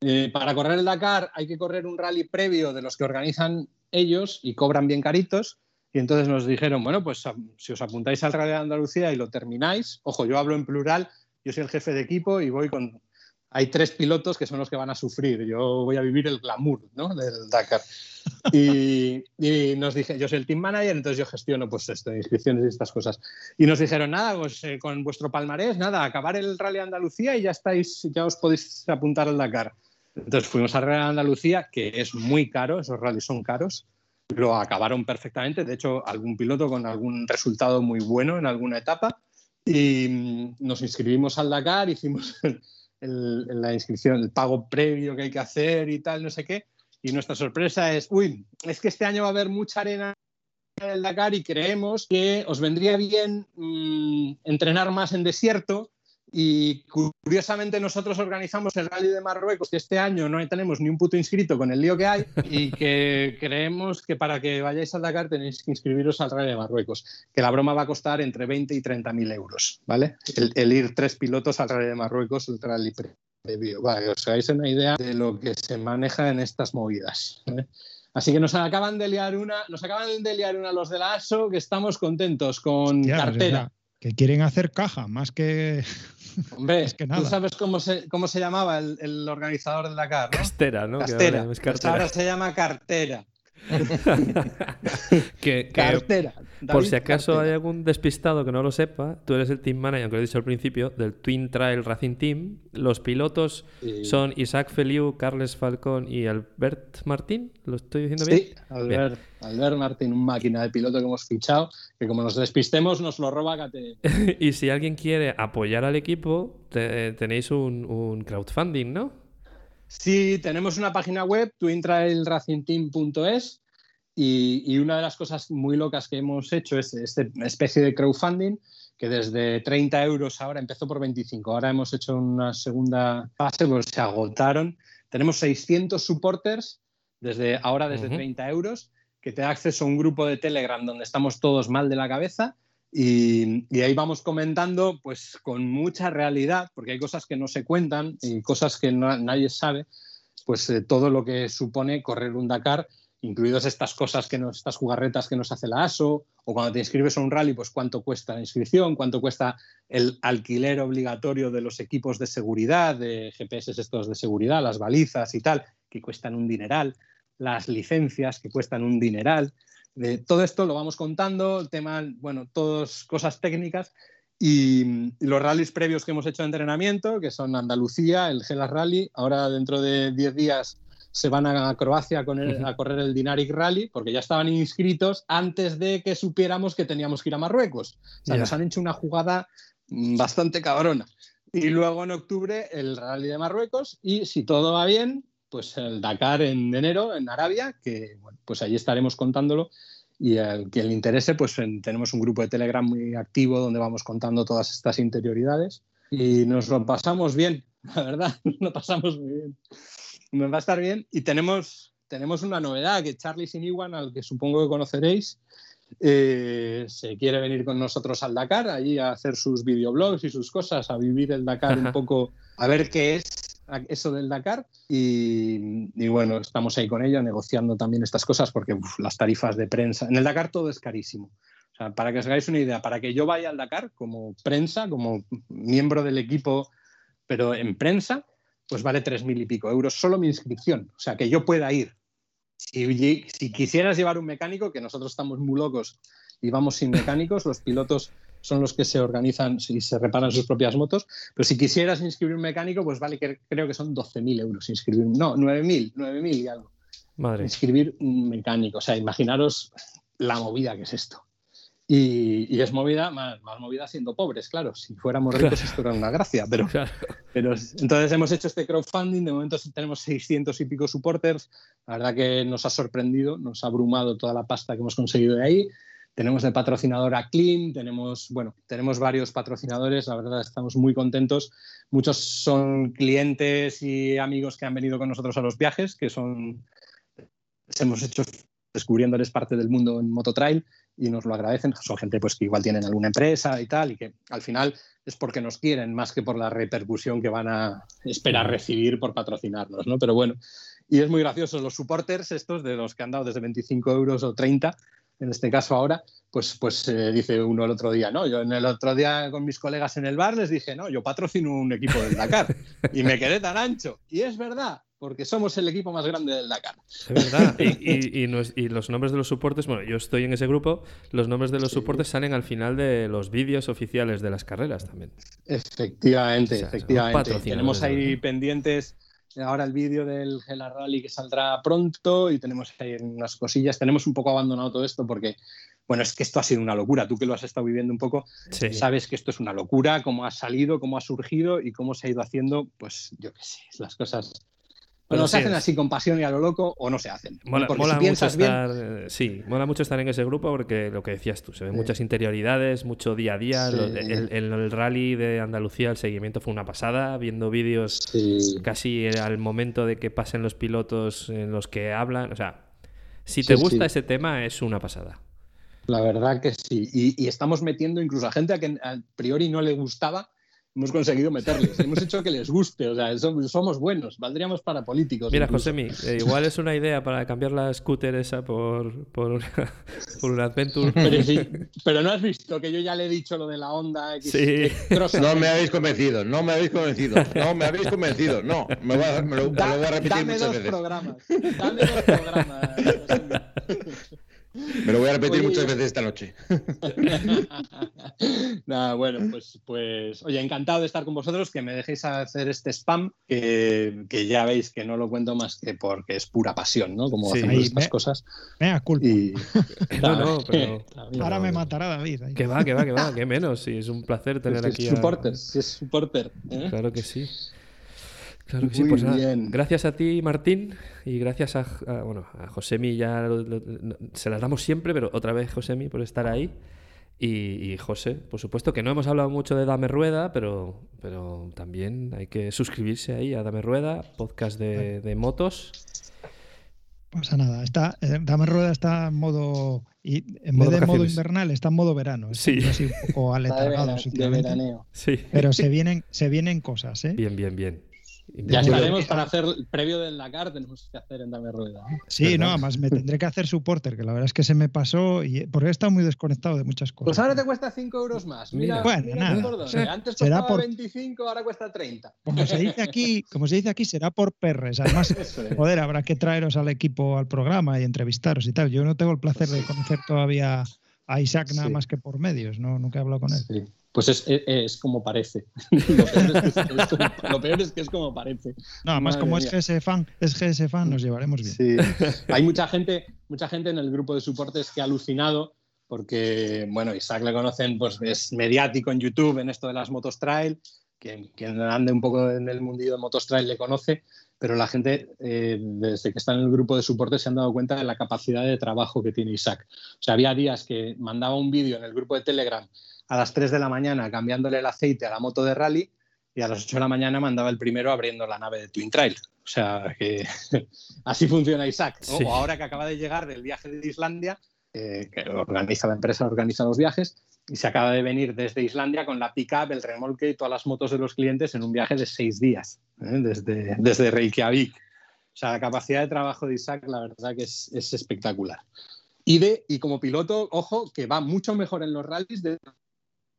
Eh, para correr el Dakar hay que correr un rally previo de los que organizan ellos y cobran bien caritos. Y entonces nos dijeron, bueno, pues si os apuntáis al Rally de Andalucía y lo termináis, ojo, yo hablo en plural, yo soy el jefe de equipo y voy con... Hay tres pilotos que son los que van a sufrir. Yo voy a vivir el glamour ¿no? del Dakar. Y, y nos dije, yo soy el team manager, entonces yo gestiono pues esto, inscripciones y estas cosas. Y nos dijeron, nada, pues eh, con vuestro palmarés, nada, acabar el Rally Andalucía y ya estáis, ya os podéis apuntar al Dakar. Entonces fuimos al Rally Andalucía, que es muy caro, esos rallies son caros. Lo acabaron perfectamente, de hecho, algún piloto con algún resultado muy bueno en alguna etapa. Y mm, nos inscribimos al Dakar, hicimos el- la inscripción, el pago previo que hay que hacer y tal, no sé qué. Y nuestra sorpresa es, uy, es que este año va a haber mucha arena en el Dakar y creemos que os vendría bien mm, entrenar más en desierto. Y curiosamente nosotros organizamos el Rally de Marruecos, que este año no tenemos ni un puto inscrito con el lío que hay, y que creemos que para que vayáis al Dakar tenéis que inscribiros al Rally de Marruecos, que la broma va a costar entre 20 y 30 mil euros, ¿vale? El, el ir tres pilotos al Rally de Marruecos, el Rally previo. Vale, os hagáis una idea de lo que se maneja en estas movidas. ¿eh? Así que nos acaban de liar una, nos acaban de liar una los de la ASO, que estamos contentos con cartera. Que quieren hacer caja más que. Hombre, Es que tú nada. sabes cómo se, cómo se llamaba el, el organizador del Dakar, ¿no? Castera, ¿no? Que Castera. ahora es Pues cartera. ahora se llama cartera. Que- que- Cartera. Por si acaso Cartera. hay algún despistado que no lo sepa, tú eres el team manager, aunque lo he dicho al principio, del Twin Trail Racing Team. Los pilotos Sí. son Isaac Feliu, Carles Falcón y Albert Martín. ¿Lo estoy diciendo bien? Sí, Albert, Albert Martín, un máquina de piloto que hemos fichado, que como nos despistemos nos lo roba KTM. y si alguien quiere apoyar al equipo, te- tenéis un, un crowdfunding, ¿no? Sí, tenemos una página web, twintrailracingteam.es, y, y una de las cosas muy locas que hemos hecho es esta especie de crowdfunding, que desde 30 euros ahora empezó por 25. Ahora hemos hecho una segunda fase, pues se agotaron. Tenemos 600 supporters desde ahora desde Ujú. 30 euros, que te da acceso a un grupo de Telegram donde estamos todos mal de la cabeza. Y, ahí vamos comentando, pues con mucha realidad, porque hay cosas que no se cuentan y cosas que nadie sabe, pues eh, todo lo que supone correr un Dakar, incluidas estas cosas que nos, estas jugarretas que nos hace la ASO, o cuando te inscribes a un rally, pues cuánto cuesta la inscripción, cuánto cuesta el alquiler obligatorio de los equipos de seguridad, de GPS estos de seguridad, las balizas y tal, que cuestan un dineral, las licencias que cuestan un dineral. De todo esto lo vamos contando, el tema, bueno, todas cosas técnicas y, los rallies previos que hemos hecho de entrenamiento, que son Andalucía, el Gelas Rally, ahora dentro de 10 días se van a Croacia con el- a correr el Dinaric Rally, porque ya estaban inscritos antes de que supiéramos que teníamos que ir a Marruecos. O sea, nos han hecho una jugada mm, bastante cabrona. Y luego en octubre el Rally de Marruecos y si todo va bien, pues el Dakar en enero en Arabia, que bueno, pues ahí estaremos contándolo. Y que le interese, pues en- tenemos un grupo de Telegram muy activo donde vamos contando todas estas interioridades. Y nos lo pasamos bien, la verdad, nos lo pasamos muy bien. Nos va a estar bien. Y tenemos, tenemos una novedad que Charlie Siniwan, al que supongo que conoceréis, eh, se quiere venir con nosotros al Dakar, allí a hacer sus videoblogs y sus cosas, a vivir el Dakar un poco, a ver qué es eso del Dakar. Y, y bueno, estamos ahí con ella negociando también estas cosas porque las tarifas de prensa. En el Dakar todo es carísimo. O sea, para que os hagáis una idea, para que yo vaya al Dakar como prensa, como miembro del equipo, pero en prensa, pues vale tres mil y pico euros solo mi inscripción. O sea, que yo pueda ir. Si, si quisieras llevar un mecánico, que nosotros estamos muy locos y vamos sin mecánicos, los pilotos son los que se organizan y se reparan sus propias motos, pero si quisieras inscribir un mecánico, pues vale que creo que son 12.000 euros inscribir, no, 9.000, 9.000 y algo. Madre. Inscribir un mecánico, o sea, imaginaros la movida que es esto. Y, y es movida, más, más movida siendo pobres, claro. Si fuéramos ricos Claro. esto era una gracia, pero, Claro. pero entonces hemos hecho este crowdfunding, de momento tenemos 600 y pico supporters, la verdad que nos ha sorprendido, nos ha abrumado toda la pasta que hemos conseguido de ahí. Tenemos de patrocinador a Clean, tenemos, bueno, tenemos varios patrocinadores, la verdad estamos muy contentos. Muchos son clientes y amigos que han venido con nosotros a los viajes, que son, hemos hecho descubriéndoles parte del mundo en Mototrail y nos lo agradecen. Son gente pues, que igual tienen alguna empresa y tal, y que al final es porque nos quieren más que por la repercusión que van a esperar recibir por patrocinarnos, ¿no? Pero bueno, y es muy gracioso, los supporters estos de los que han dado desde 25 euros o 30, en este caso ahora, pues, pues eh, dice uno el otro día, ¿no? Yo en el otro día con mis colegas en el bar les dije, no, yo patrocino un equipo del Dakar y me quedé tan ancho. Y es verdad, porque somos el equipo más grande del Dakar. Es verdad. Y, y- y nos- y los nombres de los soportes, bueno, yo estoy en ese grupo, los nombres de los Sí. soportes salen al final de los vídeos oficiales de las carreras también. Efectivamente, O sea, son efectivamente. Tenemos ahí pendientes ahora el vídeo del Gela Rally que saldrá pronto y tenemos ahí unas cosillas. Tenemos un poco abandonado todo esto porque, bueno, es que esto ha sido una locura. Tú que lo has estado viviendo un poco, Sí. sabes que esto es una locura, cómo ha salido, cómo ha surgido y cómo se ha ido haciendo, pues yo qué sé, las cosas. Se sí, hacen es- así con pasión y a lo loco o no se hacen. Mola, porque mola si mucho piensas bien, estar, eh, sí, mola mucho estar en ese grupo porque lo que decías tú, se ven Sí. muchas interioridades, mucho día a día. Sí. el, el- el rally de Andalucía, el seguimiento fue una pasada, viendo vídeos sí, casi al momento de que pasen los pilotos en los que hablan. O sea, si te gusta ese tema, es una pasada. La verdad que sí. Y, y estamos metiendo incluso a gente a que a priori no le gustaba hemos conseguido meterles, hemos hecho que les guste, o sea, som- somos buenos, valdríamos para políticos. Mira, incluso. Josemi, eh, igual es una idea para cambiar la scooter esa por, por, una, por un Adventure. Pero, sí, pero no has visto que yo ya le he dicho lo de la Honda X. Sí. No me habéis convencido, no me habéis convencido, no me habéis convencido, no, me, voy a- me lo, me lo voy a repetir dame muchas dos veces. programas. Dame dos programas. Me lo voy a repetir Oye, muchas veces esta noche. Nada, bueno, pues, pues, oye, encantado de estar con vosotros, que me dejéis hacer este spam, que, que ya veis que no lo cuento más que porque es pura pasión, ¿no? Como Sí. hacemos Ahí, estas cosas. Mea culpa. Y... No, no, pero-. Ahora me matará David. ahí. Que va, que va, que va, que menos. Sí, es un placer tener Es aquí a... supporter, sí, es supporter. ¿eh? Claro que sí. Claro que sí, Muy pues nada, bien. gracias a ti, Martín, y gracias a, a- bueno, a Josemi, ya lo- lo- no- se las damos siempre, pero otra vez Josemi por estar ahí. Y, y José, por supuesto que no hemos hablado mucho de Dame Rueda, pero, pero también hay que suscribirse ahí a Dame Rueda, podcast de, de motos. pasa nada. Está, eh, Dame Rueda está en modo. Y en Modo vez de modo vacaciones. invernal, está en modo verano. Sí. Así un poco Está de, vera- veraneo. Sí, Pero se vienen, se vienen cosas, ¿eh? bien, bien, bien. Ya estaremos para hacer el previo del Dakar, tenemos que hacer en Dame Rueda. ¿eh? Sí, ¿Verdad? no, además me tendré que hacer supporter, que la verdad es que se me pasó y porque he estado muy desconectado de muchas cosas. Pues ahora te cuesta 5 euros más. Mira. Bueno, mira nada. Antes será costaba por- 25, ahora cuesta 30. Como se dice aquí, como se dice aquí, será por perres. Además, es. joder, habrá que traeros al equipo al programa y entrevistaros y tal. Yo no tengo el placer de conocer todavía a Isaac nada Sí. más que por medios, no nunca he hablado con él. Sí. Pues es, es- es como parece. Lo peor es, que es, es como, lo peor es que es como parece. No, además Madre como mía. es GS fan, es GS fan, nos llevaremos bien. Sí. Hay mucha gente, mucha gente en el grupo de soportes que ha alucinado porque, bueno, Isaac le conocen, pues es mediático en YouTube en esto de las motos trail. Quien, quien ande un poco en el mundillo de motos trail le conoce, pero la gente, eh, desde que está en el grupo de soporte, se han dado cuenta de la capacidad de trabajo que tiene Isaac. O sea, había días que mandaba un vídeo en el grupo de Telegram a las 3 de la mañana cambiándole el aceite a la moto de rally y a las 8 de la mañana mandaba el primero abriendo la nave de Twin Trail. O sea, que así funciona Isaac. ¿no? Sí. O ahora que acaba de llegar del viaje de Islandia, eh, que organiza la empresa, organiza los viajes, y se acaba de venir desde Islandia con la pick-up, el remolque y todas las motos de los clientes en un viaje de seis días, ¿eh? desde, desde Reykjavik. O sea, la capacidad de trabajo de Isaac, la verdad que es, es espectacular. Y, de, y como piloto, ojo, que va mucho mejor en los rallies de lo,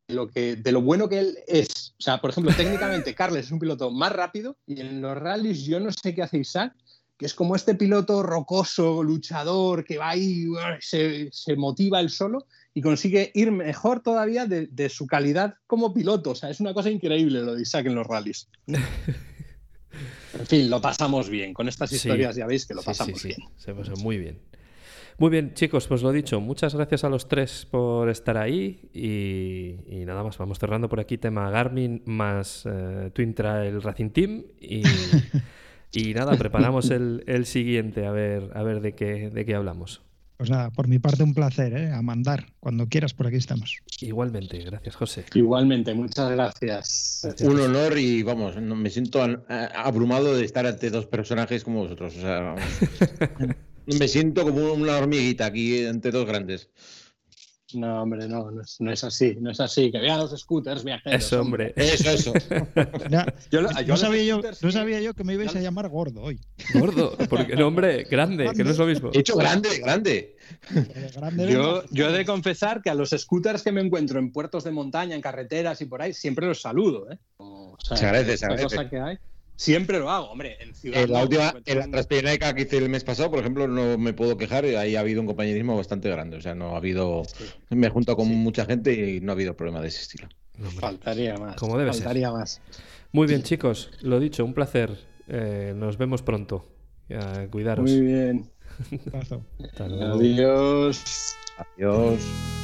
que, de lo bueno que él es. O sea, por ejemplo, técnicamente Carles es un piloto más rápido y en los rallies yo no sé qué hace Isaac, que es como este piloto rocoso, luchador, que va ahí, se, se motiva él solo y consigue ir mejor todavía de, de su calidad como piloto. O sea, es una cosa increíble lo de Isaac en los rallies. En fin, lo pasamos bien. Con estas Sí. historias ya veis que lo Sí, pasamos sí, bien. Se pasa muy bien. Muy bien, chicos, pues lo dicho, muchas gracias a los tres por estar ahí y, y nada más, vamos cerrando por aquí tema Garmin más eh, Twin Trail Racing Team y, y nada, preparamos el, el siguiente a ver, a ver de qué, de qué hablamos. Pues nada, por mi parte un placer, ¿eh? A mandar. Cuando quieras, por aquí estamos. Igualmente, gracias José. Igualmente, muchas gracias. Un honor y vamos, me siento a- abrumado de estar ante dos personajes como vosotros. O sea, me siento como una hormiguita aquí ante dos grandes. No, hombre, no, no es, no es así, no es así. Que vean los scooters viajeros. Eso, hombre. Eso, eso. Ya, Yo lo- yo no, sabía yo, scooters no sí. sabía yo que me ibais a llamar gordo hoy. Gordo, porque no, hombre, grande, que no es lo mismo. He hecho grande, grande. Yo, yo he de confesar que a los scooters que me encuentro en puertos de montaña, en carreteras y por ahí, siempre los saludo. ¿eh? O sea, Se agradece, se agradece. cosa que hay, siempre lo hago, hombre. En ciudad En la no, última, en la Transpirenaica que hice el mes pasado, por ejemplo, no me puedo quejar, ahí ha habido un compañerismo bastante grande. O sea, no ha habido. Sí, Me he juntado con mucha gente y no ha habido problema de ese estilo. No, faltaría más. Como debe ser. faltaría más. Muy bien, chicos, lo dicho, un placer. Eh, nos vemos pronto. Ya, cuidaros. Muy bien. Abrazo. Hasta luego. Adiós. Adiós.